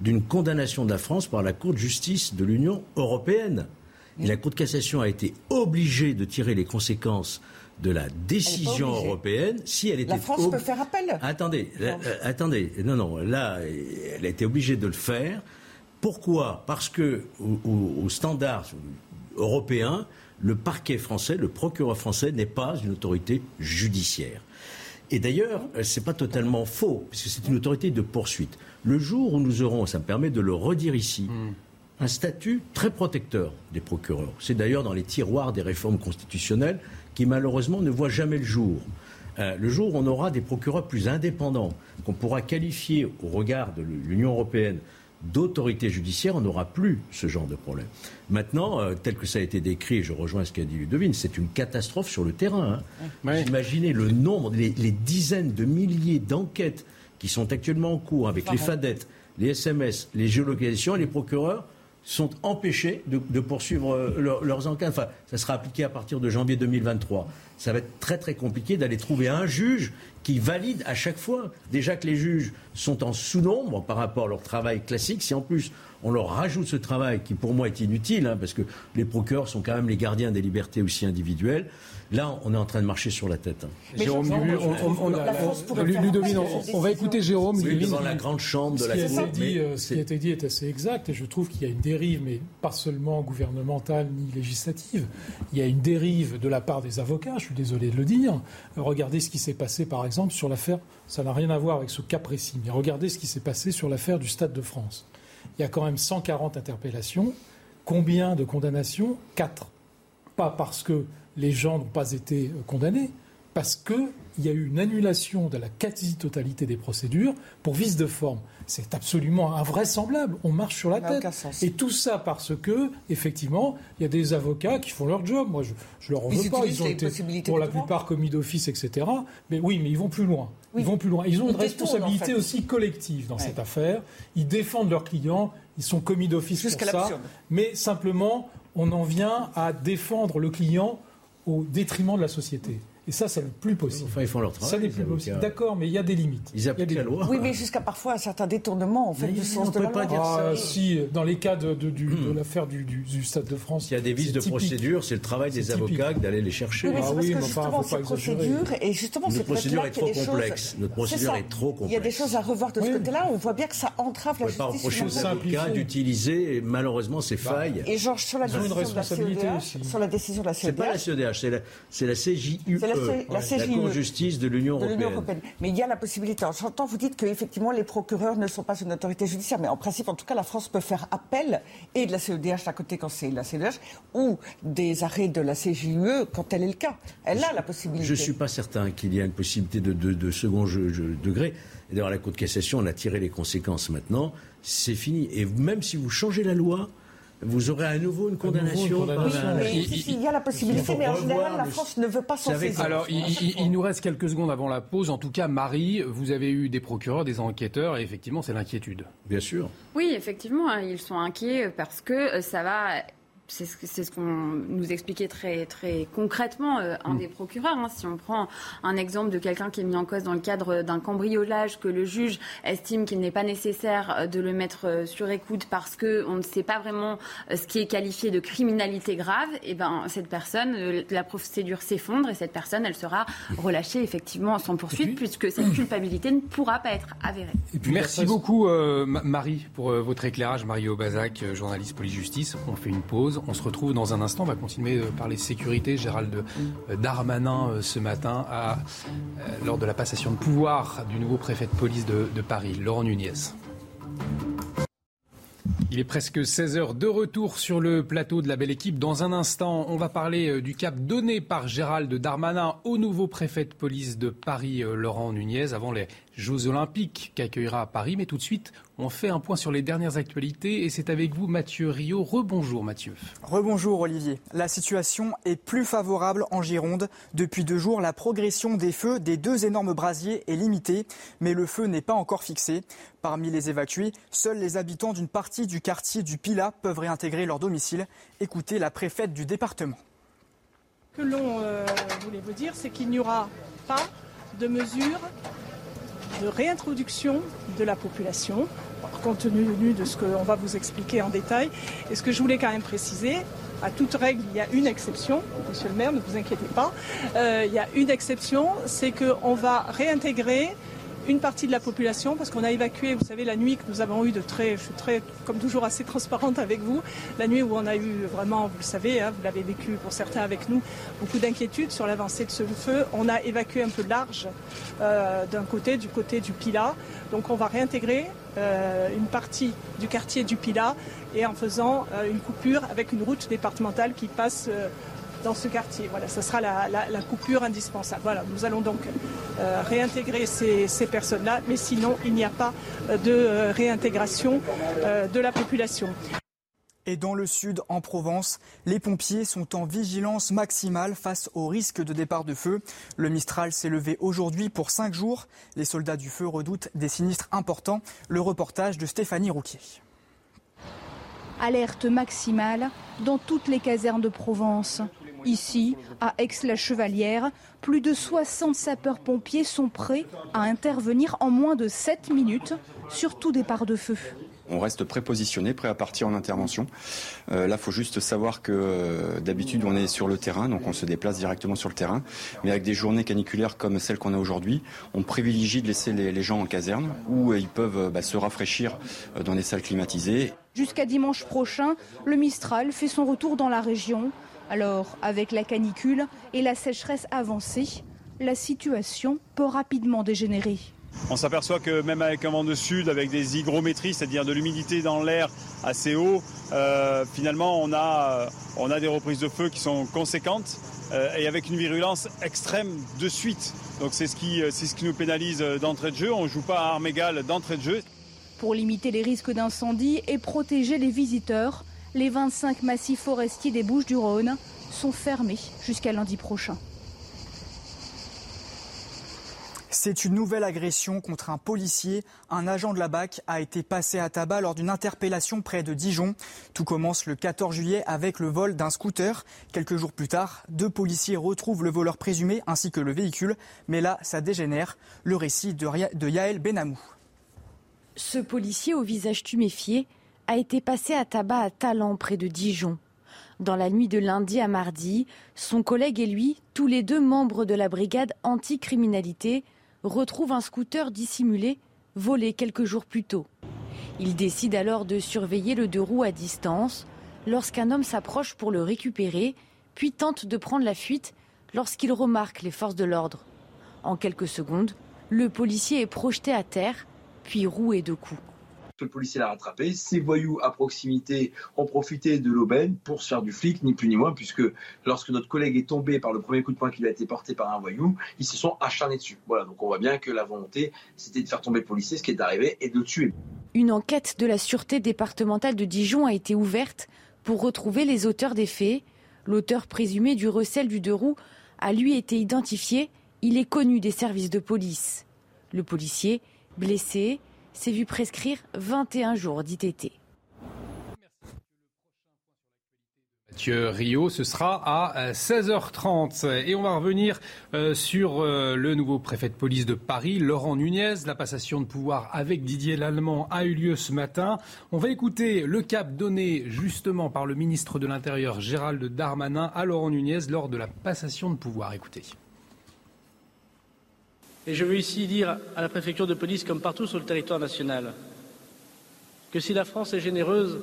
d'une condamnation de la France par la Cour de justice de l'Union européenne. Et la Cour de cassation a été obligée de tirer les conséquences de la décision européenne si elle était. La France peut faire appel. Attendez, euh, attendez, non, non, là, elle a été obligée de le faire pourquoi? Parce que au, standard européen, le parquet français, le procureur français n'est pas une autorité judiciaire. Et d'ailleurs, ce n'est pas totalement faux, puisque c'est une autorité de poursuite. Le jour où nous aurons, ça me permet de le redire ici, hmm. un statut très protecteur des procureurs. C'est d'ailleurs dans les tiroirs des réformes constitutionnelles qui malheureusement ne voient jamais le jour. Euh, le jour où on aura des procureurs plus indépendants, qu'on pourra qualifier au regard de l'Union européenne d'autorité judiciaire, on n'aura plus ce genre de problème. Maintenant, euh, tel que ça a été décrit, je rejoins ce qu'a dit Ludovine, c'est une catastrophe sur le terrain. Hein. Imaginez le nombre, les, dizaines de milliers d'enquêtes qui sont actuellement en cours avec les FADET, les SMS, les géolocalisations et les procureurs sont empêchés de, poursuivre euh, leurs enquêtes. Enfin, ça sera appliqué à partir de janvier 2023. Ça va être très très compliqué d'aller trouver un juge qui valide à chaque fois. Déjà que les juges sont en sous-nombre par rapport à leur travail classique, si en plus on leur rajoute ce travail qui pour moi est inutile, hein, parce que les procureurs sont quand même les gardiens des libertés aussi individuelles, Là, on est en train de marcher sur la tête. Hein. Jérôme Ludovine, on, va écouter Jérôme Ludovine. dans la grande chambre de la Cour. Euh, ce qui a été dit est assez exact et je trouve qu'il y a une dérive, mais pas seulement gouvernementale ni législative. Il y a une dérive de la part des avocats, suis désolé de le dire. Regardez ce qui s'est passé, par exemple, sur l'affaire, ça n'a rien à voir avec ce cas précis, mais regardez ce qui s'est passé sur l'affaire du Stade de France. Il y a quand même 140 interpellations. Combien de condamnations? Quatre. Pas parce que les gens n'ont pas été condamnés parce qu'il y a eu une annulation de la quasi-totalité des procédures pour vice de forme. C'est absolument invraisemblable. On marche sur la tête. Et tout ça parce que, effectivement, il y a des avocats qui font leur job. Moi, je, je leur en veux pas. Ils ont été, pour la plupart, commis d'office, etc. Mais oui, mais ils vont plus loin. Ils vont plus loin. Ils ont une responsabilité aussi collective dans cette affaire. Ils défendent leurs clients. Ils sont commis d'office pour ça. Mais simplement, on en vient à défendre le client au détriment de la société. Et ça, c'est le plus possible. Enfin, ils font leur travail. Ça n'est plus possible. D'accord, mais il y a des limites. Ils appliquent la loi. Oui, mais jusqu'à parfois un certain détournement, en fait, du sens de la pas Dire ça. Ah, si, dans les cas de, de, de l'affaire du, du, Stade de France. Il y a des vices de procédure, c'est le travail des avocats d'aller les chercher. Oui, ah oui, mais enfin, faut pas procédure, et justement, Notre procédure est trop complexe. Notre procédure est trop complexe. Il y a des choses à revoir de ce côté-là. On voit bien que ça entrave la justice. On ne peut pas reprocher aux avocats d'utiliser, malheureusement, ces bah, failles. Et Georges, sur la décision de la CEDH. C'est pas la CEDH, c'est la CJUE. La CJUE justice de l'Union européenne. Mais il y a la possibilité. En j'entends, vous dites qu'effectivement, les procureurs ne sont pas une autorité judiciaire, mais en principe, en tout cas, la France peut faire appel et de la CEDH à côté quand c'est la CEDH, ou des arrêts de la CJUE quand tel est le cas. Elle a la possibilité. Je ne suis pas certain qu'il y ait une possibilité de, de, second degré. D'ailleurs, la Cour de cassation, on a tiré les conséquences maintenant. C'est fini. Et même si vous changez la loi, vous aurez à nouveau une condamnation. il, y a la possibilité, mais en général, la France ne veut pas s'en saisir. Alors, il, nous reste quelques secondes avant la pause. En tout cas, Marie, vous avez eu des procureurs, des enquêteurs, et effectivement, c'est l'inquiétude. Bien sûr. Oui, effectivement, hein, ils sont inquiets parce que ça va c'est ce qu'on nous expliquait très, très concrètement euh, un mm. des procureurs. Hein. Si on prend un exemple de quelqu'un qui est mis en cause dans le cadre d'un cambriolage, que le juge estime qu'il n'est pas nécessaire euh, de le mettre euh, sur écoute parce qu'on ne sait pas vraiment ce qui est qualifié de criminalité grave, et eh ben cette personne, la procédure s'effondre et cette personne, elle sera relâchée effectivement sans poursuite puisque cette culpabilité ne pourra pas être avérée. Merci beaucoup Marie pour votre éclairage. Marie Aubazac, journaliste police-justice. On fait une pause. On se retrouve dans un instant. On va continuer de parler sécurité. Gérald euh, Darmanin, euh, ce matin, euh, lors de la passation de pouvoir du nouveau préfet de police de, Paris, Laurent Nunez. Il est presque 16h de retour sur le plateau de la belle équipe. Dans un instant, on va parler euh, du cap donné par Gérald Darmanin au nouveau préfet de police de Paris, euh, Laurent Nunez, avant les Jeux Olympiques qu'accueillera Paris. Mais tout de suite, on fait un point sur les dernières actualités et c'est avec vous Mathieu Rio. Rebonjour Mathieu. Rebonjour Olivier. La situation est plus favorable en Gironde. Depuis deux jours, la progression des feux des deux énormes brasiers est limitée, mais le feu n'est pas encore fixé. Parmi les évacués, seuls les habitants d'une partie du quartier du Pila peuvent réintégrer leur domicile. Écoutez la préfète du département. Ce que l'on euh, voulait vous dire, c'est qu'il n'y aura pas de mesures de réintroduction de la population, compte tenu de ce qu'on va vous expliquer en détail. Et ce que je voulais quand même préciser, à toute règle, il y a une exception. Monsieur le maire, ne vous inquiétez pas. Euh, il y a une exception, c'est qu'on va réintégrer une partie de la population, parce qu'on a évacué, vous savez, la nuit que nous avons eu de très, je suis très, comme toujours, assez transparente avec vous, la nuit où on a eu vraiment, vous le savez, hein, vous l'avez vécu pour certains avec nous, beaucoup d'inquiétudes sur l'avancée de ce feu. On a évacué un peu large euh, d'un côté, du côté du Pila. Donc on va réintégrer euh, une partie du quartier du Pila et en faisant euh, une coupure avec une route départementale qui passe dans ce quartier. Voilà, ce sera la, coupure indispensable. Voilà, nous allons donc euh, réintégrer ces, personnes-là, mais sinon, il n'y a pas euh, de euh, réintégration de la population. Et dans le sud, en Provence, les pompiers sont en vigilance maximale face au risque de départ de feu. Le Mistral s'est levé aujourd'hui pour cinq jours. Les soldats du feu redoutent des sinistres importants. Le reportage de Stéphanie Rouquier. Alerte maximale dans toutes les casernes de Provence. Ici, à Aix-la-Chevalière, plus de 60 sapeurs-pompiers sont prêts à intervenir en moins de 7 minutes sur tout départ de feu. On reste prépositionné, prêt à partir en intervention. Euh, là, il faut juste savoir que euh, d'habitude, on est sur le terrain, donc on se déplace directement sur le terrain. Mais avec des journées caniculaires comme celles qu'on a aujourd'hui, on privilégie de laisser les, gens en caserne où euh, ils peuvent bah, se rafraîchir dans des salles climatisées. Jusqu'à dimanche prochain, le Mistral fait son retour dans la région. Alors, avec la canicule et la sécheresse avancée, la situation peut rapidement dégénérer. On s'aperçoit que même avec un vent de sud, avec des hygrométries, c'est-à-dire de l'humidité dans l'air assez haut, euh, finalement on a, euh, on a des reprises de feu qui sont conséquentes euh, et avec une virulence extrême de suite. Donc c'est ce, qui, ce qui nous pénalise d'entrée de jeu. On ne joue pas à armes égales d'entrée de jeu. Pour limiter les risques d'incendie et protéger les visiteurs, les 25 massifs forestiers des Bouches du Rhône sont fermés jusqu'à lundi prochain. C'est une nouvelle agression contre un policier. Un agent de la BAC a été passé à tabac lors d'une interpellation près de Dijon. Tout commence le 14 juillet avec le vol d'un scooter. Quelques jours plus tard, deux policiers retrouvent le voleur présumé ainsi que le véhicule. Mais là, ça dégénère. Le récit de Yaël Benamou. Ce policier au visage tuméfié a été passé à tabac à Talent, près de Dijon. Dans la nuit de lundi à mardi, son collègue et lui, tous les deux membres de la brigade anticriminalité, retrouvent un scooter dissimulé volé quelques jours plus tôt. Ils décident alors de surveiller le deux roues à distance lorsqu'un homme s'approche pour le récupérer, puis tente de prendre la fuite lorsqu'il remarque les forces de l'ordre. En quelques secondes, le policier est projeté à terre, puis roué de coups le policier l'a rattrapé. Ces voyous à proximité ont profité de l'aubaine pour se faire du flic, ni plus ni moins, puisque lorsque notre collègue est tombé par le premier coup de poing qui lui a été porté par un voyou, ils se sont acharnés dessus. Voilà, donc on voit bien que la volonté, c'était de faire tomber le policier, ce qui est arrivé, et de le tuer. Une enquête de la sûreté départementale de Dijon a été ouverte pour retrouver les auteurs des faits. L'auteur présumé du recel du deux roues a lui été identifié. Il est connu des services de police. Le policier, blessé, s'est vu prescrire 21 jours d'ITT. Mathieu Rio, ce sera à 16h30. Euh, Et on va revenir euh, sur euh, le nouveau préfet de police de Paris, Laurent Nunez. La passation de pouvoir avec Didier Lallemand a eu lieu ce matin. On va écouter le cap donné justement par le ministre de l'Intérieur, Gérald Darmanin, à Laurent Nunez lors de la passation de pouvoir. Écoutez. Et je veux ici dire à la préfecture de police, comme partout sur le territoire national, que si la France est généreuse,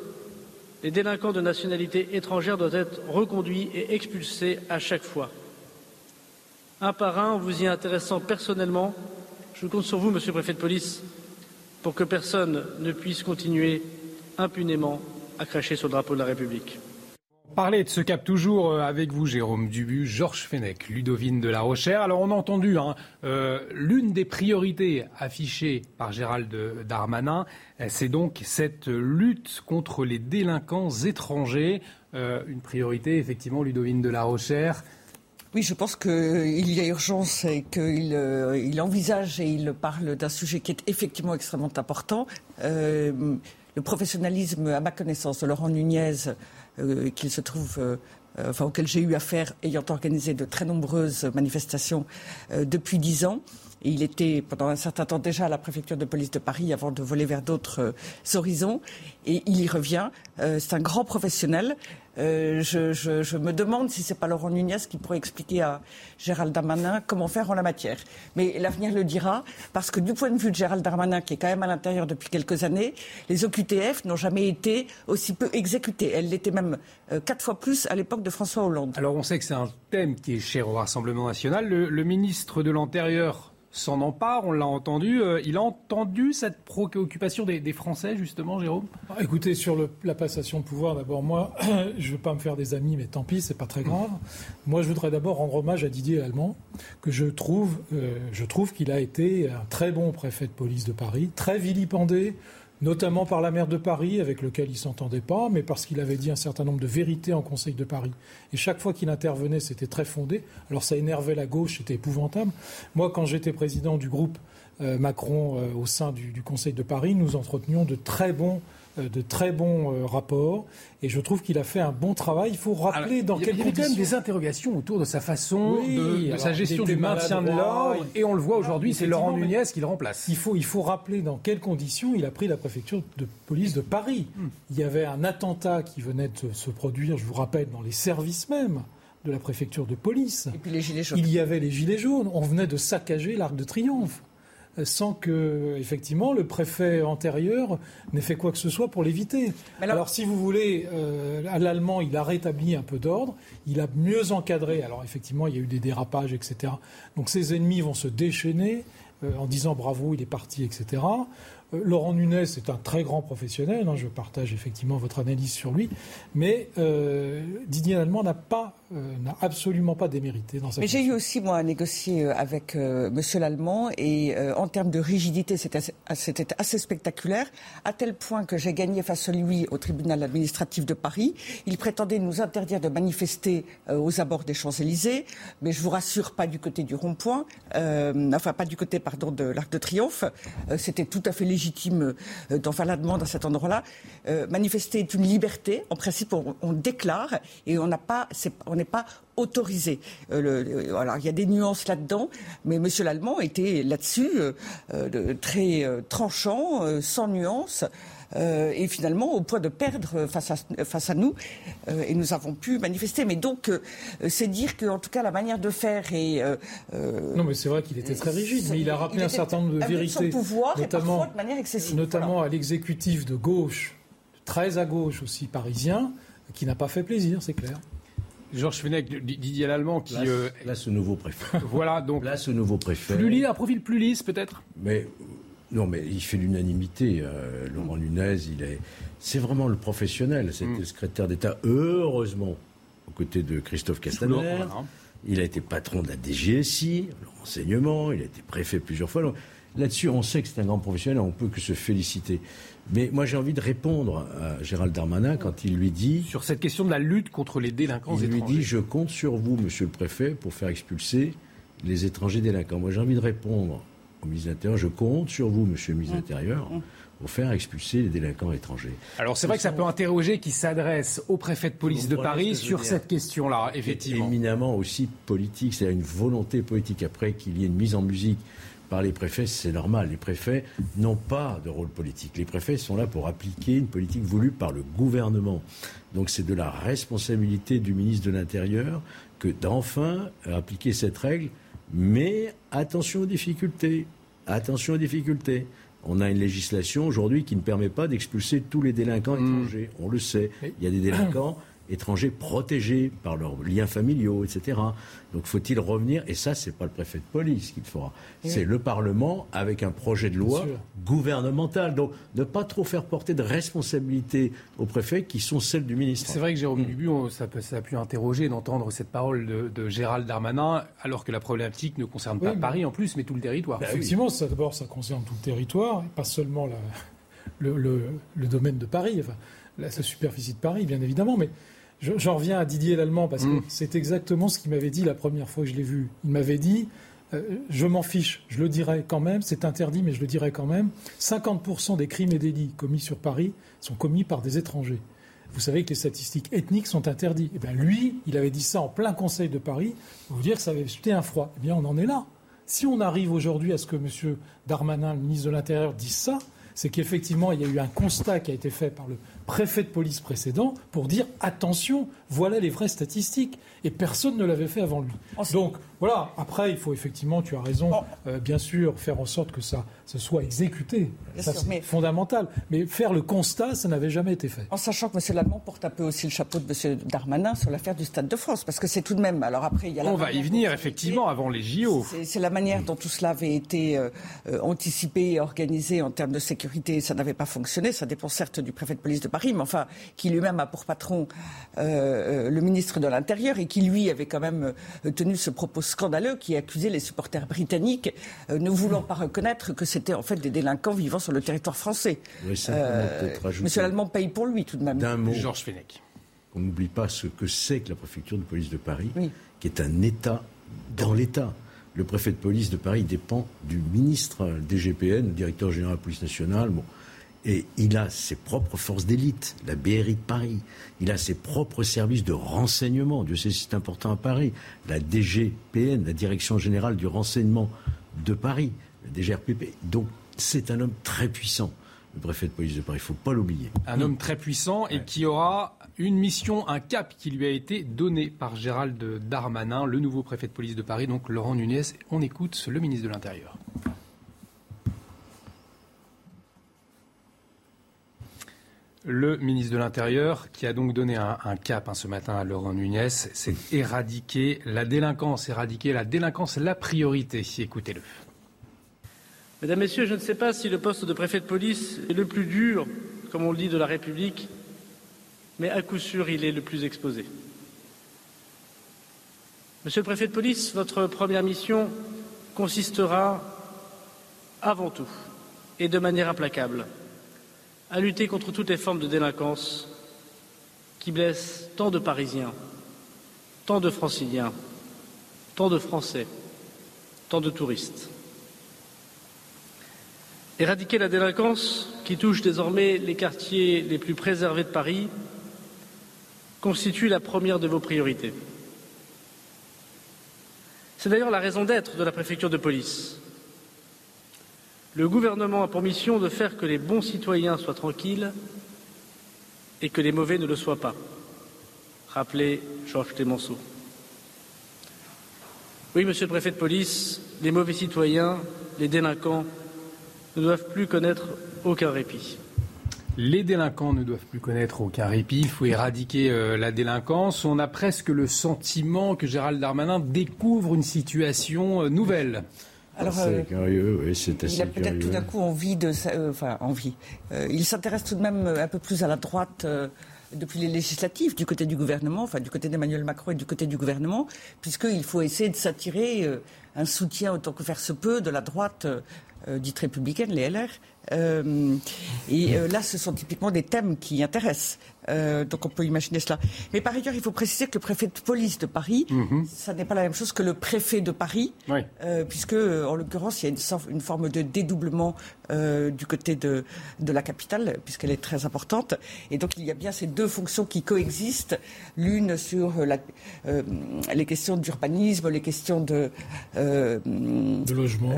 les délinquants de nationalité étrangère doivent être reconduits et expulsés à chaque fois. Un par un, en vous y intéressant personnellement, je compte sur vous, monsieur le préfet de police, pour que personne ne puisse continuer impunément à cracher sur le drapeau de la République. Parler de ce cap toujours euh, avec vous, Jérôme Dubu, Georges Fenech, Ludovine de la Rochère. Alors on a entendu hein, euh, l'une des priorités affichées par Gérald Darmanin, euh, c'est donc cette lutte contre les délinquants étrangers. une priorité, effectivement, Ludovine de la Rochère. Oui, je pense qu'il y a urgence et qu'il il envisage et il parle d'un sujet qui est effectivement extrêmement important. le professionnalisme, à ma connaissance, de Laurent Nunez euh, qu'il se trouve euh, euh, enfin, auquel j'ai eu affaire, ayant organisé de très nombreuses manifestations depuis dix ans. Il était pendant un certain temps déjà à la préfecture de police de Paris avant de voler vers d'autres horizons. Et il y revient. c'est un grand professionnel. Euh, je, me demande si c'est pas Laurent Nunez qui pourrait expliquer à Gérald Darmanin comment faire en la matière. Mais l'avenir le dira, parce que du point de vue de Gérald Darmanin, qui est quand même à l'intérieur depuis quelques années, les OQTF n'ont jamais été aussi peu exécutés. Elles l'étaient même euh, quatre fois plus à l'époque de François Hollande. Alors on sait que c'est un thème qui est cher au Rassemblement national. le ministre de l'Intérieur s'en empare, on l'a entendu. Euh, il a entendu cette préoccupation des, Français, justement, Jérôme? Ah, Écoutez, sur la passation de pouvoir, d'abord, moi, [clears throat] je ne veux pas me faire des amis, mais tant pis, c'est pas très grave. Moi, je voudrais d'abord rendre hommage à Didier Allemand, que je trouve, euh, je trouve qu'il a été un très bon préfet de police de Paris, très vilipendé notamment par la maire de Paris, avec lequel il s'entendait pas, mais parce qu'il avait dit un certain nombre de vérités en Conseil de Paris. Et chaque fois qu'il intervenait, c'était très fondé. Alors ça énervait la gauche, c'était épouvantable. Moi, quand j'étais président du groupe euh, Macron euh, au sein du, Conseil de Paris, nous entretenions de très bons de très bons rapports et je trouve qu'il a fait un bon travail. Il faut rappeler dans quelles conditions. Il y a quand même des interrogations autour de sa façon, de, sa gestion du maintien de l'ordre. Et on le voit aujourd'hui, c'est Laurent Nunez qui le remplace. Il faut, il faut rappeler dans quelles conditions il a pris la préfecture de police de Paris. Hmm. Il y avait un attentat qui venait de se produire, je vous rappelle, dans les services même de la préfecture de police. Et puis les gilets jaunes. Il y avait les gilets jaunes. On venait de saccager l'Arc de Triomphe sans que, effectivement, le préfet antérieur n'ait fait quoi que ce soit pour l'éviter. Alors... si vous voulez, euh, à l'allemand, il a rétabli un peu d'ordre, il a mieux encadré. Alors, effectivement, il y a eu des dérapages, etc. Donc, ses ennemis vont se déchaîner euh, en disant bravo, il est parti, etc. Euh, Laurent Nunez est un très grand professionnel, hein, je partage effectivement votre analyse sur lui, mais euh, Didier Allemand n'a pas, euh, n'a absolument pas démérité dans sa. Mais j'ai eu aussi moi à négocier avec Monsieur Lallemand et en termes de rigidité, c'était assez, spectaculaire, à tel point que j'ai gagné face à lui au tribunal administratif de Paris. Il prétendait nous interdire de manifester aux abords des Champs Élysées, mais je vous rassure, pas du côté du rond-point, enfin pas du côté pardon de l'Arc de Triomphe. c'était tout à fait légitime euh, d'en faire la demande à cet endroit-là. Euh, manifester est une liberté. En principe, on, déclare et on n'a pas, on n'est pas autorisé. Euh, alors il y a des nuances là-dedans, mais M. Lallemand était là-dessus très tranchant, sans nuance. Euh, et finalement au point de perdre face à, face à nous. Euh, et nous avons pu manifester. Mais donc, euh, c'est dire qu'en tout cas, la manière de faire est. non, mais c'est vrai qu'il était très rigide, mais il a rappelé un certain nombre de vérités. pouvoir notamment, de manière excessive. Notamment à l'exécutif de gauche, très à gauche aussi parisien, qui n'a pas fait plaisir, c'est clair. Georges Fenech, Didier Lallemand, qui. Là, ce nouveau préfet. [laughs] voilà, donc. Là, ce nouveau préfet. Plus lisse, un profil plus lisse, peut-être? Mais non, mais il fait l'unanimité. Euh, Laurent Nunez, il est, c'est vraiment le professionnel. C'était mm. secrétaire d'État, heureusement, aux côtés de Christophe Castaner. Il a été patron de la DGSI, le renseignement. Il a été préfet plusieurs fois. Là-dessus, on sait que c'est un grand professionnel. On peut que se féliciter. Mais moi, j'ai envie de répondre à Gérald Darmanin quand il lui dit sur cette question de la lutte contre les délinquants. Il lui dit je compte sur vous, Monsieur le Préfet, pour faire expulser les étrangers délinquants. Moi, j'ai envie de répondre au ministre de l'Intérieur. Je compte sur vous, monsieur le ministre de mmh. l'Intérieur, mmh. pour faire expulser les délinquants étrangers. Alors c'est vrai que ça peut interroger qui s'adresse au préfet de police de Paris sur cette question-là, effectivement. Éminemment aussi politique, c'est une volonté politique. Après qu'il y ait une mise en musique par les préfets, c'est normal. Les préfets n'ont pas de rôle politique. Les préfets sont là pour appliquer une politique voulue par le gouvernement. Donc c'est de la responsabilité du ministre de l'Intérieur que d'enfin appliquer cette règle mais attention aux difficultés. Attention aux difficultés. On a une législation aujourd'hui qui ne permet pas d'expulser tous les délinquants hmm. étrangers. On le sait. Il y a des délinquants étrangers protégés par leurs liens familiaux, etc. Donc faut-il revenir? Et ça, c'est pas le préfet de police qui le fera. C'est le Parlement avec un projet de loi gouvernemental. Donc ne pas trop faire porter de responsabilités aux préfets qui sont celles du ministre. C'est vrai que Jérôme Dubu, ça, ça, a pu interroger d'entendre cette parole de, Gérald Darmanin, alors que la problématique ne concerne pas Paris en plus, mais tout le territoire. Bah, effectivement, d'abord, ça concerne tout le territoire, pas seulement le, domaine de Paris, enfin, la, superficie de Paris, bien évidemment, mais J'en reviens à Didier Lallemand parce que mm. c'est exactement ce qu'il m'avait dit la première fois que je l'ai vu. Il m'avait dit euh, je m'en fiche, je le dirai quand même, c'est interdit, mais je le dirai quand même. 50% des crimes et délits commis sur Paris sont commis par des étrangers. Vous savez que les statistiques ethniques sont interdites. Et eh bien lui, il avait dit ça en plein Conseil de Paris. Vous dire que ça avait jeté un froid. Eh bien, on en est là. Si on arrive aujourd'hui à ce que M. Darmanin, le ministre de l'Intérieur, dise ça, c'est qu'effectivement, il y a eu un constat qui a été fait par le préfet de police précédent pour dire attention, voilà les vraies statistiques. Et personne ne l'avait fait avant lui. Donc voilà, après, il faut effectivement, tu as raison, euh, bien sûr, faire en sorte que ça, se soit exécuté. ça, c'est fondamental. Mais faire le constat, ça n'avait jamais été fait. En sachant que M. Lallemand porte un peu aussi le chapeau de M. Darmanin sur l'affaire du Stade de France, parce que c'est tout de même. Alors après, il y a On va y venir, effectivement, avant les JO. C'est la manière dont tout cela avait été euh, euh, anticipé et organisé en termes de sécurité. Ça n'avait pas fonctionné. Ça dépend certes du préfet de police de Paris, mais enfin, qui lui-même a pour patron le ministre de l'Intérieur et qui, lui, avait quand même tenu ce propos scandaleux qui accusait les supporters britanniques, euh, ne voulant pas reconnaître que c'était en fait des délinquants vivant sur le territoire français. euh, Monsieur l'Allemand paye pour lui tout de même. D'un mot, Georges Fenech. On n'oublie pas ce que c'est que la préfecture de police de Paris, qui est un État dans l'État. Le préfet de police de Paris dépend du ministre DGPN, le directeur général de la police nationale. Bon, et il a ses propres forces d'élite, la BRI de Paris. Il a ses propres services de renseignement. Dieu sait si c'est important à Paris. La DGPN, la Direction Générale du Renseignement de Paris, la DGRPP. Donc, c'est un homme très puissant, le préfet de police de Paris. Il ne faut pas l'oublier. Un homme très puissant et qui aura une mission, un cap qui lui a été donné par Gérald Darmanin, le nouveau préfet de police de Paris, donc Laurent Nunez. On écoute le ministre de l'Intérieur. Le ministre de l'Intérieur, qui a donc donné un, cap hein, ce matin à Laurent Nunez, c'est éradiquer la délinquance, éradiquer la délinquance, la priorité. Écoutez-le. Mesdames, Messieurs, je ne sais pas si le poste de préfet de police est le plus dur, comme on le dit, de la République, mais à coup sûr, il est le plus exposé. Monsieur le préfet de police, votre première mission consistera avant tout et de manière implacable à lutter contre toutes les formes de délinquance qui blessent tant de Parisiens, tant de Franciliens, tant de Français, tant de touristes. Éradiquer la délinquance qui touche désormais les quartiers les plus préservés de Paris constitue la première de vos priorités. C'est d'ailleurs la raison d'être de la préfecture de police. Le gouvernement a pour mission de faire que les bons citoyens soient tranquilles et que les mauvais ne le soient pas. Rappelez Georges Clémenceau. Oui, monsieur le préfet de police, les mauvais citoyens, les délinquants ne doivent plus connaître aucun répit. Les délinquants ne doivent plus connaître aucun répit. Il faut éradiquer euh, la délinquance. On a presque le sentiment que Gérald Darmanin découvre une situation euh, nouvelle. Alors, c'est euh, curieux, oui, c'est assez Il a peut-être tout d'un coup envie de, euh, enfin envie. Euh, il s'intéresse tout de même un peu plus à la droite depuis les législatives, du côté du gouvernement, enfin du côté d'Emmanuel Macron et du côté du gouvernement, puisqu'il faut essayer de s'attirer un soutien autant que faire se peut de la droite dite républicaine, les LR. et là, ce sont typiquement des thèmes qui intéressent. Euh, donc on peut imaginer cela. Mais par ailleurs, il faut préciser que le préfet de police de Paris, mhm. ça n'est pas la même chose que le préfet de Paris, euh, puisque euh, en l'occurrence il y a une, une forme de dédoublement du côté de, de la capitale, puisqu'elle est très importante. Et donc il y a bien ces deux fonctions qui coexistent, l'une sur la, les questions d'urbanisme, les questions de, de logement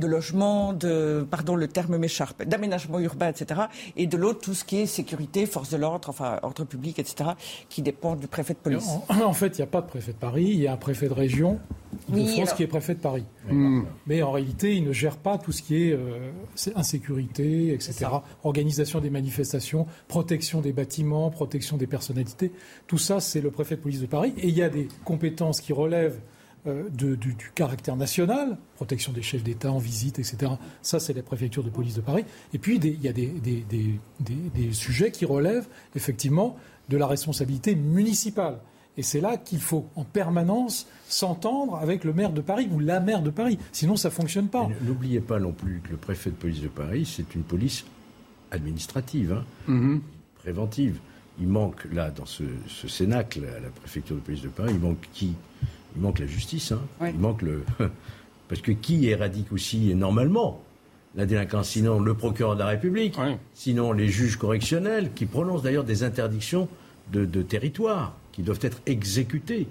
de logement, de, pardon, le terme m'écharpe, d'aménagement urbain, etc. Et de l'autre, tout ce qui est sécurité, force de l'ordre, enfin, ordre public, etc., qui dépend du préfet de police. En, fait, il n'y a pas de préfet de Paris, il y a un préfet de région de France qui est préfet de Paris. Hmm. Mais en réalité, il ne gère pas tout ce qui est euh, insécurité, etc., organisation des manifestations, protection des bâtiments, protection des personnalités. Tout ça, c'est le préfet de police de Paris. Et il y a des compétences qui relèvent euh, du, caractère national, protection des chefs d'État en visite, etc. Ça, c'est les préfectures de police de Paris. Et puis, il y a des, des, sujets qui relèvent effectivement de la responsabilité municipale. Et c'est là qu'il faut en permanence s'entendre avec le maire de Paris ou la maire de Paris. Sinon, ça ne fonctionne pas. N'oubliez pas non plus que le préfet de police de Paris, c'est une police administrative, hein, mm-hmm. préventive. Il manque là, dans ce, ce cénacle, à la préfecture de police de Paris, il manque qui? Il manque la justice. Hein. Il manque le. [laughs] Parce que qui éradique aussi normalement la délinquance Sinon le procureur de la République, sinon les juges correctionnels, qui prononcent d'ailleurs des interdictions de, territoire, qui doivent être exécutées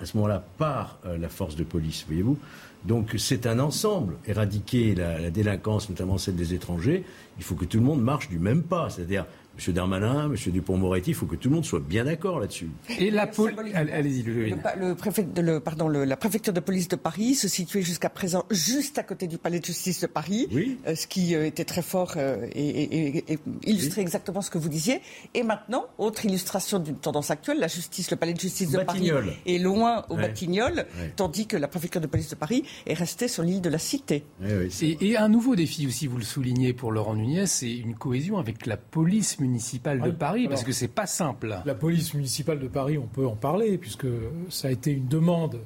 à ce moment-là par euh, la force de police, voyez-vous. Donc c'est un ensemble. Éradiquer la, délinquance, notamment celle des étrangers, il faut que tout le monde marche du même pas. C'est-à-dire M. Darmanin, M. Dupont-Moretti, il faut que tout le monde soit bien d'accord là-dessus. Et la Allez-y, le, le, préfet de, le, pardon, la préfecture de police de Paris se situait jusqu'à présent juste à côté du palais de justice de Paris, oui. Euh, ce qui euh, était très fort euh, et, illustrait exactement ce que vous disiez. Et maintenant, autre illustration d'une tendance actuelle, la justice, le palais de justice de Paris est loin au Batignolles, tandis que la préfecture de police de Paris est restée sur l'île de la Cité. et, un nouveau défi aussi, vous le soulignez pour Laurent Nunez, c'est une cohésion avec la police municipale municipale de Paris Parce que c'est pas simple. La police municipale de Paris, on peut en parler, puisque ça a été une demande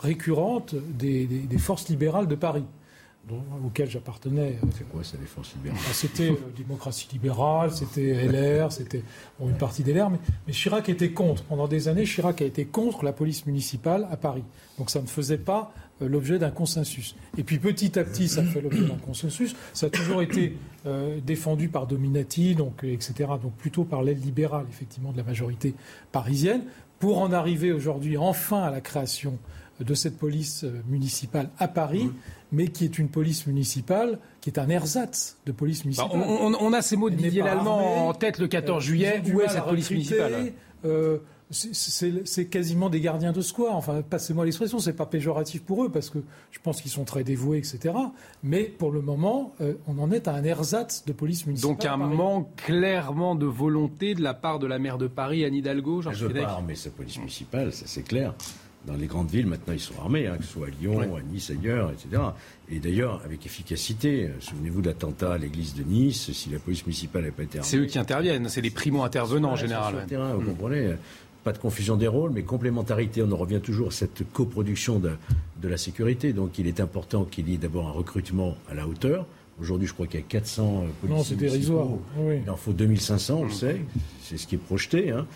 récurrente des, forces libérales de Paris auxquelles j'appartenais. C'est quoi ça, les forces libérales ah, C'était euh, démocratie libérale, c'était LR, c'était une partie des LR, mais, mais, Chirac était contre. Pendant des années, Chirac a été contre la police municipale à Paris. Donc ça ne faisait pas euh, l'objet d'un consensus. Et puis petit à petit, ça fait l'objet d'un consensus. Ça a toujours été euh, défendu par Dominati, donc, euh, etc. Donc plutôt par l'aile libérale, effectivement, de la majorité parisienne, pour en arriver aujourd'hui enfin à la création de cette police municipale à Paris, mais qui est une police municipale, qui est un ersatz de police bah, municipale. on, a ces mots de Didier Lallemand en tête le 14 juillet. Où est cette police municipale? C'est quasiment des gardiens de square. Enfin, passez-moi l'expression, c'est pas péjoratif pour eux parce que je pense qu'ils sont très dévoués, etc. Mais pour le moment, euh, on en est à un ersatz de police municipale. Donc un manque clairement de volonté de la part de la maire de Paris, Anne Hidalgo, veux pas armer sa police municipale, ça c'est clair. Dans les grandes villes, maintenant, ils sont armés, hein, que ce soit à Lyon, à Nice, ailleurs, etc. Et d'ailleurs, avec efficacité. Souvenez-vous de l'attentat à l'église de Nice. Si la police municipale n'avait pas été armée. C'est eux qui interviennent, c'est les primo-intervenants en général. Sur le terrain, vous mm. comprenez pas de confusion des rôles, mais complémentarité. On en revient toujours à cette coproduction de, de la sécurité. Donc il est important qu'il y ait d'abord un recrutement à la hauteur. Aujourd'hui, je crois qu'il y a 400 euh, policiers. Non, c'est dérisoire. Il en faut 2500, on le sait. C'est ce qui est projeté. Hein.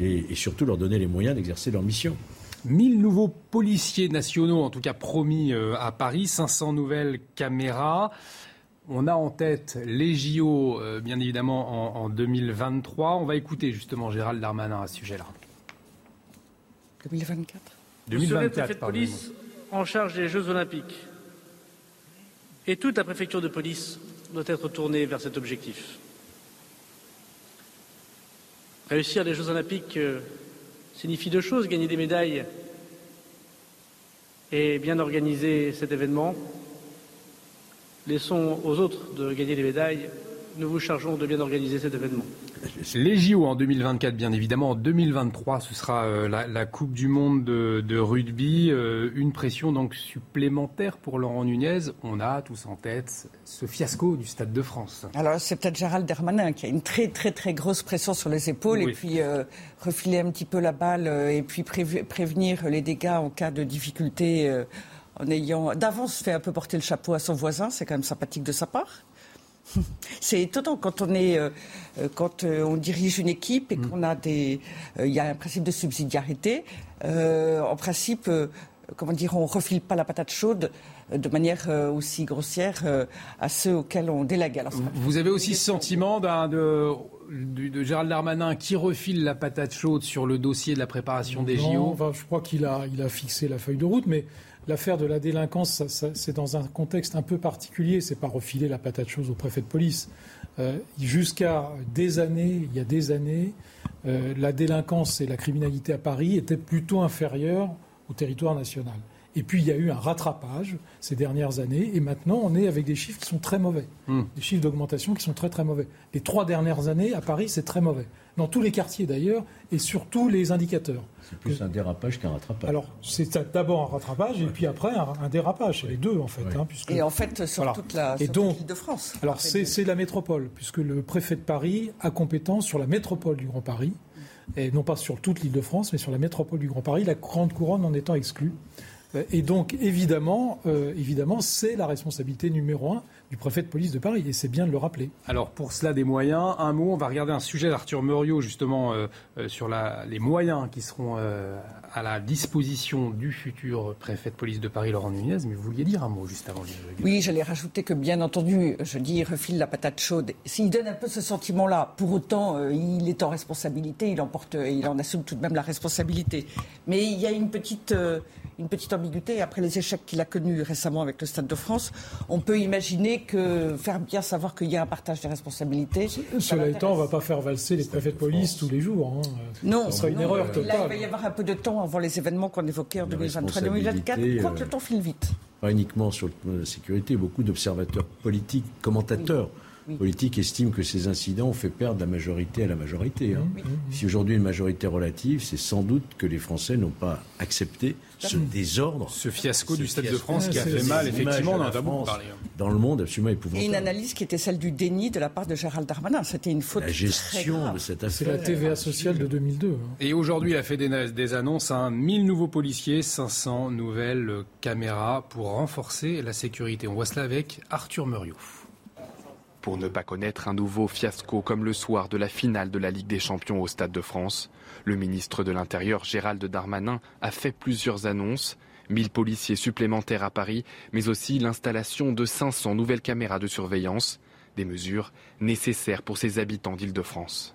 Et, et, surtout leur donner les moyens d'exercer leur mission. 1000 nouveaux policiers nationaux, en tout cas promis euh, à Paris, 500 nouvelles caméras. On a en tête les JO, euh, bien évidemment, en, en 2023. On va écouter justement Gérald Darmanin à ce sujet-là. 2024 Vous serez le préfet de police en charge des Jeux Olympiques. Et toute la préfecture de police doit être tournée vers cet objectif. Réussir les Jeux Olympiques euh, signifie deux choses, gagner des médailles et bien organiser cet événement. Laissons aux autres de gagner des médailles. Nous vous chargeons de bien organiser cet événement. Les JO en 2024, bien évidemment. En 2023, ce sera euh, la, Coupe du Monde de, rugby. Euh, une pression donc supplémentaire pour Laurent Nunez. On a tous en tête ce fiasco du Stade de France. Alors, c'est peut-être Gérald Darmanin qui a une très, très, très grosse pression sur les épaules et puis euh, refiler un petit peu la balle et puis prévenir les dégâts en cas de difficulté en ayant d'avance fait un peu porter le chapeau à son voisin. C'est quand même sympathique de sa part. [laughs] C'est étonnant quand on est, euh, euh, quand euh, on dirige une équipe et mm. qu'on a des, il y a un principe de subsidiarité. en principe, comment dire, on refile pas la patate chaude de manière aussi grossière à ceux auxquels on délègue. vous avez aussi ce sentiment de, de, Gérald Darmanin qui refile la patate chaude sur le dossier de la préparation des JO Je crois qu'il a, il a fixé la feuille de route, mais l'affaire de la délinquance, c'est dans un contexte un peu particulier. C'est pas refiler la patate chaude au préfet de police. Euh, jusqu'à des années, il y a des années, euh, la délinquance et la criminalité à Paris étaient plutôt inférieures au territoire national. Et puis il y a eu un rattrapage ces dernières années, et maintenant on est avec des chiffres qui sont très mauvais, hmm. des chiffres d'augmentation qui sont très très mauvais. Les trois dernières années à Paris, c'est très mauvais, dans tous les quartiers d'ailleurs, et sur tous les indicateurs. C'est plus un dérapage qu'un rattrapage. Alors c'est d'abord un rattrapage, et puis après un, dérapage, c'est les deux en fait. Hein, puisque, et en fait sur toute la et donc, de France. Alors c'est la métropole, puisque le préfet de Paris a compétence sur la métropole du Grand Paris, et non pas sur toute l'île de France, mais sur la métropole du Grand Paris, la grande couronne en étant exclue. Euh, et donc, évidemment, euh, évidemment, c'est la responsabilité numéro un du préfet de police de Paris, et c'est bien de le rappeler. Alors, pour cela, des moyens, un mot, on va regarder un sujet d'Arthur Muriot, justement, euh, sur la, les moyens qui seront à la disposition du futur préfet de police de Paris, Laurent Nunez, mais vous vouliez dire un mot juste avant. Oui, j'allais rajouter que, bien entendu, je dis, il refile la patate chaude. S'il donne un peu ce sentiment-là, pour autant, il est en responsabilité, il en, porte, il en assume tout de même la responsabilité. Mais il y a une petite une petite ambiguïté. Après les échecs qu'il a connus récemment avec le Stade de France, on peut imaginer que faire bien savoir qu'il y a un partage des responsabilités. Cela étant, on ne va pas faire valser les préfets de police tous les jours. Hein. Non, ce serait une erreur totale. Là, il va y avoir un peu de temps avant les événements qu'on évoquait en 2023-2024. Crois que le temps file vite. Pas uniquement sur la sécurité, beaucoup d'observateurs politiques, commentateurs politique estime que ces incidents ont fait perdre la majorité à la majorité. Hein. Si aujourd'hui une majorité relative, c'est sans doute que les Français n'ont pas accepté ce désordre. Ce fiasco du Stade de France qui a fait mal, effectivement, dans, France, hein. dans le monde absolument épouvantable. Et une analyse qui était celle du déni de la part de Gérald Darmanin. C'était une faute. La gestion de cette affaire. C'est la TVA sociale de 2002. Hein. Et aujourd'hui, il a fait des, des annonces 1000 nouveaux policiers, 500 nouvelles caméras pour renforcer la sécurité. On voit cela avec Arthur Muriot pour ne pas connaître un nouveau fiasco comme le soir de la finale de la Ligue des Champions au Stade de France. Le ministre de l'Intérieur Gérald Darmanin a fait plusieurs annonces. 1000 policiers supplémentaires à Paris, mais aussi l'installation de 500 nouvelles caméras de surveillance, des mesures nécessaires pour ses habitants d'Île-de-France.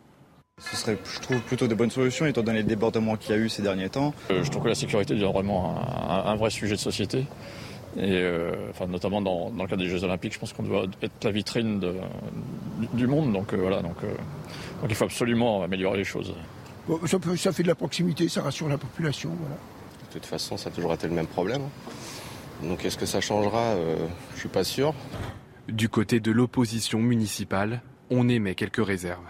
Ce serait, je trouve, plutôt de bonnes solutions étant donné les débordements qu'il y a eu ces derniers temps. Euh, je trouve que la sécurité devient vraiment un vrai sujet de société. Et euh, enfin, notamment dans, dans, le cadre des Jeux Olympiques, je pense qu'on doit être la vitrine de, du monde. Donc euh, voilà, donc, euh, donc, il faut absolument améliorer les choses. Bon, ça, ça, fait de la proximité, ça rassure la population. Voilà. De toute façon, ça a toujours été le même problème. Donc est-ce que ça changera? Je suis pas sûr. Du côté de l'opposition municipale, on émet quelques réserves.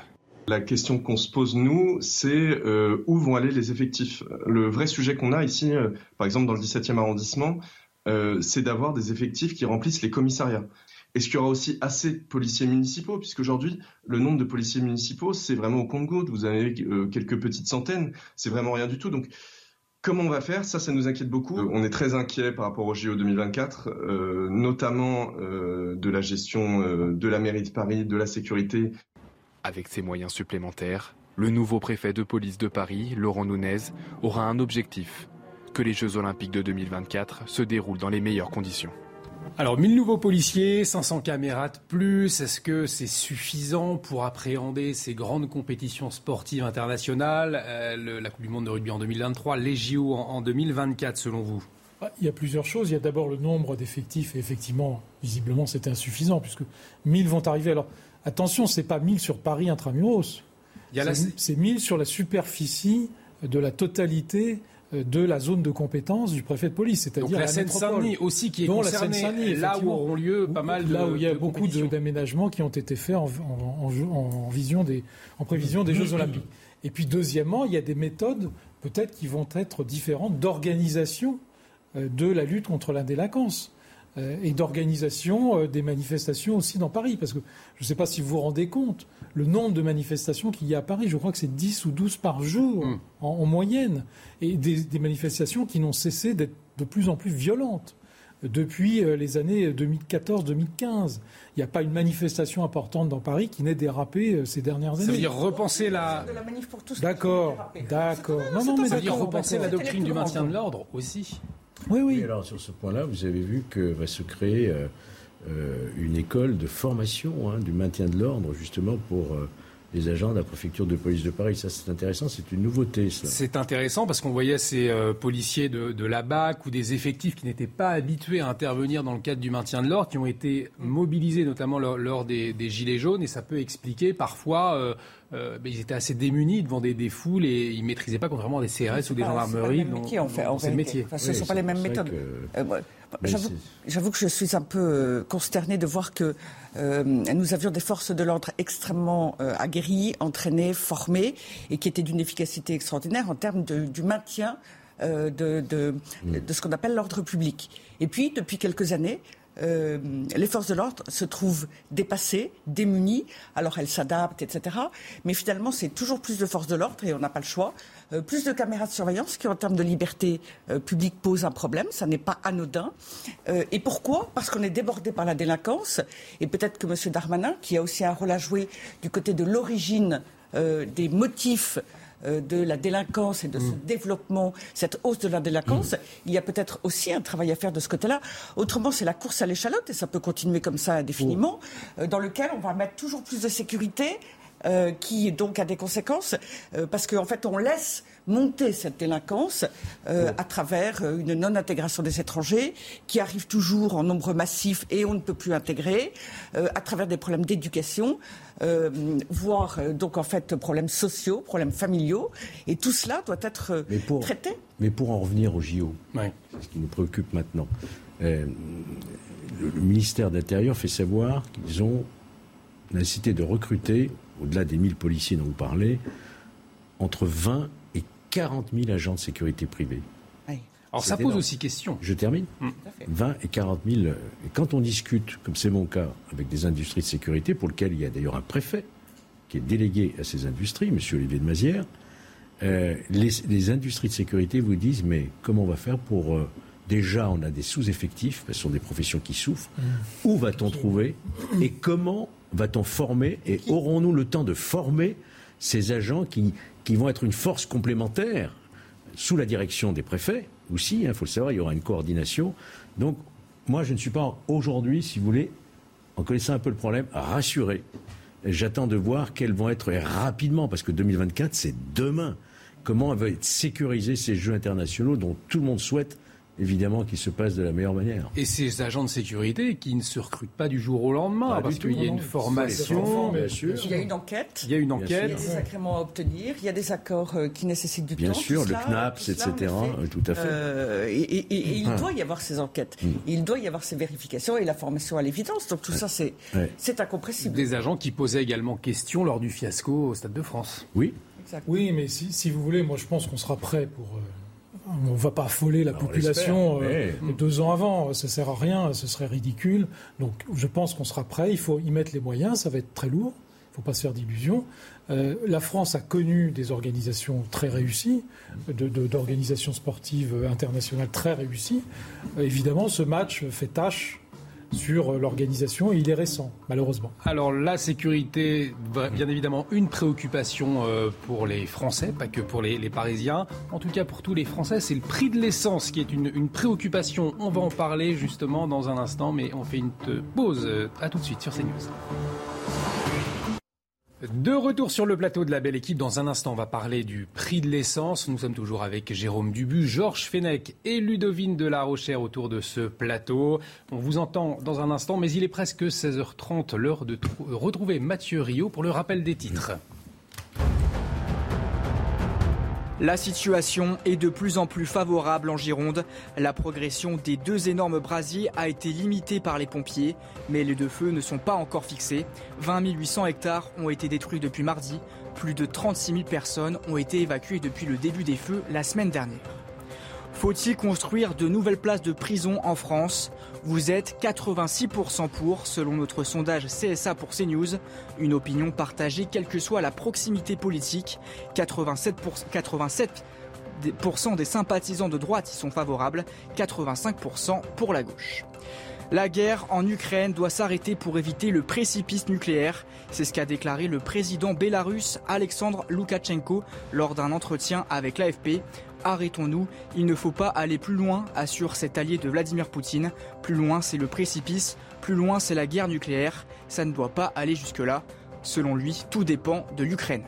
La question qu'on se pose, nous, c'est où vont aller les effectifs? Le vrai sujet qu'on a ici, par exemple dans le 17e arrondissement, euh, c'est d'avoir des effectifs qui remplissent les commissariats. Est-ce qu'il y aura aussi assez de policiers municipaux? Puisqu'aujourd'hui, le nombre de policiers municipaux, c'est vraiment au compte-goutte. Vous avez euh, quelques petites centaines, c'est vraiment rien du tout. Donc, comment on va faire? Ça, ça nous inquiète beaucoup. on est très inquiet par rapport au JO 2024, euh, notamment de la gestion de la mairie de Paris, de la sécurité. Avec ces moyens supplémentaires, le nouveau préfet de police de Paris, Laurent Nunez, aura un objectif que les Jeux Olympiques de 2024 se déroulent dans les meilleures conditions. Alors, 1000 nouveaux policiers, 500 caméras de plus, est-ce que c'est suffisant pour appréhender ces grandes compétitions sportives internationales, euh, la Coupe du Monde de rugby en 2023, les JO en, 2024 selon vous? Ah, il y a plusieurs choses. Il y a d'abord le nombre d'effectifs, et effectivement, visiblement, c'est insuffisant, puisque 1000 vont arriver. Alors, attention, ce n'est pas 1000 sur Paris intramuros. C'est 1000 sur la superficie de la totalité de la zone de compétence du préfet de police, c'est-à-dire la, Seine-Saint-Denis aussi qui est concernée, là où auront lieu pas mal de là où il y a beaucoup d'aménagements qui ont été faits en, vision des, en prévision des Jeux Olympiques. Et puis deuxièmement, il y a des méthodes peut-être qui vont être différentes d'organisation euh, de la lutte contre la délinquance. Euh, et d'organisation euh, des manifestations aussi dans Paris. Parce que je ne sais pas si vous vous rendez compte, le nombre de manifestations qu'il y a à Paris, je crois que c'est 10 ou 12 par jour mm. en, moyenne. Et des, manifestations qui n'ont cessé d'être de plus en plus violentes depuis euh, les années 2014-2015. Il n'y a pas une manifestation importante dans Paris qui n'ait dérapé ces dernières années. Ça veut dire repenser la. D'accord, d'accord. Non, non, mais ça veut dire repenser la doctrine du maintien de l'ordre aussi. Oui, oui. alors sur ce point-là, vous avez vu que va se créer une école de formation hein, du maintien de l'ordre, justement pour les agents de la préfecture de police de Paris. Ça, c'est intéressant, c'est une nouveauté. C'est intéressant parce qu'on voyait ces euh, policiers de, la BAC ou des effectifs qui n'étaient pas habitués à intervenir dans le cadre du maintien de l'ordre, qui ont été mobilisés notamment lors, des, Gilets jaunes, et ça peut expliquer parfois. Euh, euh, ils étaient assez démunis devant des, foules et ils ne maîtrisaient pas contrairement des CRS ou des gendarmeries. C'est le métier, ce ne sont pas les mêmes méthodes. J'avoue que je suis un peu consterné de voir que euh, nous avions des forces de l'ordre extrêmement euh, aguerries, entraînées, formées, et qui étaient d'une efficacité extraordinaire en termes du maintien euh, de, de, ce qu'on appelle l'ordre public. Et puis, depuis quelques années, euh, les forces de l'ordre se trouvent dépassées, démunies, alors elles s'adaptent, etc. Mais finalement, c'est toujours plus de forces de l'ordre et on n'a pas le choix. Euh, plus de caméras de surveillance qui, en termes de liberté euh, publique, posent un problème. Ça n'est pas anodin. et pourquoi? Parce qu'on est débordé par la délinquance. Et peut-être que M. Darmanin, qui a aussi un rôle à jouer du côté de l'origine des motifs euh, de la délinquance et de ce mm. développement, cette hausse de la délinquance, mm. il y a peut-être aussi un travail à faire de ce côté-là. Autrement, c'est la course à l'échalote, et ça peut continuer comme ça indéfiniment, mm. euh, dans lequel on va mettre toujours plus de sécurité, euh, qui donc a des conséquences, parce qu'en fait, on laisse monter cette délinquance euh, à travers euh, une non-intégration des étrangers qui arrivent toujours en nombre massif et on ne peut plus intégrer, euh, à travers des problèmes d'éducation, voire donc en fait problèmes sociaux, problèmes familiaux, et tout cela doit être traité. Mais pour en revenir au JO, ce qui nous préoccupe maintenant, le, le ministère de l'Intérieur fait savoir qu'ils ont la nécessité de recruter, au-delà des 1000 policiers dont vous parlez, entre 20 40 000 agents de sécurité privés. Alors ça pose aussi question. Je termine. 20 mm. et 40 000. Et quand on discute, comme c'est mon cas, avec des industries de sécurité, pour lesquelles il y a d'ailleurs un préfet qui est délégué à ces industries, M. Olivier de Mazière, euh, les, industries de sécurité vous disent mais comment on va faire pour... Euh, déjà, on a des sous-effectifs, ce sont des professions qui souffrent. Mm. Où va-t-on trouver Et comment va-t-on former Et aurons-nous le temps de former ces agents qui, qui vont être une force complémentaire sous la direction des préfets aussi, il hein, faut le savoir, il y aura une coordination. Donc, moi, je ne suis pas aujourd'hui, si vous voulez, en connaissant un peu le problème, rassuré. J'attends de voir quels vont être rapidement, parce que 2024, c'est demain. Comment vont être sécurisés ces Jeux internationaux dont tout le monde souhaite évidemment qu'il se passe de la meilleure manière. Et ces agents de sécurité qui ne se recrutent pas du jour au lendemain, parce qu'il y a une formation, bien sûr. Il y a une enquête. Il y a une enquête. Il y a des agréments à obtenir. Il y a des accords euh, qui nécessitent du bien temps. Bien sûr, le CNAPS, etc. tout à fait. Euh, et, il hum. doit y avoir ces enquêtes. Hum. Il doit y avoir ces vérifications et la formation à l'évidence. Donc tout ça, c'est c'est incompressible. Des agents qui posaient également question lors du fiasco au Stade de France. Oui. Oui, mais si, si, vous voulez, moi je pense qu'on sera prêt pour. Euh, on ne va pas affoler la population euh, deux ans avant, ça sert à rien, ce serait ridicule. Donc je pense qu'on sera prêt, il faut y mettre les moyens, ça va être très lourd, il ne faut pas se faire d'illusions. Euh, la France a connu des organisations très réussies, d'organisations sportives internationales très réussies. évidemment, ce match fait tâche sur l'organisation il est récent, malheureusement. Alors la sécurité, bien évidemment, une préoccupation euh, pour les Français, pas que pour les, Parisiens. En tout cas, pour tous les Français, c'est le prix de l'essence qui est une, préoccupation. On va en parler justement dans un instant, mais on fait une pause. À tout de suite sur CNews. De retour sur le plateau de la belle équipe, dans un instant, on va parler du prix de l'essence. Nous sommes toujours avec Jérôme Dubu, Georges Fenech et Ludovine de la Rochère autour de ce plateau. On vous entend dans un instant, mais il est presque 16h30, l'heure de retrouver Mathieu Rio pour le rappel des titres. La situation est de plus en plus favorable en Gironde. La progression des deux énormes brasiers a été limitée par les pompiers, mais les deux feux ne sont pas encore fixés. 20 800 hectares ont été détruits depuis mardi. Plus de 36 000 personnes ont été évacuées depuis le début des feux la semaine dernière. Faut-il construire de nouvelles places de prison en France? Vous êtes 86% pour, selon notre sondage CSA pour CNews. Une opinion partagée quelle que soit la proximité politique. 87%, 87 des sympathisants de droite y sont favorables, 85% pour la gauche. La guerre en Ukraine doit s'arrêter pour éviter le précipice nucléaire. C'est ce qu'a déclaré le président bélarusse Alexandre Loukachenko lors d'un entretien avec l'AFP. Arrêtons-nous. Il ne faut pas aller plus loin, assure cet allié de Vladimir Poutine. Plus loin, c'est le précipice. Plus loin, c'est la guerre nucléaire. Ça ne doit pas aller jusque-là. Selon lui, tout dépend de l'Ukraine.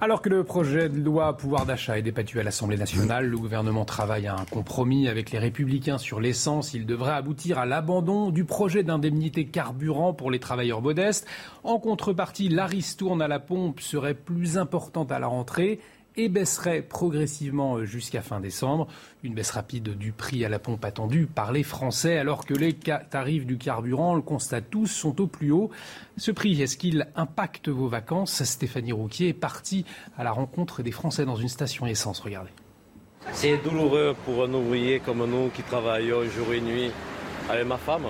Alors que le projet de loi pouvoir d'achat est débattu à l'Assemblée nationale, le gouvernement travaille à un compromis avec les républicains sur l'essence. Il devrait aboutir à l'abandon du projet d'indemnité carburant pour les travailleurs modestes. En contrepartie, la ristourne à la pompe serait plus importante à la rentrée et baisserait progressivement jusqu'à fin décembre. Une baisse rapide du prix à la pompe attendue par les Français alors que les tarifs du carburant, on le constate tous, sont au plus haut. Ce prix, est-ce qu'il impacte vos vacances? Stéphanie Rouquier est partie à la rencontre des Français dans une station essence. Regardez. C'est douloureux pour un ouvrier comme nous qui travaillons jour et nuit avec ma femme.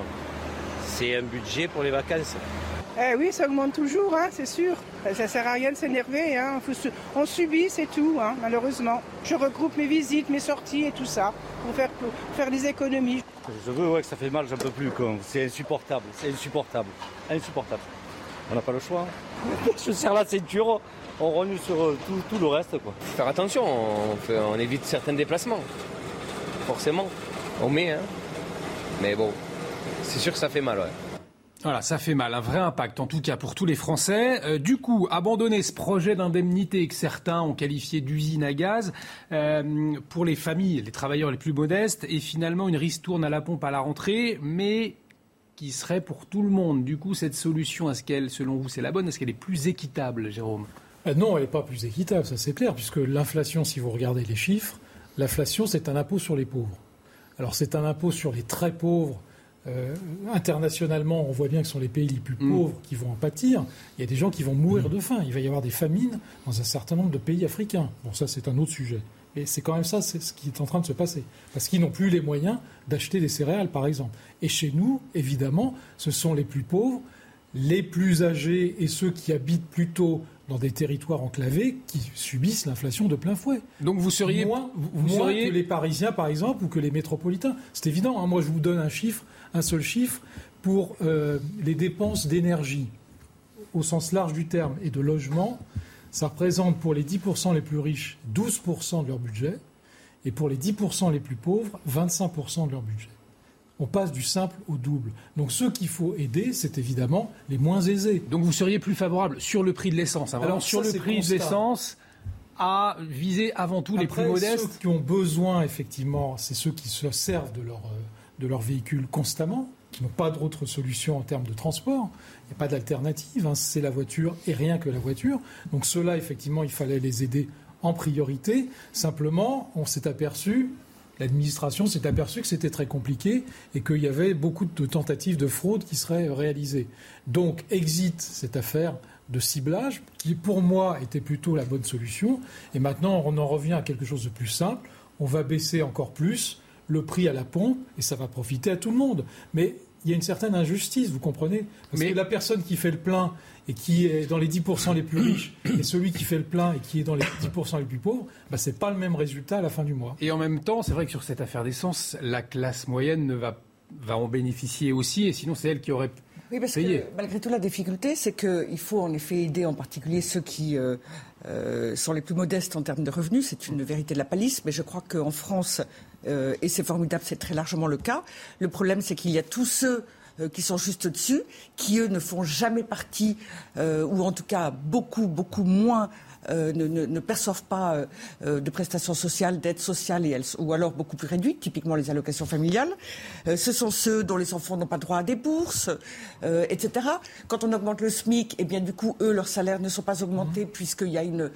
C'est un budget pour les vacances. Eh oui, ça augmente toujours, hein, c'est sûr. Ça ne sert à rien de s'énerver. Hein. On subit, c'est tout, hein, malheureusement. Je regroupe mes visites, mes sorties et tout ça pour faire, pour faire des économies. Je veux ouais, que ça fait mal, j'en peux plus. C'est insupportable, c'est insupportable. Insupportable. On n'a pas le choix. [laughs] Je serre la ceinture, on renoue sur euh, tout, le reste. Quoi. Faire attention, on, fait, on évite certains déplacements. Forcément, on met. Hein. Mais bon, c'est sûr que ça fait mal, ouais. Voilà, ça fait mal, un vrai impact en tout cas pour tous les Français. Euh, du coup, abandonner ce projet d'indemnité que certains ont qualifié d'usine à gaz euh, pour les familles, les travailleurs les plus modestes, et finalement une ristourne à la pompe à la rentrée, mais qui serait pour tout le monde. Du coup, cette solution, est-ce qu'elle, selon vous, c'est la bonne? Est-ce qu'elle est plus équitable, Jérôme? Euh, Non, elle n'est pas plus équitable, ça c'est clair, puisque l'inflation, si vous regardez les chiffres, l'inflation c'est un impôt sur les pauvres. Alors c'est un impôt sur les très pauvres euh, internationalement, on voit bien que ce sont les pays les plus mm. pauvres qui vont en pâtir. Il y a des gens qui vont mourir mm. de faim. Il va y avoir des famines dans un certain nombre de pays africains. Bon, ça, c'est un autre sujet. Et c'est quand même ça, c'est ce qui est en train de se passer. Parce qu'ils n'ont plus les moyens d'acheter des céréales, par exemple. Et chez nous, évidemment, ce sont les plus pauvres, les plus âgés et ceux qui habitent plutôt dans des territoires enclavés qui subissent l'inflation de plein fouet. Donc vous seriez moins, vous, que les Parisiens, par exemple, ou que les métropolitains. C'est évident. Hein. Moi, je vous donne un chiffre un seul chiffre pour euh, les dépenses d'énergie au sens large du terme et de logement. Ça représente pour les 10% les plus riches 12% de leur budget et pour les 10% les plus pauvres 25% de leur budget. On passe du simple au double. Donc ceux qu'il faut aider, c'est évidemment les moins aisés. Donc vous seriez plus favorable sur le prix de l'essence. Hein, Alors sur le prix de l'essence, à viser avant tout les plus modestes. Ceux qui ont besoin, effectivement, c'est ceux qui se servent de leur euh, de leur véhicule constamment, qui n'ont pas d'autre solution en termes de transport. Il n'y a pas d'alternative, hein. c'est la voiture et rien que la voiture. Donc ceux-là, effectivement, il fallait les aider en priorité. Simplement, on s'est aperçu, l'administration s'est aperçue que c'était très compliqué et qu'il y avait beaucoup de tentatives de fraude qui seraient réalisées. Donc, exit cette affaire de ciblage, qui pour moi était plutôt la bonne solution. Et maintenant, on en revient à quelque chose de plus simple. On va baisser encore plus le prix à la pompe et ça va profiter à tout le monde. Mais il y a une certaine injustice, vous comprenez? Parce que la personne qui fait le plein et qui est dans les 10% les plus riches [coughs] et celui qui fait le plein et qui est dans les 10% les plus pauvres, bah, ce n'est pas le même résultat à la fin du mois. Et en même temps, c'est vrai que sur cette affaire d'essence, la classe moyenne ne va, va en bénéficier aussi et sinon c'est elle qui aurait oui, parce que malgré tout, la difficulté, c'est qu'il faut en effet aider en particulier ceux qui euh, euh, sont les plus modestes en termes de revenus. C'est une vérité de la palisse, mais je crois qu'en France, euh, et c'est formidable, c'est très largement le cas. Le problème, c'est qu'il y a tous ceux euh, qui sont juste au-dessus, qui eux ne font jamais partie, euh, ou en tout cas beaucoup, beaucoup moins euh, ne, perçoivent pas euh, euh, de prestations sociales, d'aides sociales, et elles, ou alors beaucoup plus réduites, typiquement les allocations familiales. ce sont ceux dont les enfants n'ont pas droit à des bourses, etc. Quand on augmente le SMIC, eh bien du coup, eux, leurs salaires ne sont pas augmentés mmh. puisqu'il y a une,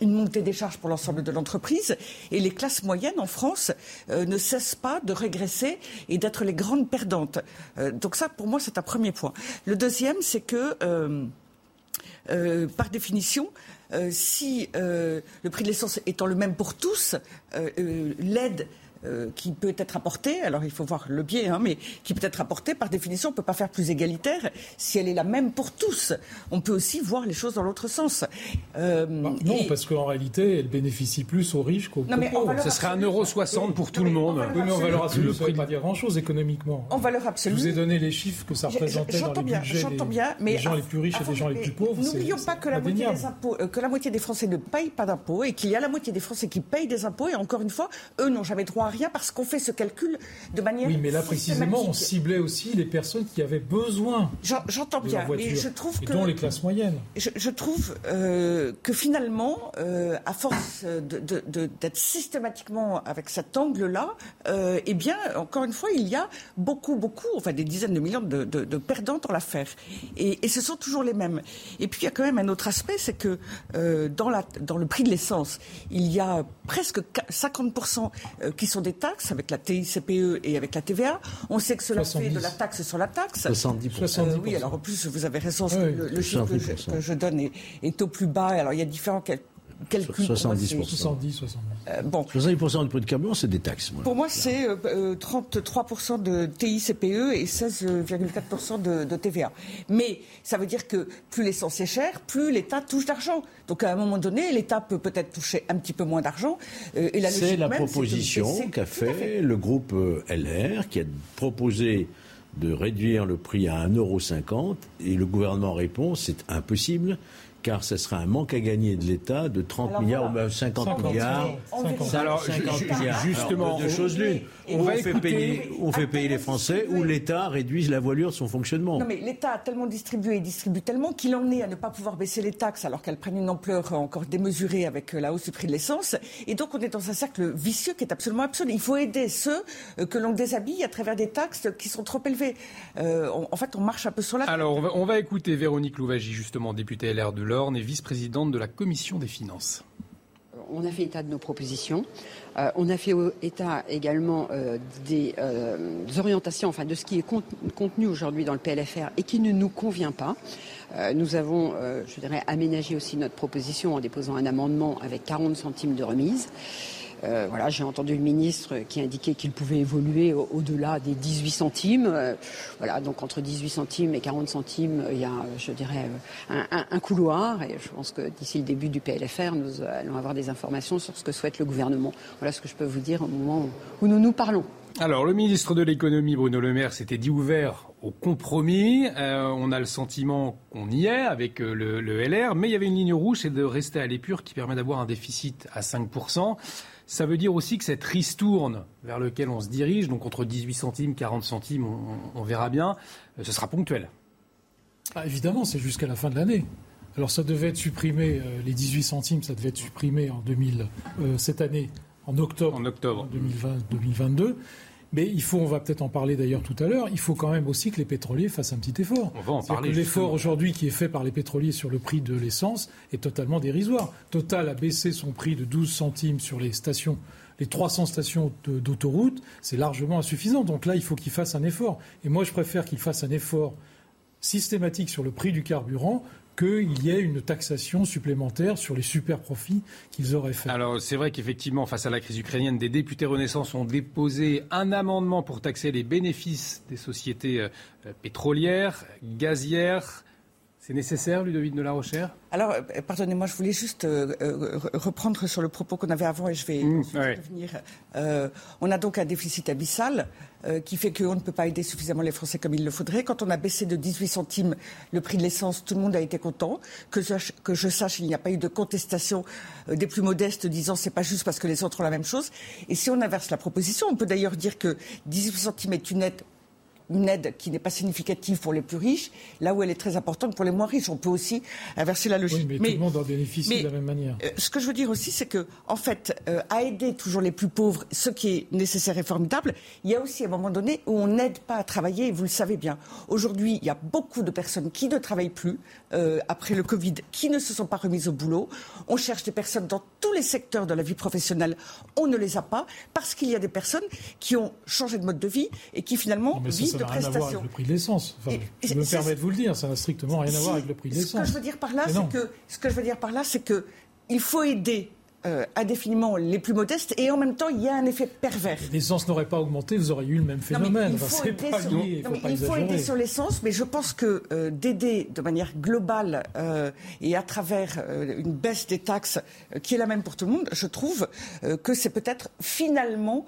une montée des charges pour l'ensemble de l'entreprise. Et les classes moyennes en France ne cessent pas de régresser et d'être les grandes perdantes. donc ça, pour moi, c'est un premier point. Le deuxième, c'est que, par définition, si euh, le prix de l'essence étant le même pour tous, euh, l'aide euh, qui peut être apportée, alors il faut voir le biais, hein, mais qui peut être apportée, par définition, on ne peut pas faire plus égalitaire si elle est la même pour tous. On peut aussi voir les choses dans l'autre sens. Euh, bah, non, parce qu'en réalité, elle bénéficie plus aux riches qu'aux pauvres. Ce serait 1,60€ pour tout le monde. Oui, mais en valeur absolue, ça ne veut pas dire grand-chose économiquement. En valeur absolue. Je vous ai donné les chiffres que ça représentait dans les budgets des, bien, mais gens les plus riches et des gens les plus pauvres. N'oublions pas que la, moitié des impôts, que la moitié des Français ne payent pas d'impôts et qu'il y a la moitié des Français qui payent des impôts. Et encore une fois, eux n'ont jamais droit à rien parce qu'on fait ce calcul de manière. Oui, mais là précisément, on ciblait aussi les personnes qui avaient besoin. J'entends bien, mais je trouve que. dont les classes moyennes. Je, trouve euh, que finalement, euh, à force d'être systématiquement avec cet angle-là, euh, eh bien, encore une fois, il y a beaucoup, beaucoup, enfin des dizaines de millions de, perdants dans l'affaire. Et, ce sont toujours les mêmes. Et puis il y a quand même un autre aspect, c'est que dans, la, dans le prix de l'essence, il y a presque 50% qui sont des taxes avec la TICPE et avec la TVA. On sait que cela fait de la taxe sur la taxe. 70%. oui, alors en plus, vous avez raison, le, chiffre que je, donne est, est, au plus bas. Alors il y a différents 70%. 70, 70. Euh, bon. 70% du prix de carburant, c'est des taxes. Pour moi, c'est 33% euh, euh, de TICPE et 16,4% de, de, TVA. Mais ça veut dire que plus l'essence est chère, plus l'État touche d'argent. Donc à un moment donné, l'État peut peut-être toucher un petit peu moins d'argent. c'est la proposition qu'a fait, fait, le groupe LR, qui a proposé de réduire le prix à 1,50€ et le gouvernement répond c'est impossible car ce sera un manque à gagner de l'État de 30 milliards ou même 50, milliards. Alors, justement, deux choses l'une. On, fait payer, on fait payer les Français ou l'État réduise la voilure de son fonctionnement. Non, mais l'État a tellement distribué et distribue tellement qu'il en est à ne pas pouvoir baisser les taxes alors qu'elles prennent une ampleur encore démesurée avec la hausse du prix de l'essence. Et donc, on est dans un cercle vicieux qui est absolument absolu. Il faut aider ceux euh, que l'on déshabille à travers des taxes qui sont trop élevées. Euh, en fait, on marche un peu sur la Alors, on va, on va écouter Véronique Louvagie, justement, députée LR de l'Orne vice-présidente de la Commission des finances. On a fait état de nos propositions. Euh, on a fait état également euh, des, euh, orientations, enfin de ce qui est contenu aujourd'hui dans le PLFR et qui ne nous convient pas. nous avons, je dirais, aménagé aussi notre proposition en déposant un amendement avec 40 centimes de remise. Euh, voilà, j'ai entendu le ministre qui indiquait qu'il pouvait évoluer au-delà des 18 centimes. Euh, voilà, donc entre 18 centimes et 40 centimes, il y a, je dirais, un, couloir. Et je pense que d'ici le début du PLFR, nous allons avoir des informations sur ce que souhaite le gouvernement. Voilà ce que je peux vous dire au moment où nous nous parlons. Alors, le ministre de l'économie, Bruno Le Maire, s'était dit ouvert au compromis. Euh, on a le sentiment qu'on y est avec le, le, LR, mais il y avait une ligne rouge, c'est de rester à l'épure qui permet d'avoir un déficit à 5%. Ça veut dire aussi que cette ristourne vers laquelle on se dirige, donc entre 18 centimes, 40 centimes, on, verra bien, euh, ce sera ponctuel. Ah, évidemment, c'est jusqu'à la fin de l'année. Alors ça devait être supprimé, euh, les 18 centimes, ça devait être supprimé en 2000, euh, cette année, en octobre, en octobre. 2022. Mais il faut, on va peut-être en parler d'ailleurs tout à l'heure, il faut quand même aussi que les pétroliers fassent un petit effort. On va en parler. L'effort aujourd'hui qui est fait par les pétroliers sur le prix de l'essence est totalement dérisoire. Total a baissé son prix de 12 centimes sur les stations les 300 stations d'autoroute, c'est largement insuffisant. Donc là, il faut qu'ils fassent un effort. Et moi, je préfère qu'ils fassent un effort systématique sur le prix du carburant qu'il y ait une taxation supplémentaire sur les super profits qu'ils auraient fait. Alors c'est vrai qu'effectivement, face à la crise ukrainienne, des députés Renaissance ont déposé un amendement pour taxer les bénéfices des sociétés euh, pétrolières, gazières. C'est nécessaire, Ludovic de la Rochère? Alors, euh, pardonnez-moi, je voulais juste euh, reprendre sur le propos qu'on avait avant et je vais mmh, revenir. on a donc un déficit abyssal. Euh, qui fait qu'on ne peut pas aider suffisamment les Français comme il le faudrait. Quand on a baissé de 18 centimes le prix de l'essence, tout le monde a été content. Que je, que je sache, il n'y a pas eu de contestation euh, des plus modestes disant c'est pas juste parce que les autres ont la même chose. Et si on inverse la proposition, on peut d'ailleurs dire que 18 centimes est une aide une aide qui n'est pas significative pour les plus riches, là où elle est très importante pour les moins riches. On peut aussi inverser la logique. Oui, mais, tout le monde en bénéficie de la même manière. Euh, ce que je veux dire aussi, c'est que, en fait, euh, à aider toujours les plus pauvres, ce qui est nécessaire et formidable, il y a aussi un moment donné où on n'aide pas à travailler, et vous le savez bien. Aujourd'hui, il y a beaucoup de personnes qui ne travaillent plus euh, après le Covid, qui ne se sont pas remises au boulot. On cherche des personnes dans tous les secteurs de la vie professionnelle. On ne les a pas parce qu'il y a des personnes qui ont changé de mode de vie et qui finalement vivent n'a rien à voir avec le prix de l'essence. je me permets de vous le dire, ça n'a strictement rien à voir avec le prix de l'essence. Ce que je veux dire par là, c'est que ce que je veux dire par là, c'est que il faut aider euh, indéfiniment les plus modestes et en même temps, il y a un effet pervers. L'essence n'aurait pas augmenté, vous auriez eu le même phénomène. il faut, aider, sur, l'essence, mais je pense que euh, d'aider de manière globale euh, et à travers une baisse des taxes qui est la même pour tout le monde, je trouve que c'est peut-être finalement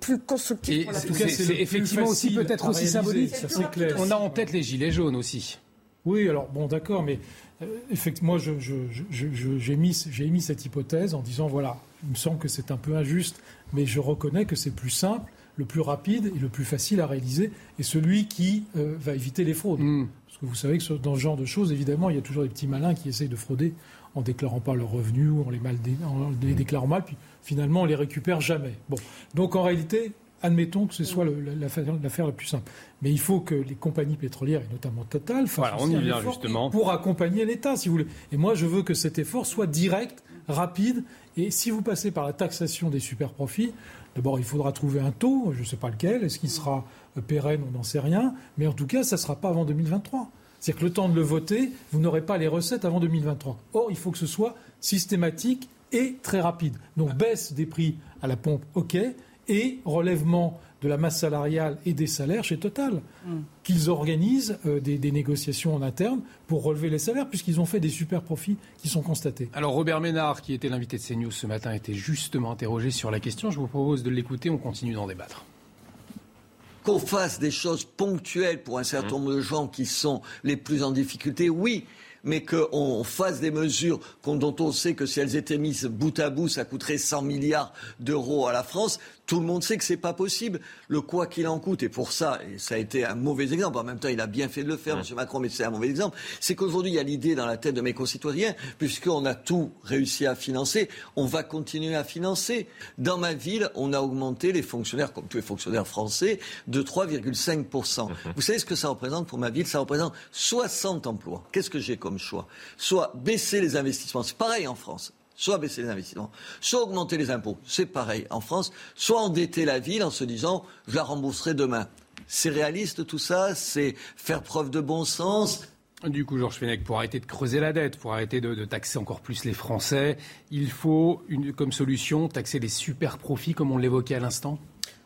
plus constructif. pour la c'est effectivement aussi peut-être aussi symbolique. On a en tête les gilets jaunes aussi. Oui, alors bon, d'accord, mais euh, effectivement, moi, j'ai émis, cette hypothèse en disant voilà, il me semble que c'est un peu injuste, mais je reconnais que c'est plus simple, le plus rapide et le plus facile à réaliser, et celui qui euh, va éviter les fraudes. Mm. Parce que vous savez que dans ce genre de choses, évidemment, il y a toujours des petits malins qui essayent de frauder en déclarant pas leurs revenus, ou en les, mal en les déclarant mal, puis finalement on les récupère jamais. Bon, donc en réalité, admettons que ce soit l'affaire la plus simple. Mais il faut que les compagnies pétrolières, et notamment Total, fassent on y vient justement. pour accompagner l'État, si vous voulez. Et moi, je veux que cet effort soit direct, rapide. Et si vous passez par la taxation des super profits, d'abord, il faudra trouver un taux, je ne sais pas lequel. Est-ce qu'il sera pérenne On n'en sait rien. Mais en tout cas, ça ne sera pas avant 2023. C'est-à-dire que le temps de le voter, vous n'aurez pas les recettes avant 2023. Or, il faut que ce soit systématique et très rapide. Donc, baisse des prix à la pompe, OK et relèvement de la masse salariale et des salaires chez Total. Mm. Qu'ils organisent euh, des, négociations en interne pour relever les salaires, puisqu'ils ont fait des super profits qui sont constatés. Alors Robert Ménard, qui était l'invité de CNews ce matin, était justement interrogé sur la question. Je vous propose de l'écouter, on continue d'en débattre qu'on fasse des choses ponctuelles pour un certain nombre de gens qui sont les plus en difficulté, oui, mais qu'on fasse des mesures dont on sait que si elles étaient mises bout à bout, ça coûterait 100 milliards d'euros à la France. Tout le monde sait que c'est pas possible. Le quoi qu'il en coûte, et pour ça, et ça a été un mauvais exemple, en même temps il a bien fait de le faire, M. Macron, mais c'est un mauvais exemple, c'est qu'aujourd'hui il y a l'idée dans la tête de mes concitoyens, puisqu'on a tout réussi à financer, on va continuer à financer. Dans ma ville, on a augmenté les fonctionnaires, comme tous les fonctionnaires français, de 3,5%. Mhm. [laughs] Vous savez ce que ça représente pour ma ville? Ça représente 60 emplois. Qu'est-ce que j'ai comme choix? Soit baisser les investissements, c'est pareil en France soit baisser les investissements, soit augmenter les impôts. C'est pareil en France, soit endetter la ville en se disant je la rembourserai demain. C'est réaliste tout ça, c'est faire preuve de bon sens? Du coup, Georges Fenech, pour arrêter de creuser la dette, pour arrêter de, taxer encore plus les Français, il faut, une, comme solution, taxer les super profits, comme on l'évoquait à l'instant?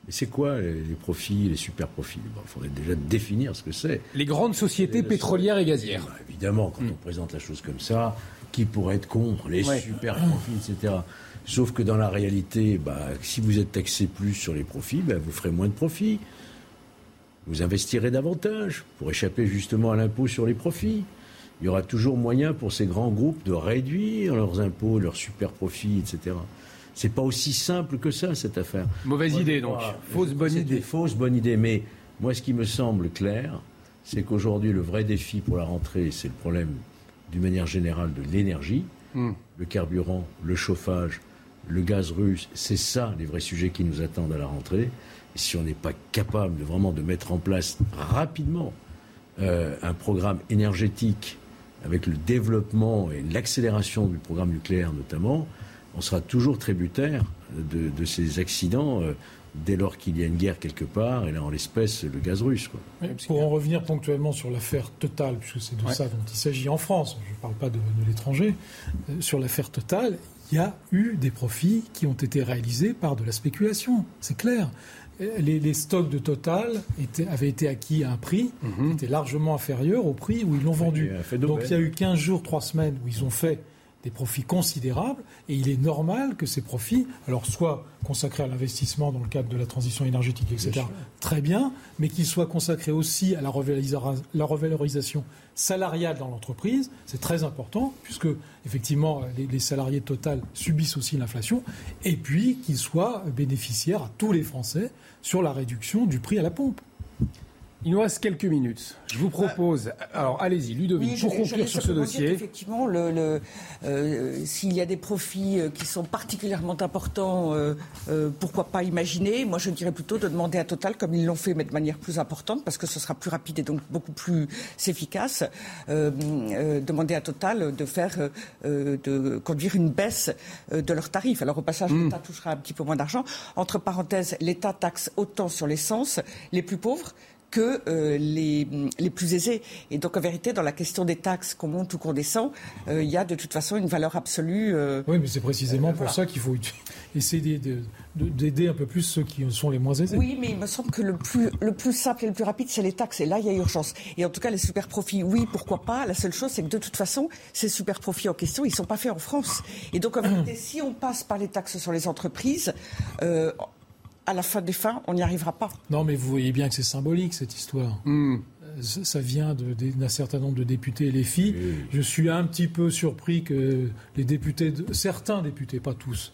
Mais c'est quoi les, profits, les super profits? Il faudrait déjà définir ce que c'est. Les grandes sociétés pétrolières et gazières. Bah, évidemment, quand mm. on présente la chose comme ça, qui pourrait être contre les super profits, etc. Sauf que dans la réalité, bah, si vous êtes taxé plus sur les profits, bah, vous ferez moins de profits. Vous investirez davantage pour échapper justement à l'impôt sur les profits. Il y aura toujours moyen pour ces grands groupes de réduire leurs impôts, leurs super profits, etc. C'est pas aussi simple que ça, cette affaire. Mauvaise idée, donc. Fausse bonne idée. Fausse bonne idée. Mais moi, ce qui me semble clair, c'est qu'aujourd'hui, le vrai défi pour la rentrée, c'est le problème d'une manière générale de l'énergie, hmm. le carburant, le chauffage, le gaz russe, c'est ça les vrais sujets qui nous attendent à la rentrée. Et si on n'est pas capable de vraiment de mettre en place rapidement euh, un programme énergétique avec le développement et l'accélération du programme nucléaire notamment, on sera toujours tributaire de, ces accidents euh, dès lors qu'il y a une guerre quelque part, et là en l'espèce le gaz russe. pour en revenir ponctuellement sur l'affaire Total, puisque c'est de ça dont il s'agit en France, je ne parle pas de, l'étranger, euh, sur l'affaire Total, il y a eu des profits qui ont été réalisés par de la spéculation, c'est clair. Euh, les, stocks de Total avaient été acquis à un prix mhm. qui était largement inférieur au prix où ils l'ont vendu. Donc il y a eu 15 jours, 3 semaines où ils ont fait des profits considérables et il est normal que ces profits, alors soit consacrés à l'investissement dans le cadre de la transition énergétique, etc., très bien, mais qu'ils soient consacrés aussi à la, revalorisation salariale dans l'entreprise, c'est très important, puisque effectivement les, les salariés Total subissent aussi l'inflation, et puis qu'ils soient bénéficiaires à tous les Français sur la réduction du prix à la pompe. Il nous reste quelques minutes. Je vous propose, alors allez-y, Ludovic, pour conclure sur ce dossier. Effectivement, le, euh, s'il y a des profits euh, qui sont particulièrement importants, euh, pourquoi pas imaginer Moi, je dirais plutôt de demander à Total, comme ils l'ont fait, mais de manière plus importante, parce que ce sera plus rapide et donc beaucoup plus efficace, demander à Total de faire, de conduire une baisse de leurs tarifs. Alors au passage, hmm. l'État touchera un petit peu moins d'argent. Entre parenthèses, l'État taxe autant sur l'essence les plus pauvres que euh, les, les, plus aisés. Et donc, en vérité, dans la question des taxes, qu'on monte ou qu'on descend, euh, il y a de toute façon une valeur absolue. Euh, oui, mais c'est précisément pour ça qu'il faut [laughs] essayer d'aider un peu plus ceux qui sont les moins aisés. Oui, mais il me semble que le plus, le plus simple et le plus rapide, c'est les taxes. Et là, il y a urgence. Et en tout cas, les super profits, oui, pourquoi pas. La seule chose, c'est que de toute façon, ces super profits en question, ils ne sont pas faits en France. Et donc, en vérité, si on passe par les taxes sur les entreprises, à la fin des fins, on n'y arrivera pas. Non, mais vous voyez bien que c'est symbolique cette histoire. Hmm. Ça vient d'un certain nombre de députés et les filles. Je suis un petit peu surpris que les députés, certains députés, pas tous,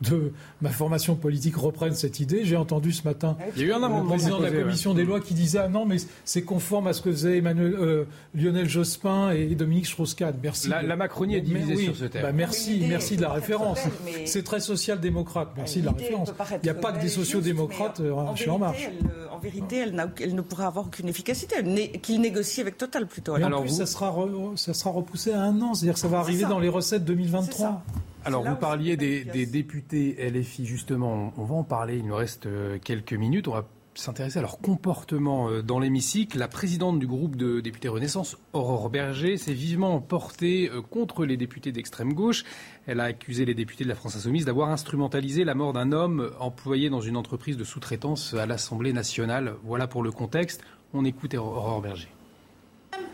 de ma formation politique reprenne cette idée. J'ai entendu ce matin Il y a eu un le président de la commission des lois qui disait ah non mais c'est conforme à ce que faisaient Emmanuel, euh, Lionel Jospin et Dominique Strauss-Kahn. Merci. La, Macronie est divisée sur ce thème. Bah, merci, merci de la référence. C'est très social-démocrate. Merci de la référence. Il n'y a pas que des sociaux-démocrates euh, en, en marche. en vérité, elle, elle, ne pourra avoir aucune efficacité. Qu'il négocie avec Total plutôt. Mais en plus, ça, sera ça sera repoussé à un an. C'est-à-dire que ça va arriver dans les recettes 2023. Alors, vous parliez des, députés LFI, justement. On va en parler. Il nous reste euh, quelques minutes. On va s'intéresser à leur comportement euh, dans l'hémicycle. La présidente du groupe de députés Renaissance, Aurore Berger, s'est vivement portée euh, contre les députés d'extrême gauche. Elle a accusé les députés de la France Insoumise d'avoir instrumentalisé la mort d'un homme employé dans une entreprise de sous-traitance à l'Assemblée nationale. Voilà pour le contexte. On écoute Aurore Berger.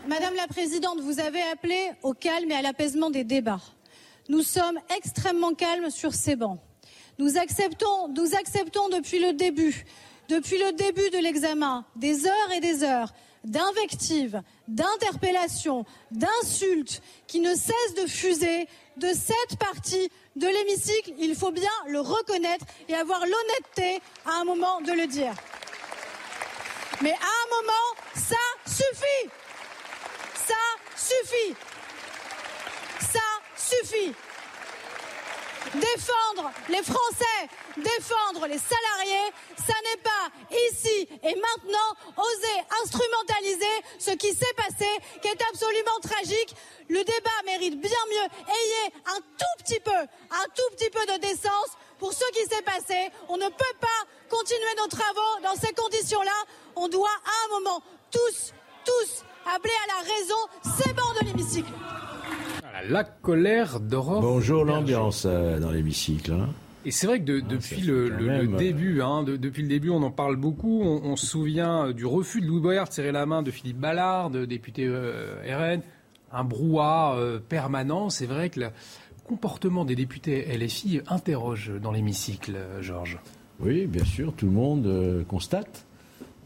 Madame la Présidente, vous avez appelé au calme et à l'apaisement des débats. Nous sommes extrêmement calmes sur ces bancs. Nous acceptons, depuis le début, depuis le début de l'examen, des heures et des heures d'invectives, d'interpellations, d'insultes qui ne cessent de fuser de cette partie de l'hémicycle. Il faut bien le reconnaître et avoir l'honnêteté à un moment de le dire. Mais à un moment, ça suffit. Ça suffit suffit. Défendre les Français, défendre les salariés, ça n'est pas ici et maintenant oser instrumentaliser ce qui s'est passé, qui est absolument tragique. Le débat mérite bien mieux. Ayez un tout petit peu, un tout petit peu de décence pour ce qui s'est passé. On ne peut pas continuer nos travaux dans ces conditions-là. On doit à un moment tous, tous appeler à la raison ces bancs de l'hémicycle la colère d'Europe. Bonjour l'ambiance euh, dans l'hémicycle. Hein. Et c'est vrai que depuis le, euh, début, hein, depuis le début, on en parle beaucoup. On, se souvient euh, du refus de Louis Boyard de serrer la main de Philippe Ballard, de député RN. Un brouhaha permanent. C'est vrai que le comportement des députés LFI interroge dans l'hémicycle, Georges. Oui, bien sûr, tout le monde constate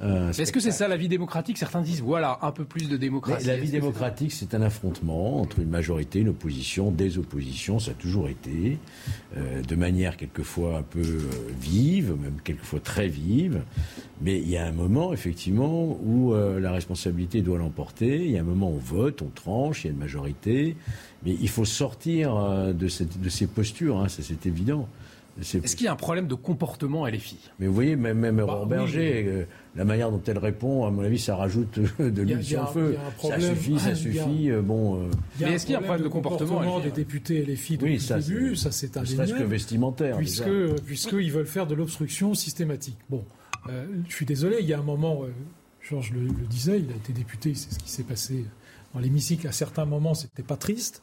est-ce que c'est ça la vie démocratique? Certains disent voilà, un peu plus de démocratie. la vie démocratique, c'est un affrontement entre une majorité, une opposition, des oppositions, ça a toujours été, euh, de manière quelquefois un peu euh, vive, même quelquefois très vive. Mais il y a un moment, effectivement, où euh, la responsabilité doit l'emporter. Il y a un moment où on vote, on tranche, il y a une majorité. Mais il faut sortir de, cette, de ces postures, hein, c'est évident. Est-ce qu'il y a un problème de comportement à LFI Mais vous voyez, même, même bah, Berger, euh, la manière dont elle répond, à mon avis, ça rajoute [laughs] de l'huile sur le feu. Ça suffit, ça suffit. Euh, bon. Euh. Mais est-ce qu'il y a un problème de comportement, des députés LFI depuis oui, le début Ça, c'est un que vestimentaire. Puisque, puisqu'ils veulent faire de l'obstruction systématique. Bon, je suis désolé, il y a un moment, Georges le, le, disait, il a été député, c'est ce qui s'est passé dans l'hémicycle. À certains moments, c'était pas triste.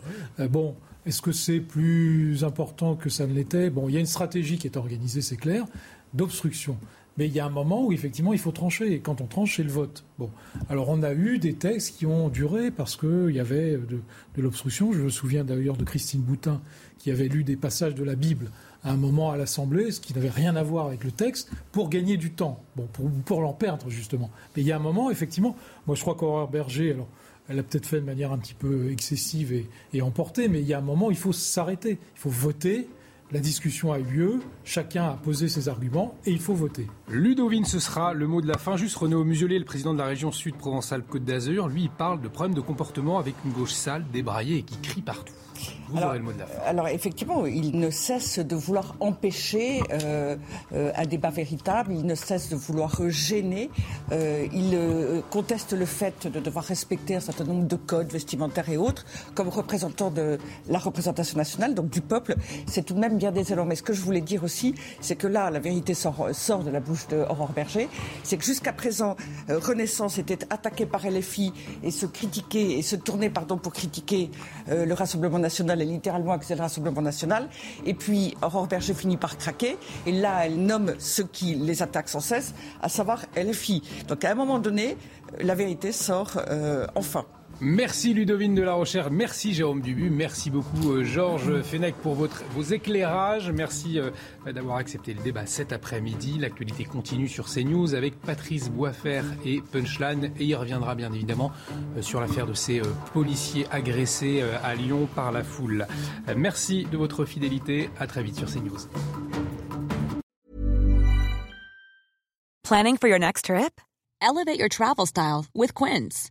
bon. Est-ce que c'est plus important que ça ne l'était? Bon, il y a une stratégie qui est organisée, c'est clair, d'obstruction. Mais il y a un moment où effectivement il faut trancher. Et quand on tranche, c'est le vote. Bon, alors on a eu des textes qui ont duré parce qu'il y avait de, l'obstruction. Je me souviens d'ailleurs de Christine Boutin qui avait lu des passages de la Bible à un moment à l'Assemblée, ce qui n'avait rien à voir avec le texte, pour gagner du temps. Bon, pour, pour l'en perdre justement. Mais il y a un moment, effectivement, moi je crois qu'Aurore Berger, alors elle a peut-être fait de manière un petit peu excessive et, emportée, mais il y a un moment, il faut s'arrêter. Il faut voter. La discussion a eu lieu, chacun a posé ses arguments et il faut voter. Ludovine, ce sera le mot de la fin. Juste Renaud Muselet, le président de la région sud Provence-Alpes-Côte d'Azur, lui, il parle de problèmes de comportement avec une gauche sale, débraillée et qui crie partout alors, effectivement, il ne cesse de vouloir empêcher euh, euh, un débat véritable, il ne cesse de vouloir gêner, euh, il conteste le fait de devoir respecter un certain nombre de codes vestimentaires et autres. Comme représentant de la représentation nationale, donc du peuple, c'est tout de même bien élans. Mais ce que je voulais dire aussi, c'est que là, la vérité sort, sort de la bouche de Aurore Berger. C'est que jusqu'à présent, Renaissance était attaquée par LFI et se critiquer et se tourner, pardon, pour critiquer le Rassemblement national et littéralement accuser le Rassemblement national. Et puis Aurore Berger finit par craquer. Et là, elle nomme ceux qui les attaquent sans cesse, à savoir LFI. Donc à un moment donné, la vérité sort euh, enfin. Merci Ludovine de la Rochère, merci Jérôme Dubu, merci beaucoup euh, Georges Fenech pour vos éclairages, merci euh, d'avoir accepté le débat cet après-midi. L'actualité continue sur CNews avec Patrice Boisfer et Punchline et il reviendra bien évidemment euh, sur l'affaire de ces policiers agressés à Lyon par la foule. Merci de votre fidélité, à très vite sur CNews. Planning for your next trip? Elevate your travel style with Quince.